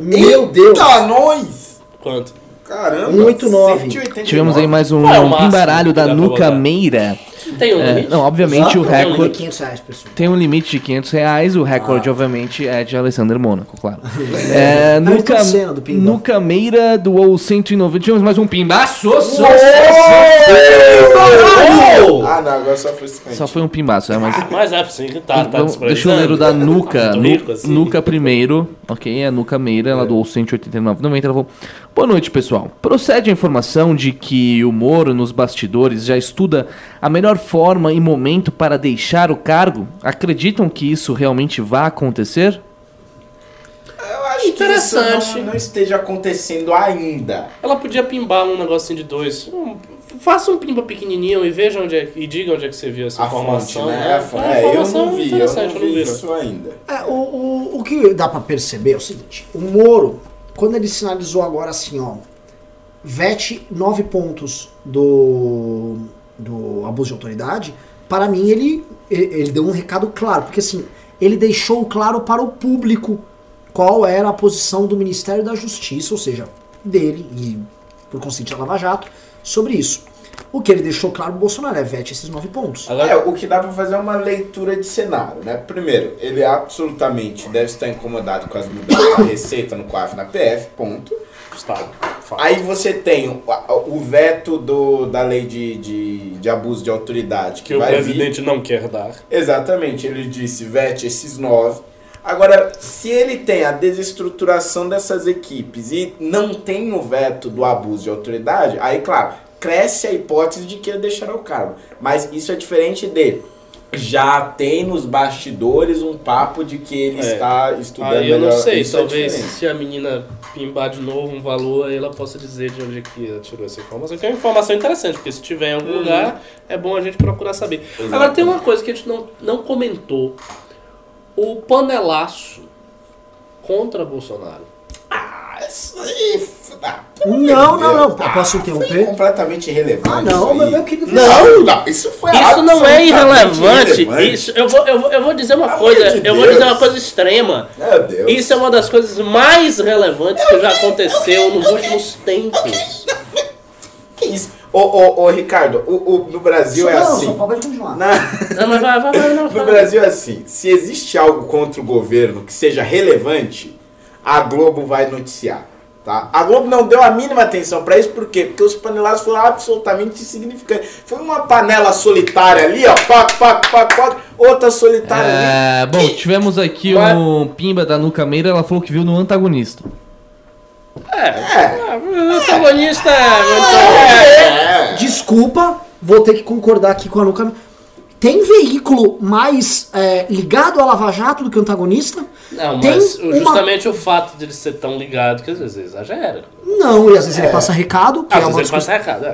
Meu Deus!
Eita, nós!
Quanto?
Caramba!
189.
189.
Tivemos aí mais um,
é
um
máximo
pimbaralho da Nuca? Meira.
Tem um
É,
limite?
não, obviamente o
Exato,
recorde-
recorde
500 reais, pessoal.
tem um limite de 500 reais, o recorde obviamente é de Alessandro Mônaco, claro. É, Nuca,
Ayrton Senna do Pimba.
Nuca Meira doou 190, tivemos mais um pimbaço.
Ah, não, agora só foi 50.
Só foi um pimbaço, é, mas...
Mas é, sim, tá, tá
Vamos- deixa eu ler o da Nuca.
Rico, assim.
Nuca primeiro, ok? A Nuca Meira, ela doou 189,90. Ela falou: Boa noite, pessoal. Procede a informação de que o Moro, nos bastidores, já estuda a melhor forma e momento para deixar o cargo? Acreditam que isso realmente vai acontecer?
Eu acho
Interessante.
que isso não, não esteja acontecendo ainda.
Ela podia pimbar um negocinho de dois. Um- faça um pimba pequenininho e veja onde é, e diga onde é que você viu essa
A fonte,
informação.
né? A fonte. É, eu não vi, eu não vi isso ainda.
É, o, o, o que dá pra perceber é o seguinte: o Moro, quando ele sinalizou agora assim, ó, vete nove pontos do, do abuso de autoridade, para mim ele, ele deu um recado claro, porque assim, ele deixou claro para o público qual era a posição do Ministério da Justiça, ou seja, dele e por da Lava Jato, sobre isso. O que ele deixou claro pro Bolsonaro é vete esses nove pontos.
Agora,
É, o que dá pra fazer é uma leitura de cenário, né? Primeiro, ele absolutamente deve estar incomodado com as mudanças na Receita, no COAF, na PF, ponto.
está. Fala.
Aí você tem o, o veto do, da lei de, de, de abuso de autoridade, que,
que o
vai vir
presidente não quer dar.
Exatamente, ele disse vete esses nove. Agora, se ele tem a desestruturação dessas equipes e não tem o veto do abuso de autoridade, aí, claro, cresce a hipótese de que ele deixará o cargo. Mas isso é diferente dele. Já tem nos bastidores um papo de que ele
É.
está estudando
Aí eu não
melhor.
sei,
Isso é
talvez
diferente.
se a menina pimbar de novo um valor, aí ela possa dizer de onde é que ela tirou essa informação. Que é uma informação interessante, porque se tiver em algum
Uhum.
lugar, é bom a gente procurar saber.
Exatamente.
Agora tem uma coisa que a gente não, não comentou. O panelaço contra Bolsonaro.
Ah, isso aí. Ah,
Não, não, não.
Ah,
Posso
Foi
interromper?
completamente irrelevante.
Ah, não,
isso
meu, querido.
Não, não, isso foi
Isso não é irrelevante.
irrelevante.
Isso, eu, vou, eu, vou, eu vou dizer uma coisa.
de
eu vou dizer uma coisa extrema.
Meu Deus.
Isso é uma das coisas mais relevantes que já aconteceu nos últimos tempos. (laughs)
Que isso? Ô, ô, ô, Ricardo, o, o- no Brasil é
não,
assim.
Só pode continuar.
Na-
Não, mas vai, vai, vai, não, (laughs)
no
fala.
Brasil é assim. Se existe algo contra o governo que seja relevante, a Globo vai noticiar. Tá? A Globo não deu a mínima atenção pra isso, por quê? Porque os panelados foram absolutamente insignificantes. Foi uma panela solitária ali, ó, pac, pac, pac, pac, outra solitária ali.
É, bom, tivemos aqui
Mas-
um pimba da Nuca Meira, ela falou que viu no antagonista.
É,
É.
o antagonista é.
É.
Desculpa, vou ter que concordar aqui com a Nuca. Tem veículo mais é, ligado a Lava Jato do que o antagonista?
Não,
Tem
mas
uma-
justamente o fato de ele ser tão ligado que às vezes exagera.
Não, e às vezes ele passa recado, que
Às
é
vezes
uma
ele passa
discussão.
recado.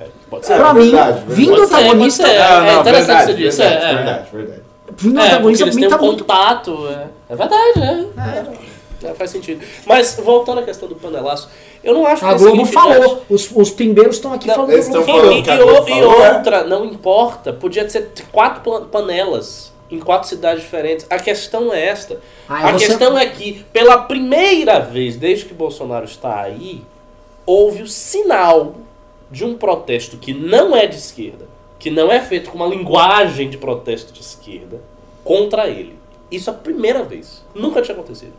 É, é, pode ser.
Pra
É
mim, vindo
ser,
antagonista.
É, interessante você dizer,
verdade,
é.
verdade, verdade.
vindo
É, porque
antagonista
eles
pra mim tá muito.
contato. É, é verdade, é. É, faz sentido. Mas voltando à questão do panelaço, eu não acho que
A Globo falou, os, os pimbeiros estão aqui
Não,
falando
eles estão falando.
E,
que a
e e
falou,
outra, não importa, podia ser quatro pan- panelas em quatro cidades diferentes. A questão é esta.
Ah,
a
você-
questão é que, pela primeira vez desde que Bolsonaro está aí, houve o sinal de um protesto que não é de esquerda, que não é feito com uma linguagem de protesto de esquerda, contra ele. Isso é a primeira vez. Nunca tinha acontecido.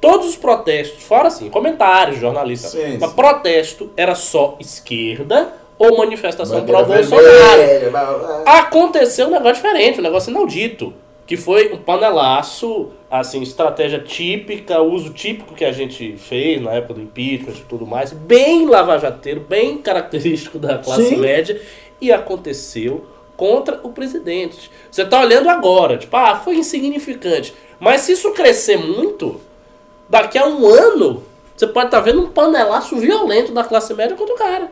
Todos os protestos, fora assim, comentários, jornalistas,
Sim,
mas
sim.
protesto era só esquerda ou manifestação pró-Bolsonaro.
blá.
Aconteceu um negócio diferente, um negócio inaudito. Que foi um panelaço, assim, estratégia típica, uso típico que a gente fez na época do impeachment e tudo mais, bem lavajateiro, bem característico da classe
Sim.
média, e aconteceu contra o presidente. Você tá olhando agora, tipo, ah, foi insignificante. Mas se isso crescer muito, daqui a um ano, você pode estar vendo um panelaço violento da classe média contra o cara.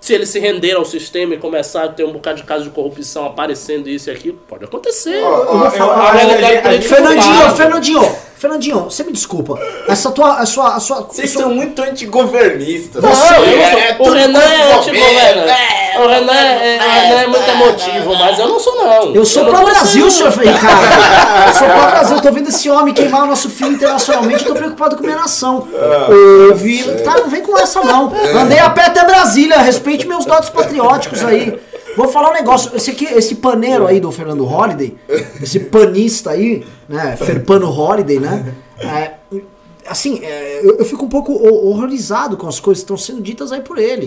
Se ele se render ao sistema e começar a ter um bocado de casos de corrupção aparecendo isso e aquilo, pode acontecer.
Eu
eu a a
Fernandinho. Fernandinho, Fernandinho, você me desculpa. Essa tua. A sua, a sua,
Vocês
sua-
são muito antigovernistas.
Não,
Você
eu não
é-
sou-
é
o Renan é anti-governo.
governo. É,
O Renan é, Renan é muito emotivo, mas eu não sou não.
Eu sou pro Brasil, senhor (laughs) Ricardo. Eu sou pro Brasil. Eu tô vendo esse homem queimar o nosso filho internacionalmente. Eu tô preocupado com minha nação. Ouve. Tá, não vem com essa, não. Andei a pé até Brasília. Respeite meus dados patrióticos aí. Vou falar um negócio. Esse, aqui, esse paneiro aí do Fernando Holliday, esse panista aí, né? Ferpano Holliday, né? É, assim, é, eu, eu fico um pouco ho- horrorizado com as coisas que estão sendo ditas aí por ele.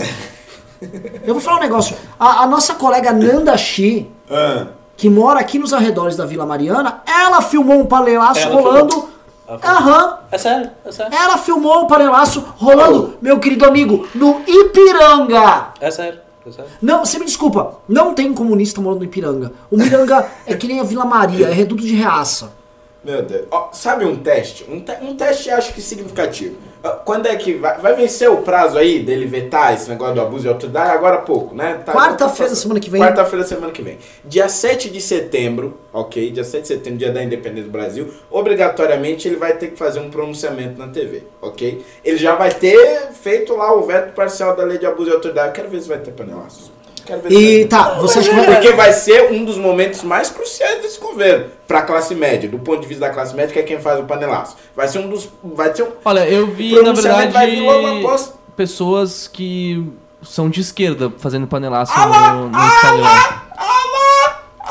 Eu vou falar um negócio. A, a nossa colega Nanda Shi,
Ah,
que mora aqui nos arredores da Vila Mariana, ela filmou um panelaço
Ela
rolando.
Ela filmou.
Aham.
É sério, é sério.
Ela filmou um panelaço rolando, meu querido amigo, no Ipiranga.
É sério, sério.
Não, você me desculpa, não tem comunista morando no Ipiranga. O Miranga é que nem a Vila Maria, é reduto de reaça.
meu Deus. Ó, sabe um teste? Um, te- um teste acho que significativo. Quando é que vai, vai vencer o prazo aí dele vetar esse negócio do abuso de autoridade? Agora há pouco, né? Tá-
Quarta-feira
tá-
semana que vem.
Quarta-feira semana que vem. Dia 7 de setembro, ok? Dia 7 de setembro, dia da independência do Brasil. Obrigatoriamente ele vai ter que fazer um pronunciamento na TV, ok? Ele já vai ter feito lá o veto parcial da lei de abuso de autoridade. Eu quero ver se vai ter panelaço. Quero ver
E tá, você acha que vai.
Porque vai ser um dos momentos mais cruciais desse governo para a classe média, do ponto de vista da classe média, que é quem faz o panelaço. Vai ser um dos. Vai ser um.
Olha, eu vi, na
pronunciamento vai vir logo
verdade,
após.
pessoas que são de esquerda fazendo panelaço
Ah
no, no Instagram.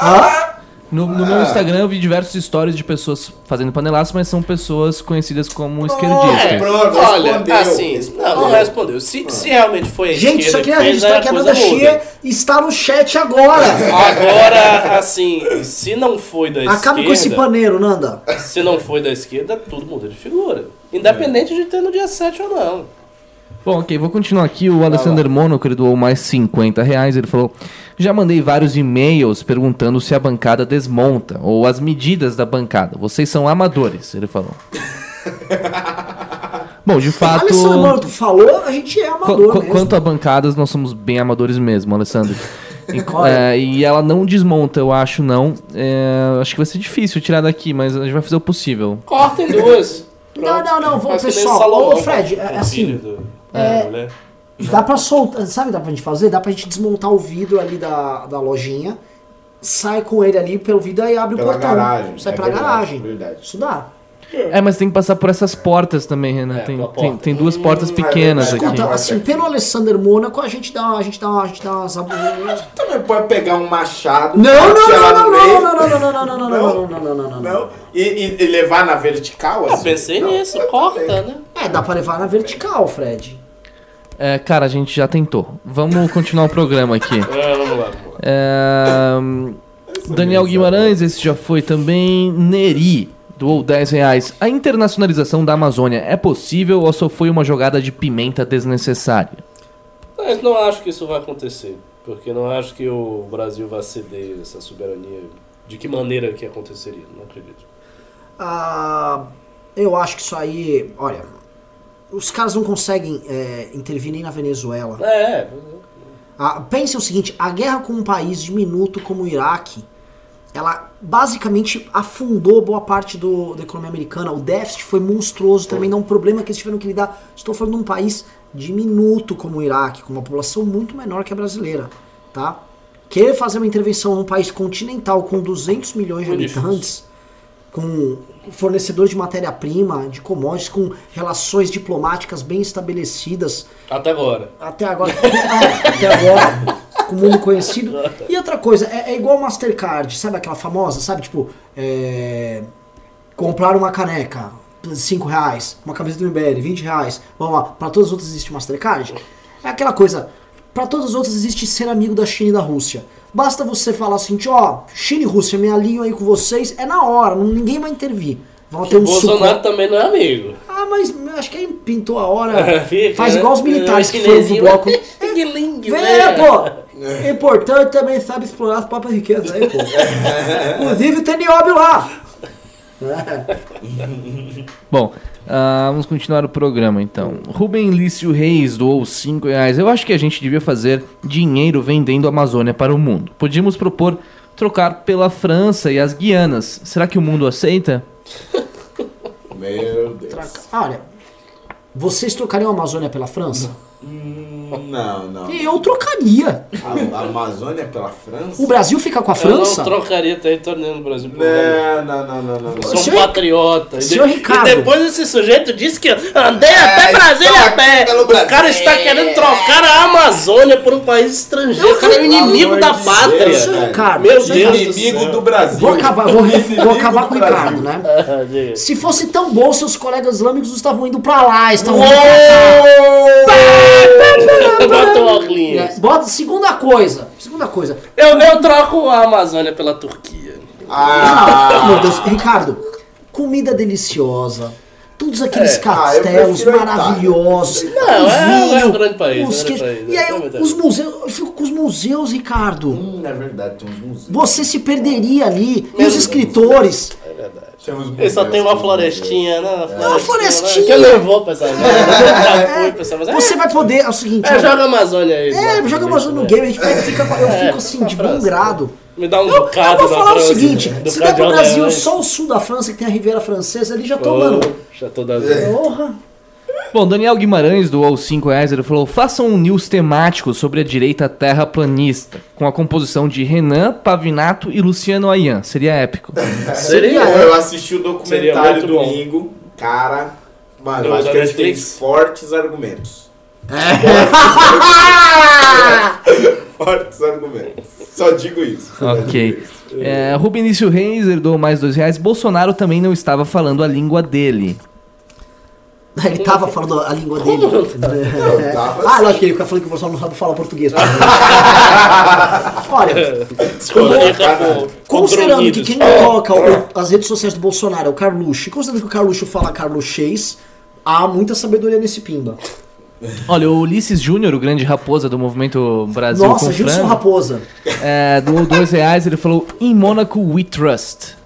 Hã?
No, no meu Instagram eu vi diversos stories de pessoas fazendo panelaço, mas são pessoas conhecidas como esquerdistas.
É, pronto,
Olha,
respondeu,
assim, não, não respondeu. Se, se realmente foi a
Gente, isso
esquerda
aqui
que
a
fez,
gente tá
aí
aqui, a Nanda. Chia está no chat agora.
Agora, assim, se não foi da
Acaba com esse
esquerda,
paneiro, Nanda.
se não foi da esquerda, tudo muda de figura. Independente de ter no dia 7 ou não.
Bom, ok, vou continuar aqui. O Alessandro Monaco, ele doou mais 50 reais. Ele falou: Já mandei vários e-mails perguntando se a bancada desmonta ou as medidas da bancada. Vocês são amadores, ele falou. (laughs) Bom, de fato.
Alessandro, mano, tu falou, a gente é amador
qu-
mesmo.
quanto a bancadas, nós somos bem amadores mesmo, Alessandro. (laughs) E, é, e ela não desmonta, eu acho, não. É, acho que vai ser difícil tirar daqui, mas a gente vai fazer o possível.
Corta em duas.
Não, não, não, vamos, pessoal,
Salomão,
ô, Fred, é
o
assim,
filho do-
é-
da mulher.
Dá pra soltar, sabe o que dá pra gente fazer? Dá pra gente desmontar o vidro ali da, da lojinha, sai com ele ali pelo vidro e abre o
Pela
portão.
garagem.
Sai
é
pela
verdade,
garagem.
Verdade.
Isso dá.
É, mas tem que passar por essas portas também, Renan.
É,
tem,
pela
tem,
porta.
tem duas portas
Hum,
pequenas
é
aqui.
verdade.
Então, assim, pelo Alessander Mônaco, a gente dá, a gente dá, a gente dá umas... Não,
Também pode pegar um machado.
não, não, não,
no
não,
meio,
não, não, não, não, não, não, não, não, não, não, não, não, não.
Não? E, e- e levar na vertical,
Eu
assim?
pensei
Não,
nisso,
eu
corta,
também.
né?
É, dá pra levar na vertical, Fred.
É, cara, a gente já tentou. Vamos continuar o programa aqui. (laughs)
É, vamos lá. vamos lá.
É, hum, Daniel Guimarães, esse já foi também. Neri, doou 10 reais. A internacionalização da Amazônia é possível ou só foi uma jogada de pimenta desnecessária?
Mas não acho que isso vai acontecer. Porque não acho que o Brasil vai ceder essa soberania. De que maneira que aconteceria? Não acredito.
Ah, eu acho que isso aí. Olha, os caras não conseguem é, intervir nem na Venezuela.
É,
Ah, pense o seguinte: a guerra com um país diminuto como o Iraque, ela basicamente afundou boa parte do, da economia americana. O déficit foi monstruoso também, dá um problema que eles tiveram que lidar. Estou falando de um país diminuto como o Iraque, com uma população muito menor que a brasileira, tá? Querer fazer uma intervenção num país continental com 200 milhões de habitantes, com fornecedor de matéria-prima, de commodities, com relações diplomáticas bem estabelecidas,
até agora.
até agora, (laughs) até agora, com o mundo conhecido. E outra coisa, é, é igual Mastercard, sabe aquela famosa, sabe, tipo, é, comprar uma caneca, 5 reais, uma camiseta do MBL, 20 reais, vamos lá, para todas as outras existe Mastercard? É aquela coisa, para todas as outras existe ser amigo da China e da Rússia. Basta você falar assim, ó, China e Rússia, me alinho aí com vocês, é na hora, ninguém vai intervir. Vão ter
O
um
Bolsonaro
suco.
também não é amigo.
Ah, mas acho que aí pintou a hora. (laughs)
Fica,
Faz
né?
igual os militares que
É,
foram pro
chinesinho.
bloco. (laughs)
Ling-ling,
Vem,
né?
pô! É importante também sabe explorar as próprias riquezas aí, pô. (laughs) Inclusive tem nióbio lá.
Bom, ah, vamos continuar o programa então. Rubem Lício Reis doou 5 reais. Eu acho que a gente devia fazer dinheiro vendendo a Amazônia para o mundo. Podíamos propor trocar pela França e as Guianas. Será que o mundo aceita? (laughs)
Meu Deus.
Traca- Olha, vocês trocariam a Amazônia pela França?
Hum, (laughs) Não, não.
Eu trocaria.
A, a Amazônia pela França?
O Brasil fica com a
Eu
França?
não trocaria território nenhum no Brasil.
Não, não, não, não, não. não.
Sou um
Senhor-
patriota. E de-
Senhor Ricardo.
E depois esse sujeito disse que eu andei até Brasília a pé. O cara está querendo trocar a Amazônia por um país estrangeiro. O cara é o inimigo da pátria.
Deus,
Senhor
velho.
Ricardo,
Meu Deus do
Inimigo
céu.
do Brasil.
Vou acabar, vou, vou acabar
do
com o. Ricardo, né? (laughs)
Ah.
Se fosse tão bom, seus colegas islâmicos estavam indo pra lá, estavam
Uou!
indo pra cá.
Bota o óculos.
É, bota, segunda coisa, segunda coisa.
Eu, eu troco a Amazônia pela Turquia.
Ah,
Meu Deus, Ricardo, comida deliciosa. Todos aqueles
É.
Ah,
castelos
a Itália.
maravilhosos.
Não,
o
é- é um grande país,
os
é grande
queijos.
país,
E
é
aí,
um grande
os museus, eu fico com os museus, Ricardo.
hum, é verdade, tem uns museus.
Você se perderia ali. E
Meu
os escritores.
É verdade. Ele só tem uma
tem uns
florestinha, né?
uma florestinha.
Que eu levou pra essa pra essa mas é-
Você vai poder. É o seguinte.
É, joga a Amazônia aí.
É, joga no
né?
game, a gente pega, e fica, eu
É,
fico assim, (laughs) de bom grado.
Me dá um
Eu, eu
bocado
vou
da
falar o
França,
seguinte:
do
se der pro Brasil
né?
só o sul da França, que tem a Riviera Francesa ali, já tô,
Ô,
mano.
Já tô da
Porra.
Bom, Daniel Guimarães doou 5 reais. Ele falou: façam um news temático sobre a direita terraplanista, com a composição de Renan, Pavinato e Luciano Ayan. Seria épico. (laughs)
Seria.
Eu assisti o documentário domingo. Cara, mano, eu
Do-
acho que eles têm
Netflix?
fortes argumentos. (laughs) Fortes argumentos. Só digo isso.
Ok. É, Rubenício Reis doou mais 2 reais. Bolsonaro também não estava falando a língua dele.
Ele tava falando a língua dele. É.
tava
Ah, lógico que ele fica falando que o Bolsonaro não sabe falar português. (laughs) Olha,
Desconfica com-
considerando que quem toca o- as redes sociais do Bolsonaro é o Carluxo, e considerando que o Carluxo fala carluxês, há muita sabedoria nesse pimba.
Olha, o Ulisses Júnior, o grande raposa do movimento Brasil
Nossa,
com
Gilson
Frango,
Raposa.
é, doou 2 reais. Ele falou: In Monaco we trust.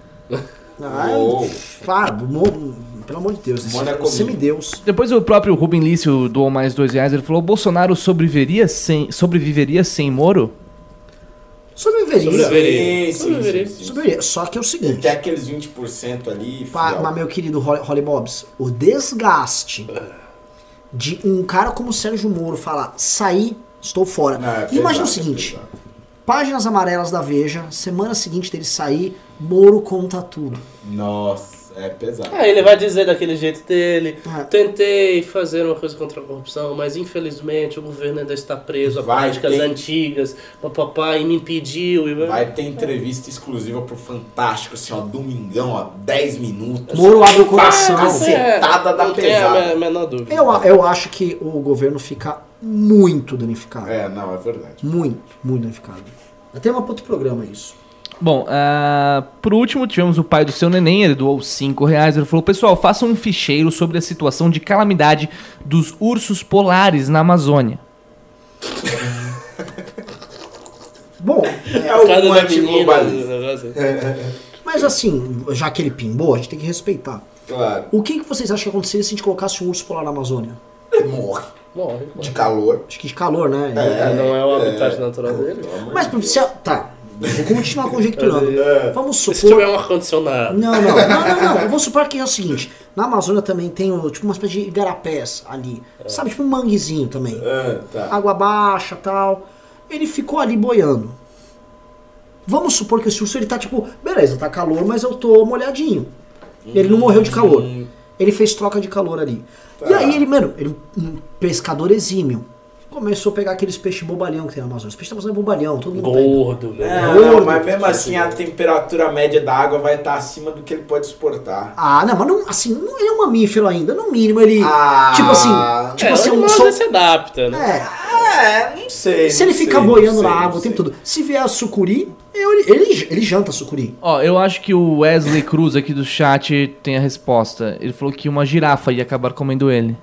Ah, mo- pelo amor de Deus, esse
Mônaco
semideus.
Depois o próprio Rubem Lício doou mais 2 reais. Ele falou: Bolsonaro sobreviveria sem, sobreviveria sem Moro?
Sobreviveria.
Sobreviveria. Sobreviveria.
Só que é o seguinte.
Tem aqueles 20% ali. Fiel.
mas meu querido Holly, Holly Bobs, o desgaste de um cara como o Sérgio Moro falar, sair, estou fora.
Não, é
E Imagina o
é
seguinte,
pesado.
páginas amarelas da Veja, semana seguinte dele sair, Moro conta tudo.
Nossa, é pesado.
Ah, ele vai dizer daquele jeito dele.
É.
Tentei fazer uma coisa contra a corrupção, mas infelizmente o governo ainda está preso a
Vai
práticas
ter-
antigas. Papai me impediu. E...
Vai ter entrevista exclusiva pro Fantástico, assim, ó, domingão, ó, 10 minutos.
Moro abre o coração.
Cacete. Cacetada da
não tem a
pesada.
me- menor dúvida.
Eu, eu acho que o governo fica muito danificado.
É, não, é verdade.
Muito, muito danificado. Até uma outro programa isso.
Bom, ah, por último, tivemos o pai do seu neném, ele doou 5 reais. Ele falou: Pessoal, façam um ficheiro sobre a situação de calamidade dos ursos polares na Amazônia. (laughs)
Bom,
É
O cara da menina.
antiglobalista.
do negócio.
mas assim, já que ele pimbou, a gente tem que respeitar.
Claro.
O que, que vocês acham que aconteceria se a gente colocasse um urso polar na Amazônia?
Ele morre
Morre,
de
morre.
calor.
Acho que de calor, né?
É, não é o habitat natural dele.
Mas se, tá, vou continuar conjecturando.
É.
Vamos
Se
supor.
tiver um ar-condicionado.
Não, não, não, não, não. Eu vou supor que é o seguinte: na Amazônia também tem o- tipo uma espécie de igarapés ali. Sabe, tipo um manguezinho também.
Ah, tá.
Água baixa tal. Ele ficou ali boiando. Vamos supor que esse urso ele tá tipo, beleza, tá calor, mas eu tô molhadinho. Ele não morreu de calor. Ele fez troca de calor ali. E
Tá.
aí ele, mano, ele um pescador exímio. Começou a pegar aqueles peixes bobalhão que tem na Amazônia. Os peixes da Amazônia é bobalhão, todo mundo pega.
Gordo, né?
É,
Gordo.
não, mas mesmo assim a temperatura média da água vai estar acima do que ele pode suportar.
Ah, não, mas não, assim, não, ele é um mamífero ainda, no mínimo ele.
Ah.
tipo assim, tipo
é,
assim,
o
um sol.
se adapta, né?
É,
É, não sei.
se ele
não
ficar
sei, não
boiando
sei,
na
não
água o
sei.
tempo todo, se vier a sucuri, ele, ele, ele janta sucuri.
Ó, eu acho que o Wesley Cruz aqui do chat tem a resposta. Ele falou que uma girafa ia acabar comendo ele.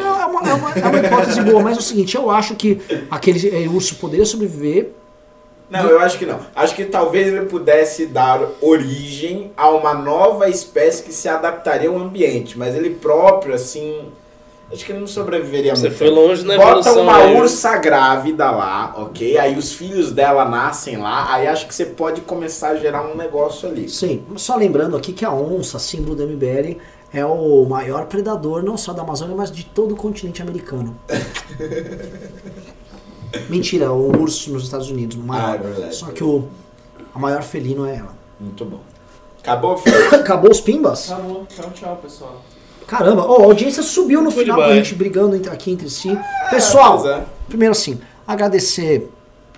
É uma, é uma, é uma hipótese boa, mas é o seguinte, eu acho que aquele eh, urso poderia sobreviver.
Não, eu acho que não. Acho que talvez ele pudesse dar origem a uma nova espécie que se adaptaria ao ambiente, mas ele próprio, assim. Acho que ele não sobreviveria
Você
muito.
foi
tempo.
longe na
Bota
evolução
uma
aí.
ursa grávida lá, ok? Aí os filhos dela nascem lá, aí acho que você pode começar a gerar um negócio ali.
Sim, só lembrando aqui que a onça, símbolo do MBL, é o maior predador, não só da Amazônia, mas de todo o continente americano. (laughs) Mentira, o urso nos Estados Unidos, o maior.
Ah, é verdade.
Só que o a maior felino é ela.
Muito bom. Acabou, filho? (coughs)
Acabou os pimbas?
Acabou. Tchau, tchau, pessoal.
Caramba, ó, a audiência subiu no
Foi
final com a gente brigando entre- aqui entre si. Pessoal,
pois é.
primeiro assim, agradecer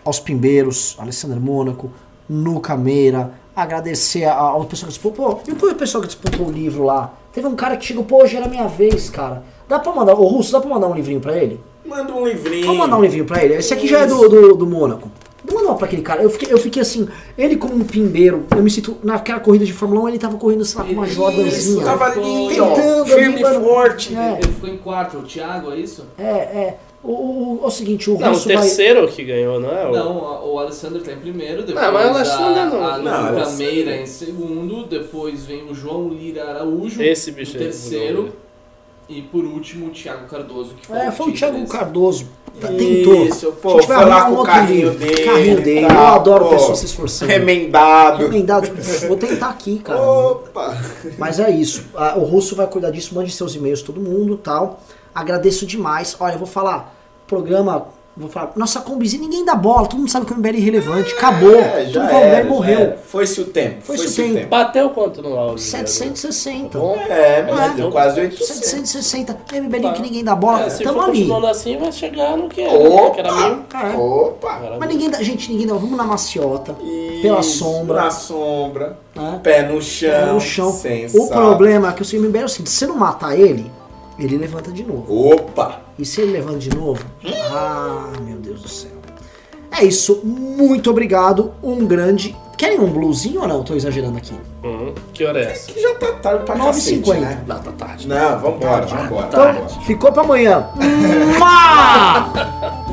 aos pimbeiros, Alessandro Mônaco, Nuca Meira, agradecer ao pessoal que disputou. Pô, e o pessoal que disputou o livro lá? Teve um cara que chegou, pô, hoje era minha vez, cara. Dá pra mandar, ô Russo, dá pra mandar um livrinho pra ele?
Manda um livrinho.
Vamos mandar um livrinho pra ele. Esse aqui já é do, do, do Mônaco. Manda uma pra aquele cara. Eu fiquei, eu fiquei assim, ele como um pimbeiro, eu me sinto. Naquela corrida de Fórmula 1, ele tava correndo, sei lá, com uma
Isso,
Jordanzinha.
Tava ali, ó,
Tentando
firme e
ali,
forte.
É.
Ele ficou em quarto, o Thiago, é isso?
É, é. O, o, o, o seguinte, o
Não, o
Russo vai.
terceiro que ganhou, não é? O-
Não, o Alessandro tá em primeiro, depois
Não, mas o Alessandro
a,
não.
a
Não,
Luca
Alessandro.
Meira em segundo, depois vem o João Lira Araújo
Esse bicho
em
aí.
terceiro e por último o Thiago Cardoso, que foi
É,
o
foi o Thiago
Tigres.
Cardoso. Tá- Tentou.
Isso, pô, foi lá com
um
o carrinho
livro.
dele.
Carrinho dele.
tá,
Eu adoro
pô,
pessoas se esforçando.
Remendado.
Remendado. Vou tentar aqui, cara.
Opa!
Mas é isso. O Russo vai cuidar disso. Mande seus e-mails, todo mundo tal. Agradeço demais. Olha, eu vou falar. Programa. Vou falar. Nossa combizinha, ninguém dá bola. Todo mundo sabe que o MBL é irrelevante. Acabou.
É,
Todo
já
mundo
era,
MBL morreu.
era. Foi-se o tempo.
Foi-se
Foi-se
o
o
tempo.
tempo.
Bateu quanto no áudio?
760.
Bom,
É, mas
É.
deu quase 800.
760. MBL
Tá.
que ninguém dá bola.
é, se
Tamo ali.
assim, vai chegar no que era, né? que era mil.
Opa!
É.
Opa!
Era
Mas ninguém dá. Gente, ninguém dá. Vamos na maciota. Pela
Isso,
sombra.
Na sombra.
Né?
Pé no chão.
no chão.
sensato.
O problema é que o MBL é o seguinte: se você não matar ele, ele levanta de novo.
Opa!
E se ele levanta de novo? Ah, meu Deus do céu. É isso. Muito obrigado. Um grande. Querem um bluesinho ou não? Tô exagerando aqui.
Uhum. Que hora é essa?
Que já tá tarde pra
9h50.
cacete, né?
Não, tá tarde.
Não, vambora, vambora.
Então, ficou pra amanhã. (laughs)